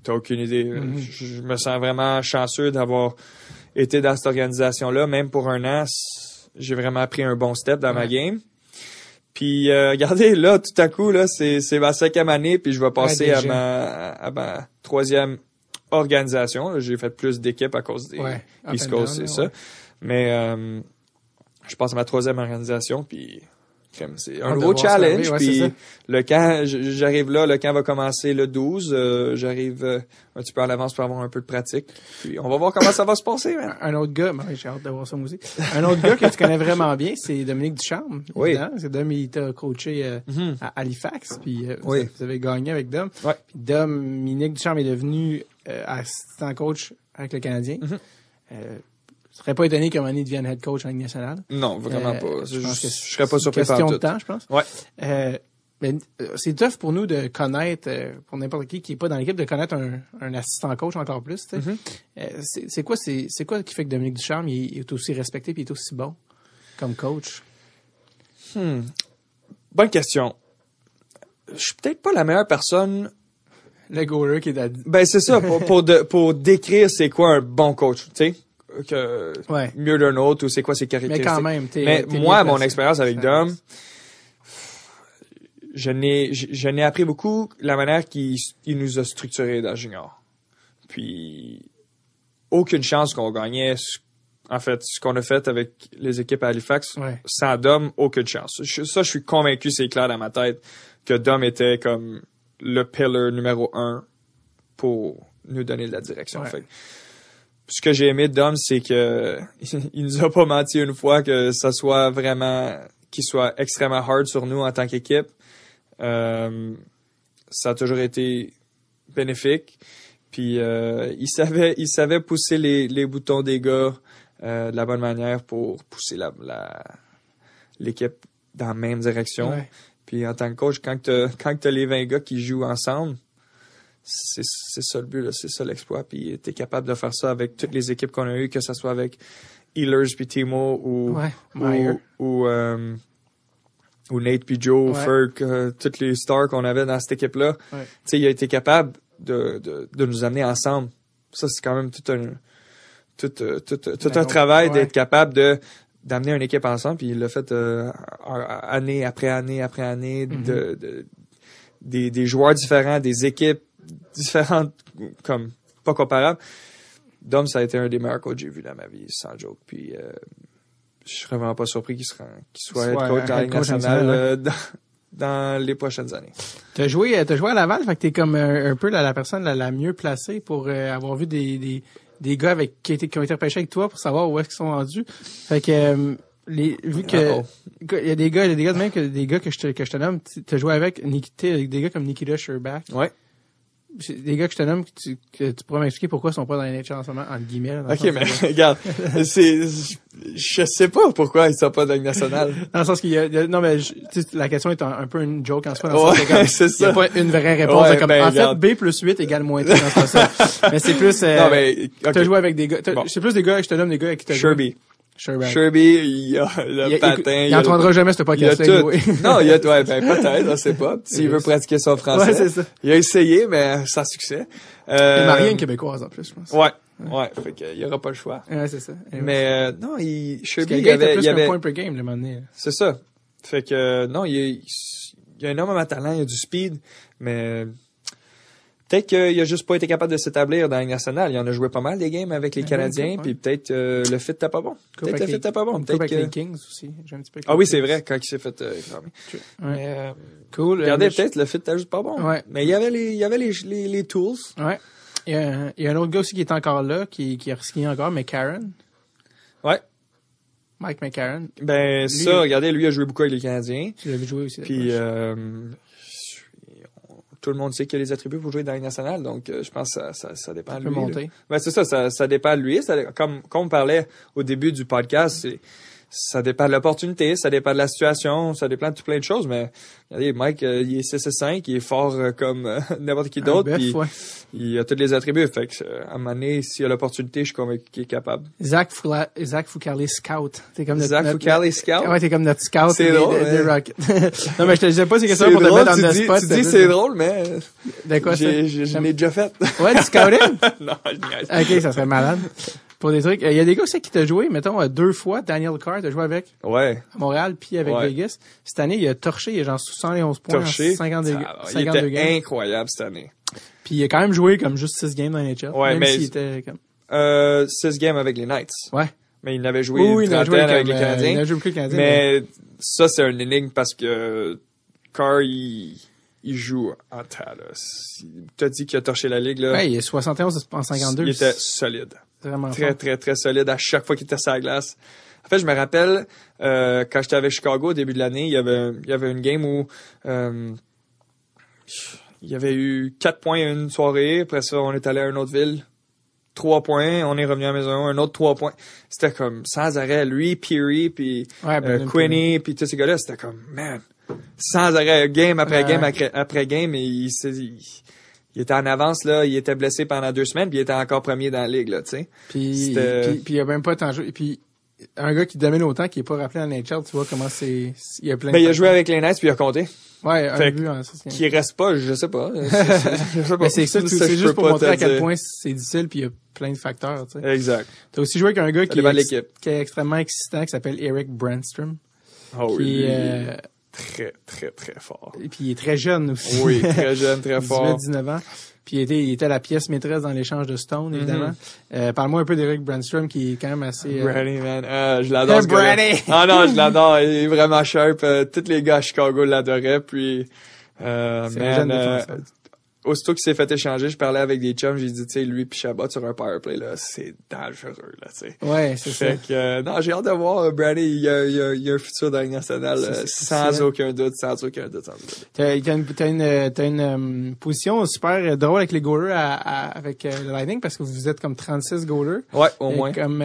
T'as aucune idée. Mhm. je, je me sens vraiment chanceux d'avoir été dans cette organisation-là, même pour un an. j'ai vraiment pris un bon step dans ma game. Puis euh, regardez là, tout à coup là, c'est c'est ma cinquième année, puis je vais passer à ma à ma troisième organisation. J'ai fait plus d'équipes à cause des Ouais, East Coast, c'est ça. Mais euh, je passe à ma troisième organisation, puis c'est un de nouveau challenge. ouais, puis le camp, j'arrive là, le camp va commencer le 12. euh, j'arrive euh, un petit peu en avance pour avoir un peu de pratique. Puis on va voir comment ça va se passer. man. Un autre gars, ben, j'ai hâte de voir ça aussi. Un autre gars que tu connais vraiment bien, c'est Dominique Ducharme. Oui. C'est Dom, il t'a coaché euh, Mhm. à Halifax, puis euh, Oui. vous avez gagné avec Dom. Ouais. Puis Dominique Ducharme est devenu assistant coach avec le Canadien. Je serais pas étonné qu'à un moment donné, il devienne head coach en Ligue nationale. Non, vraiment Euh, pas. Je, je pense que je serais pas c'est surpris une par question tout. de temps, je pense. Ouais. Euh, mais euh, c'est tough pour nous de connaître, euh, pour n'importe qui qui est pas dans l'équipe, de connaître un, un assistant coach encore plus. Mhm. Euh, c'est quoi, c'est quoi qui fait que Dominique Ducharme il, est aussi respecté puis il est aussi bon comme coach? Hmm. Bonne question. Je suis peut-être pas la meilleure personne. Le goaler qui est à... Ben c'est ça pour pour, de- pour décrire c'est quoi un bon coach, tu sais, que Ouais. mieux d'un autre ou c'est quoi ses Mais caractéristiques. quand même, t'es. Mais moi, mon expérience avec Dom, je n'ai je, n'ai appris beaucoup la manière qu'il il nous a structuré dans junior. Puis aucune chance qu'on gagnait en fait ce qu'on a fait avec les équipes à Halifax Ouais. sans Dom aucune chance. Je- ça je suis convaincu c'est clair dans ma tête que Dom était comme le pillar numéro un pour nous donner de la direction. Ouais. Fait ce que j'ai aimé de Dom, c'est que [laughs] il nous a pas menti une fois que ça soit vraiment qu'il soit extrêmement hard sur nous en tant qu'équipe. Euh, ça a toujours été bénéfique. Puis euh, il savait il savait pousser les, les boutons des gars euh, de la bonne manière pour pousser la la- l'équipe dans la même direction. Ouais. Puis en tant que coach, quand tu quand t'as les 20 gars qui jouent ensemble, c'est c'est ça le but, là, c'est ça l'exploit. Puis t'es capable de faire ça avec toutes les équipes qu'on a eues, que ce soit avec Ehlers puis Timo ou Ouais. Ou ou, euh, ou Nate puis Joe, Ouais. Ferg, euh, toutes les stars qu'on avait dans cette équipe-là. Ouais. Tu sais, il a été capable de, de, de nous amener ensemble. Ça, c'est quand même tout un tout, euh, tout, tout Ben, un travail ouais. d'être capable de d'amener une équipe ensemble. Puis il l'a fait euh, année après année après année Mhm. de, de- des, des joueurs différents, des équipes différentes, comme pas comparables. Dom, ça a été un des meilleurs coachs que j'ai vu dans ma vie, sans joke. Puis euh, je serais vraiment pas surpris qu'il soit coach dans la Ligue nationale euh, dans, dans les prochaines années. T'as joué, euh, t'as joué à Laval, fait que t'es comme un, un peu la, la personne la, la mieux placée pour euh, avoir vu des, des, des gars avec qui, étaient- qui ont été repêchés avec toi pour savoir où est-ce qu'ils sont rendus. Fait que euh, les, vu que il y a des gars, il y a des gars de même que des gars que je te que je te nomme, tu- t'as joué avec Nikita, des gars comme Nikita Sherbach. Ouais. Des gars que je te nomme que tu, que tu pourrais m'expliquer pourquoi ils sont pas dans les NHL en ce moment, entre guillemets. là, dans Ok, sens mais que- [laughs] regarde, c'est, je sais pas pourquoi ils sont pas dans la nationale. [laughs] Dans le sens qu'il y a, il y a- non mais je- la question est un, un peu une joke en soi dans le sens que Ouais, comme, [laughs] c'est il y a ça. pas une vraie réponse Ouais, comme ben, en regarde. fait B plus 8 égale moins 3 c'est pas ça. mais c'est plus euh, non, mais, t'as joué avec des gars Bon. c'est plus des gars je te nomme des gars avec qui t'as. Sherby. Sherby, il a le Il, il, patin. il, le- entendra jamais ce il a podcast tout. non, il a, [laughs] ouais, ben, peut-être, on sait pas. S'il veut pratiquer son français. Ouais, c'est ça. Il a essayé, mais sans succès. Il Euh, est marié à une québécoise en plus, je pense. Ouais. Ouais, fait qu'il y aura pas le choix. Ouais, c'est ça. Mais, euh, non, il, Sherby, le il était avait, plus il qu'un avait, point per game le moment donné. c'est ça. Fait que, euh, non, il, il y a énormément de talent, il y a du speed, mais peut-être qu'il a juste pas été capable de s'établir dans la nationale. Il en a joué pas mal des games avec les Canadiens, puis peut-être euh, le fit t'as pas bon. Peut-être le fit t'as pas bon. Peut-être que... les Kings aussi. Un petit peu Ah oui, c'est vrai, quand il s'est fait euh. Ouais. Mais, euh, Cool. regardez, Euh, je- peut-être le fit t'as juste pas bon. Ouais. Mais il y avait les, il y avait les, les, les tools. Ouais. Il y, a, il y a un autre gars aussi qui est encore là, qui, qui a risqué encore, mais Karen. Ouais. Mike McCarron. Ben, Lui- ça, regardez, lui a joué beaucoup avec les Canadiens. Tu vu jouer aussi. Puis, euh, tout le monde sait qu'il y a les attributs pour jouer dans la Ligue nationale, donc euh, je pense que ça, ça, ça dépend Ça de lui. monter. Ben, c'est ça, ça, ça dépend de lui. Ça- comme, comme on parlait au début du podcast, c'est, ça dépend de l'opportunité, ça dépend de la situation, ça dépend de tout plein de choses, mais regardez, Mike, euh, il est 6 et 5, il est fort euh, comme euh, [laughs] n'importe qui d'autre, puis ouais. il a tous les attributs. Fait que, à un moment donné, s'il a l'opportunité, je suis convaincu qu'il est capable. Zach, Fula, Zach Foucalé Scout. T'es comme notre, Zach notre- Foucalé Scout? Ouais, t'es comme notre scout C'est des, drôle, des-. Rockets. [laughs] non, mais je te disais pas ces questions pour te drôle, mettre tu dans le dis, spot. tu dis c'est drôle, mais De quoi je l'ai déjà fait. Ouais, du scouting? [laughs] non, je niaise. ok, ça serait malade. Pour des trucs. Il y a des gars aussi qui t'ont joué, mettons, euh, deux fois. Daniel Carr, t'as joué avec Ouais. à Montréal, puis avec Ouais. Vegas. Cette année, il a torché, il a genre 111 points, en Torché? 52, Ça va, il 52 était games. incroyable cette année. Puis il a quand même joué comme juste 6 games dans les NHL. Ouais, même mais- s'il était comme... Euh, 6 games avec les Knights. Ouais. Mais il avait joué Oui, une il a joué trentaine avec les euh, Canadiens. il joué Canadiens. mais- Mais ça, c'est un énigme parce que Carr, il, il jout en tas. là. Il t'a dit qu'il a torché la ligue. Là. Ouais, il est 71 en 52. Il était solide. Vraiment Très, fort. très, très solide à chaque fois qu'il était sur la glace. En fait, je me rappelle, euh, quand j'étais avec Chicago au début de l'année, il y avait, il y avait une game où euh, il y avait eu quatre points une soirée. Après ça, on est allé à une autre ville. Trois points, on est revenu à la maison, un autre trois points. C'était comme sans arrêt. Lui, Peary, puis Ouais, euh, Quinny, puis tous ces gars-là, c'était comme, man, sans arrêt, game après game après, après game, et il, s'est- il, il était en avance, là, il était blessé pendant deux semaines, puis il était encore premier dans la ligue, là, tu sais. Puis, puis, puis il a même pas tant joué. Puis, un gars qui domine autant, qui est pas rappelé en NHL, tu vois comment c'est, il y a plein Ben, de il a joué avec les Knights, puis il a compté. Ouais, un but en games. Qui reste pas, je sais pas. [laughs] Je sais pas. Mais c'est ça, c'est juste pour montrer à quel dire. point c'est difficile puis il y a plein de facteurs, tu sais. Exact. T'as aussi joué avec un gars qui est, qui extrêmement excitant, qui s'appelle Eric Brandstrom. Oh, qui, lui, euh, très, très, très fort. et puis il est très jeune aussi. Oui, très jeune, très [laughs] fort. 19 ans. Puis il était, il était la pièce maîtresse dans l'échange de Stone, évidemment. Mhm. Euh, Parle-moi un peu d'Eric Brandstrom, qui est quand même assez... euh, Brady, man. Ah, je l'adore, ce! Ah non, je l'adore. Il est vraiment sharp. Euh, tous les gars à Chicago l'adoraient. Puis, euh, man, euh. Aussitôt qu'il s'est fait échanger, je parlais avec des chums. J'ai dit, tu sais, lui puis Chabot sur un powerplay, là, c'est dangereux, là, tu sais. Ouais, c'est ça. Fait que, euh, non, j'ai hâte de voir euh, Brady. Il y a, il y a, il y a un futur dans nationale, euh, sans aucun doute, sans aucun doute, sans doute. T'as une, t'as une, t'as une euh, position super drôle avec les goalers à- à- avec le Lightning parce que vous êtes comme 36 goalers. Ouais, au Et moins. Comme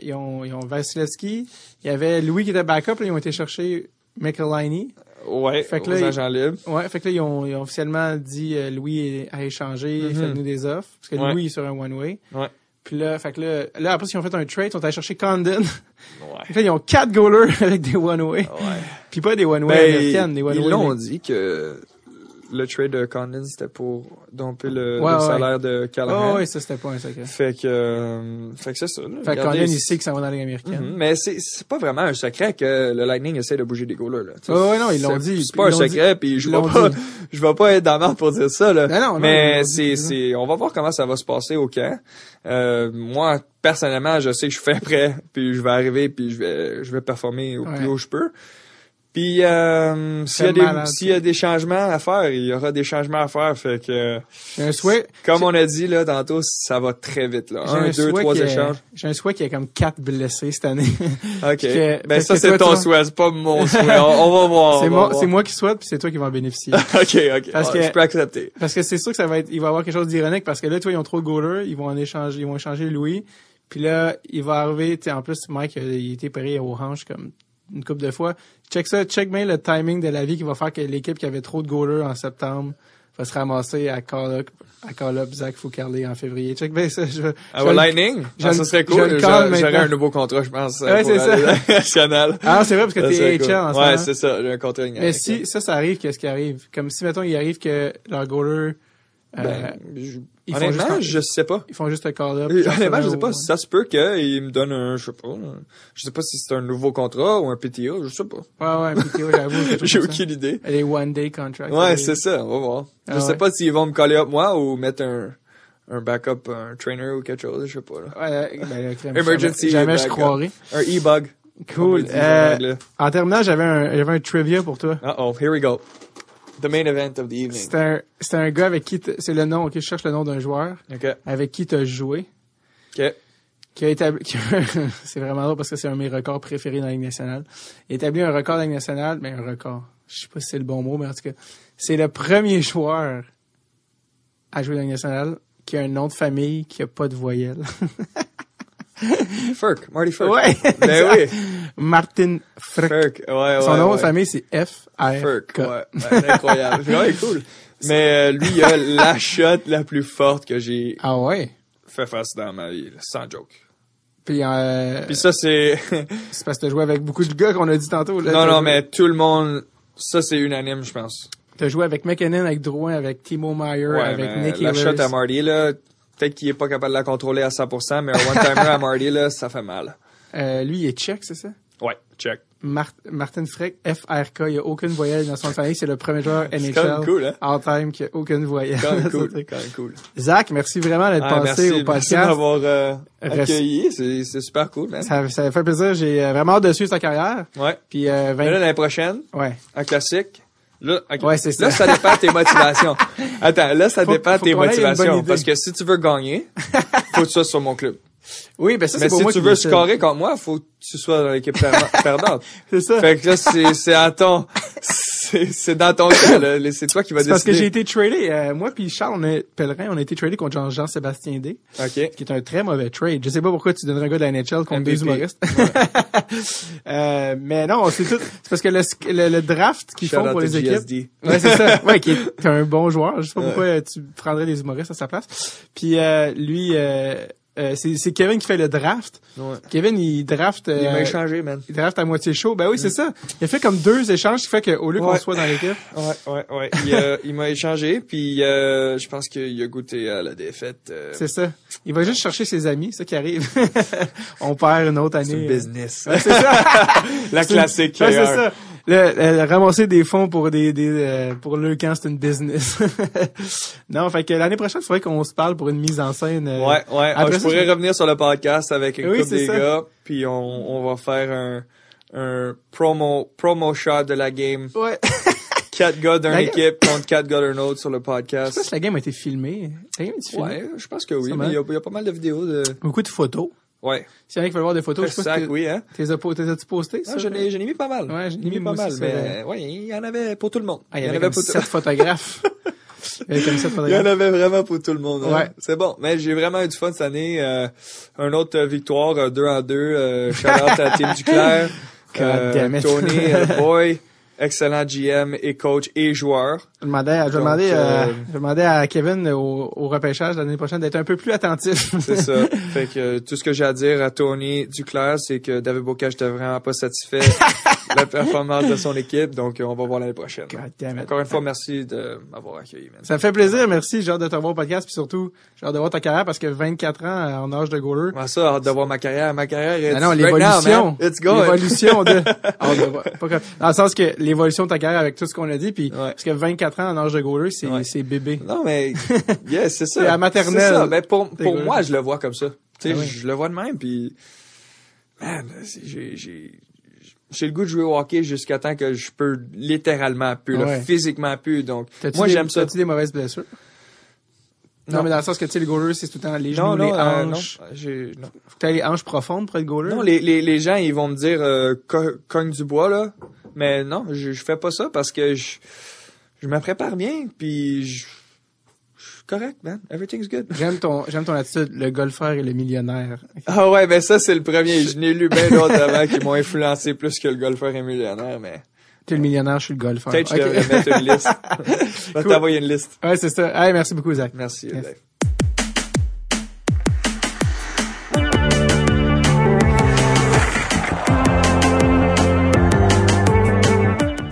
ils ont, ils ont Vasilevski, il y avait Louis qui était backup, là, ils ont été chercher Liney. Ouais, Fait que aux là, il- agents libres. Ouais, fait que là ils ont, ils ont officiellement dit euh, Louis a échangé, Mhm. faites-nous des offres parce que Ouais. Louis est sur un one way. Ouais. Puis là, fait que là, là après ils ont fait un trade, ils sont allés chercher Condon. [laughs] Ouais. fait là ils ont quatre goalers [laughs] avec des one way, Ouais. puis pas des one way Ben, américaines, des one ils l'ont dit que le trade de Condon, c'était pour domper le, Ouais, le ouais. salaire de Callahan. Oh, ouais, ça c'était pas un secret. Fait que, euh, fait que c'est ça. là. Fait que Condon il sait que ça va dans la Ligue américaine. Mhm. Mais c'est, c'est pas vraiment un secret que le Lightning essaie de bouger des goalers, là. Ouais, ouais, non, ils l'ont dit. C'est pas un secret, puis je vais pas, [laughs] je vais pas être dans pour dire ça, là. Non, non, Mais c'est, c'est c'est, on va voir comment ça va se passer au camp. Euh, moi, personnellement, je sais que je suis fait prêt, puis je vais arriver, puis je vais, je vais performer au Ouais. plus haut que je peux. Puis, euh, s'il y a C'est des, malade. s'il y a des changements à faire, il y aura des changements à faire, fait que, J'ai un souhait. comme on a dit, là, tantôt, ça va très vite, là. J'ai Un, un deux, souhait trois échanges. J'ai un souhait qu'il y ait comme quatre blessés cette année. [laughs] OK. que- ben, ça, c'est ton toi- souhait, c'est pas mon souhait. On, on va [laughs] voir. c'est moi, c'est moi qui souhaite puis c'est toi qui vas en bénéficier. [laughs] OK, OK. Parce Ah, que- Je peux accepter. parce que c'est sûr que ça va être, il va y avoir quelque chose d'ironique parce que là, toi, ils ont trop de goalers, ils vont en échanger, ils vont échanger Louis. Puis là, il va arriver, tu sais, en plus, Mike, il a été payé aux hanches comme une couple de fois. Check ça, check bien le timing de la vie qui va faire que l'équipe qui avait trop de goalers en septembre va se ramasser à call up, à call up Zach Foucarlé en février. Check bien ça, je Ah, vais- Lightning? je Ah, ça serait cool. J'aurais un nouveau contrat, je pense. Ouais, c'est ça. nationale. Ah, c'est vrai parce que t'es serait HL cool. en ce Ouais, c'est ça. J'ai un contrat Mais si ça, ça arrive, qu'est-ce qui arrive? Comme si, mettons, il arrive que leur goaler, euh, Ben, ils font juste honnêtement, un- je sais pas. ils font juste un call-up. Honnêtement, je sais pas. Ça se peut qu'il me donne un, je sais pas. Je sais pas si c'est un nouveau contrat ou un PTO, je sais pas. Ouais, ouais, un PTO, j'avoue. [laughs] J'ai aucune idée. Les one-day contracts. Ouais, c'est ça, on va voir. Ah je sais ouais. pas s'ils vont me coller up moi ou mettre un, un backup, un trainer ou quelque chose, je sais pas. Là. Ouais, ben, crème, Emergency Jamais, jamais je croirais. Un e-bug. Cool. Euh, en terminant, j'avais un, j'avais un trivia pour toi. Uh-oh, here we go. The main event of the evening. C'était un, un gars avec qui, c'est le nom, ok, je cherche le nom d'un joueur, OK. avec qui t'as joué, OK. qui a établi, qui a- [laughs] c'est vraiment drôle parce que c'est un de mes records préférés dans la Ligue nationale. Il a établi un record dans la Ligue nationale, mais un record. Je sais pas si c'est le bon mot, mais en tout cas, c'est le premier joueur à jouer dans la Ligue nationale qui a un nom de famille qui a pas de voyelle. [laughs] [laughs] Furk. Marty Furk. ouais. Ben [laughs] oui. Martin Frick. Furk. Ouais, ouais. Son nom ouais. de famille, c'est F R Furk. Ouais. ouais [laughs] incroyable. Ouais, cool. Mais euh, lui, il a la shot la plus forte que j'ai Ah ouais? fait face dans ma vie, sans joke. Puis, euh, Puis ça, c'est... c'est parce que t'as joué avec beaucoup de gars qu'on a dit tantôt. Là, non, non, joué- mais tout le monde... Ça, c'est unanime, je pense. T'as joué avec McKinnon, avec Timo Meyer, Ouais, avec Nick la shot à Marty, là, peut-être qu'il est pas capable de la contrôler à 100%, mais un one-timer à Marty, là, ça fait mal. Euh, lui, il est tchèque, c'est ça? Ouais, check. Mar- Martin Freck, FRK, il n'y a aucune voyelle dans son famille. C'est le premier joueur C'est quand même NHL cool, hein? all time qui a aucune voyelle. Quand même [laughs] cool, quand même cool. Zach, merci vraiment d'être Ah, passé merci, au merci podcast. d'avoir euh, accueilli. C'est, super cool, man. Ça, ça fait plaisir. J'ai euh, vraiment hâte de suivre sa carrière. Ouais. Puis, euh, Mais là, 20... l'année prochaine, Ouais. en classique, là, ok. Ouais, c'est ça. Là, ça dépend de tes motivations. [laughs] Attends, là, ça Faut- dépend de tes motivations. Parce que si tu veux gagner, faut que tu sois sur mon club. Oui, ben ça, Mais c'est si moi tu veux scorer contre moi, faut que tu sois dans l'équipe per- [laughs] perdante. C'est ça. Fait que là, c'est, c'est à ton, [laughs] c'est, dans ton cas, là. C'est toi qui vas C'est parce que j'ai décider. été tradé. euh, moi puis Charles, on est Pellerin, on a été tradé contre Jean- Jean-Sébastien D, OK. qui est un très mauvais trade. Je sais pas pourquoi tu donnerais un gars de la NHL contre MVP. deux humoristes. [laughs] Euh, mais non, c'est tout. C'est parce que le, le, le draft qu'ils font pour les équipes. Ouais, c'est ça. Ouais, qui est un bon joueur. Je sais pas pourquoi euh, tu prendrais des humoristes à sa place. Puis euh, lui, euh, euh, c'est c'est Kevin qui fait le draft. Ouais. Kevin, il draft. Il m'a euh, échangé, man. il draft à moitié chaud. Ben oui, c'est ça. Il a fait comme deux échanges qui fait qu'au lieu qu'on Ouais. soit dans l'équipe. [laughs] Ouais, ouais, ouais. Il, euh, il m'a échangé, puis euh, je pense qu'il a goûté à la défaite. euh, C'est ça. Il va juste chercher ses amis, ça qui arrive. [laughs] On perd une autre année. c'est le business. Ouais, c'est ça. [laughs] La classique. Ouais, c'est euh, ça. Le, le- ramasser des fonds pour des, des euh, pour le camp, c'est une business. [laughs] non, fait que l'année prochaine, il faudrait qu'on se parle pour une mise en scène. euh, Ouais, ouais. Après je ça, pourrais je- revenir sur le podcast avec une Oui, couple des ça. gars, puis on, on va faire un, un promo, promo shot de la game. Ouais. [laughs] Quatre gars d'une équipe contre quatre gars d'un autre sur le Je sais pas podcast. si la game a été filmée. La game a été filmée. Ouais, je pense que oui, mais il y, y a pas mal de vidéos de... Beaucoup de photos. Ouais. S'il y en a qui veulent voir des photos, je sais pas Sac, oui, hein. t'es as-tu posté, ça? Non, j'en ai, j'en ai mis pas mal. Ouais, j'en ai J'en ai mis mis pas mal, aussi, mais ouais, il y en avait pour tout le monde. Ah, il y avait avait pour sept [laughs] photographes. Il y en avait vraiment pour tout le monde. hein. Ouais. C'est bon. Mais j'ai vraiment eu du fun cette année. Euh, un autre euh, victoire, euh, deux en deux. Euh, shout out à Team Duclair. [laughs] It. Tony, euh, [laughs] Boy, excellent GM et coach et joueur. Je demandais, je Donc, demandais, euh, euh, je demandais à Kevin au, au repêchage l'année prochaine d'être un peu plus attentif. C'est ça. [laughs] fait que euh, tout ce que j'ai à dire à Tony Duclair, c'est que David Bocage n'était vraiment pas satisfait de la performance de son équipe. Donc, euh, on va voir l'année prochaine. Encore une fois, merci de m'avoir accueilli, man. Ça me fait plaisir, merci. J'ai hâte de te voir au podcast, puis surtout, j'ai hâte de voir ta carrière parce que 24 ans euh, en âge de goaler. Comment ça, hâte de voir ma carrière. Ma carrière est Ah non, right now, l'évolution. man. It's going. L'évolution de, [laughs] hâte de voir. Pas comme- dans le sens que l'évolution de ta carrière avec tout ce qu'on a dit, puis Ouais. parce que 24 ans en âge de goaler, c'est, Ouais. bébé. Non, mais, [laughs] yes, c'est ça. C'est à maternelle. Ça. Ben, pour, pour moi, je le vois comme ça. Tu sais, Ah oui. je le vois de même, puis, man, j'ai, j'ai, j'ai le goût de jouer au hockey jusqu'à temps que je peux littéralement plus, là, physiquement plus. Donc, moi, j'aime ça. T'as-tu des mauvaises blessures? Non, Non. mais dans le sens que, tu sais, les goalers, c'est tout le temps les genoux, Non, non, les euh, non, hanches. j'ai, non. Faut que t'aies les hanches profondes pour être goaler? Non, les, les, les gens, ils vont me dire, euh, co- cogne du bois, là. Mais non, je, je fais pas ça parce que je, je me prépare bien, puis je, je suis correct, man. Everything's good. J'aime ton, j'aime ton attitude, le golfeur et le millionnaire. Ah ouais, ben ça, c'est le premier. Je n'ai lu bien d'autres avant qui m'ont influencé plus que le golfeur et millionnaire, mais T'es le millionnaire, je suis le golfeur. peut-être que je devrais mettre une liste. [laughs] Je vais Cool. t'envoyer une liste. Ouais, c'est ça. Hey, merci beaucoup, Zach. Merci, Yes.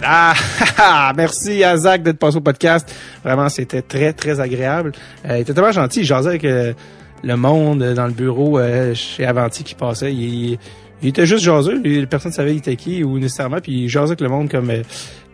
Ah, [laughs] ah, merci à Zach d'être passé au podcast. Vraiment, c'était très, très agréable. Euh, il était tellement gentil. Il jasait avec euh, le monde dans le bureau euh, chez Avanti qui passait. Il, il était juste jaseux. Personne ne savait il était qui ou nécessairement. Puis il jasait avec le monde comme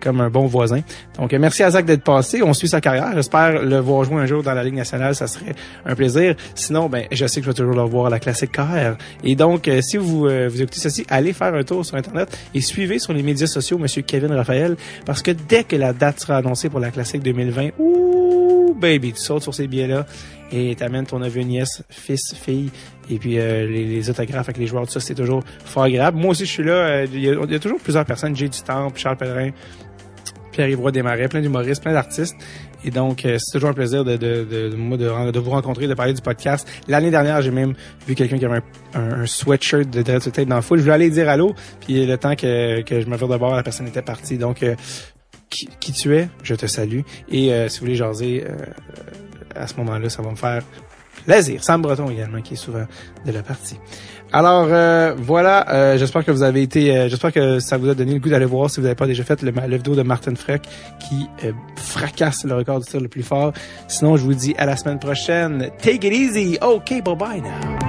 comme un bon voisin. Donc, merci à Zach d'être passé. On suit sa carrière. J'espère le voir jouer un jour dans la Ligue nationale. Ça serait un plaisir. Sinon, ben, je sais que je vais toujours le voir à la classique KR. Et donc, euh, si vous, euh, vous écoutez ceci, allez faire un tour sur Internet et suivez sur les médias sociaux Monsieur Kevin Raphaël. Parce que dès que la date sera annoncée pour la classique 2020, ouh, baby, tu sautes sur ces billets-là et t'amènes ton neveu, nièce, fils, fille, et puis euh, les, les autographes avec les joueurs, tout ça, c'est toujours fort agréable. Moi aussi, je suis là. euh, Il y, a- y a toujours plusieurs personnes. J'ai du temps, Charles Pellerin, Pierre-Yves Desmarais, plein d'humoristes, plein d'artistes. Et donc, euh, c'est toujours un plaisir de, de, de, de, de, vous rencontrer, de parler du podcast. L'année dernière, j'ai même vu quelqu'un qui avait un, un, un sweatshirt de Dread Tête dans le foot. Je voulais aller dire allô, puis le temps que, que je me vire de bord, la personne était partie. Donc, euh, qui, qui tu es, je te salue. Et euh, si vous voulez jaser, euh, à ce moment-là, ça va me faire plaisir. Sam Breton également, qui est souvent de la partie. Alors euh, voilà, euh, j'espère que vous avez été, euh, j'espère que ça vous a donné le goût d'aller voir si vous n'avez pas déjà fait le, le vidéo de Martin Freck qui euh, fracasse le record du tir le plus fort. Sinon, je vous dis à la semaine prochaine. Take it easy. Okay, bye bye now.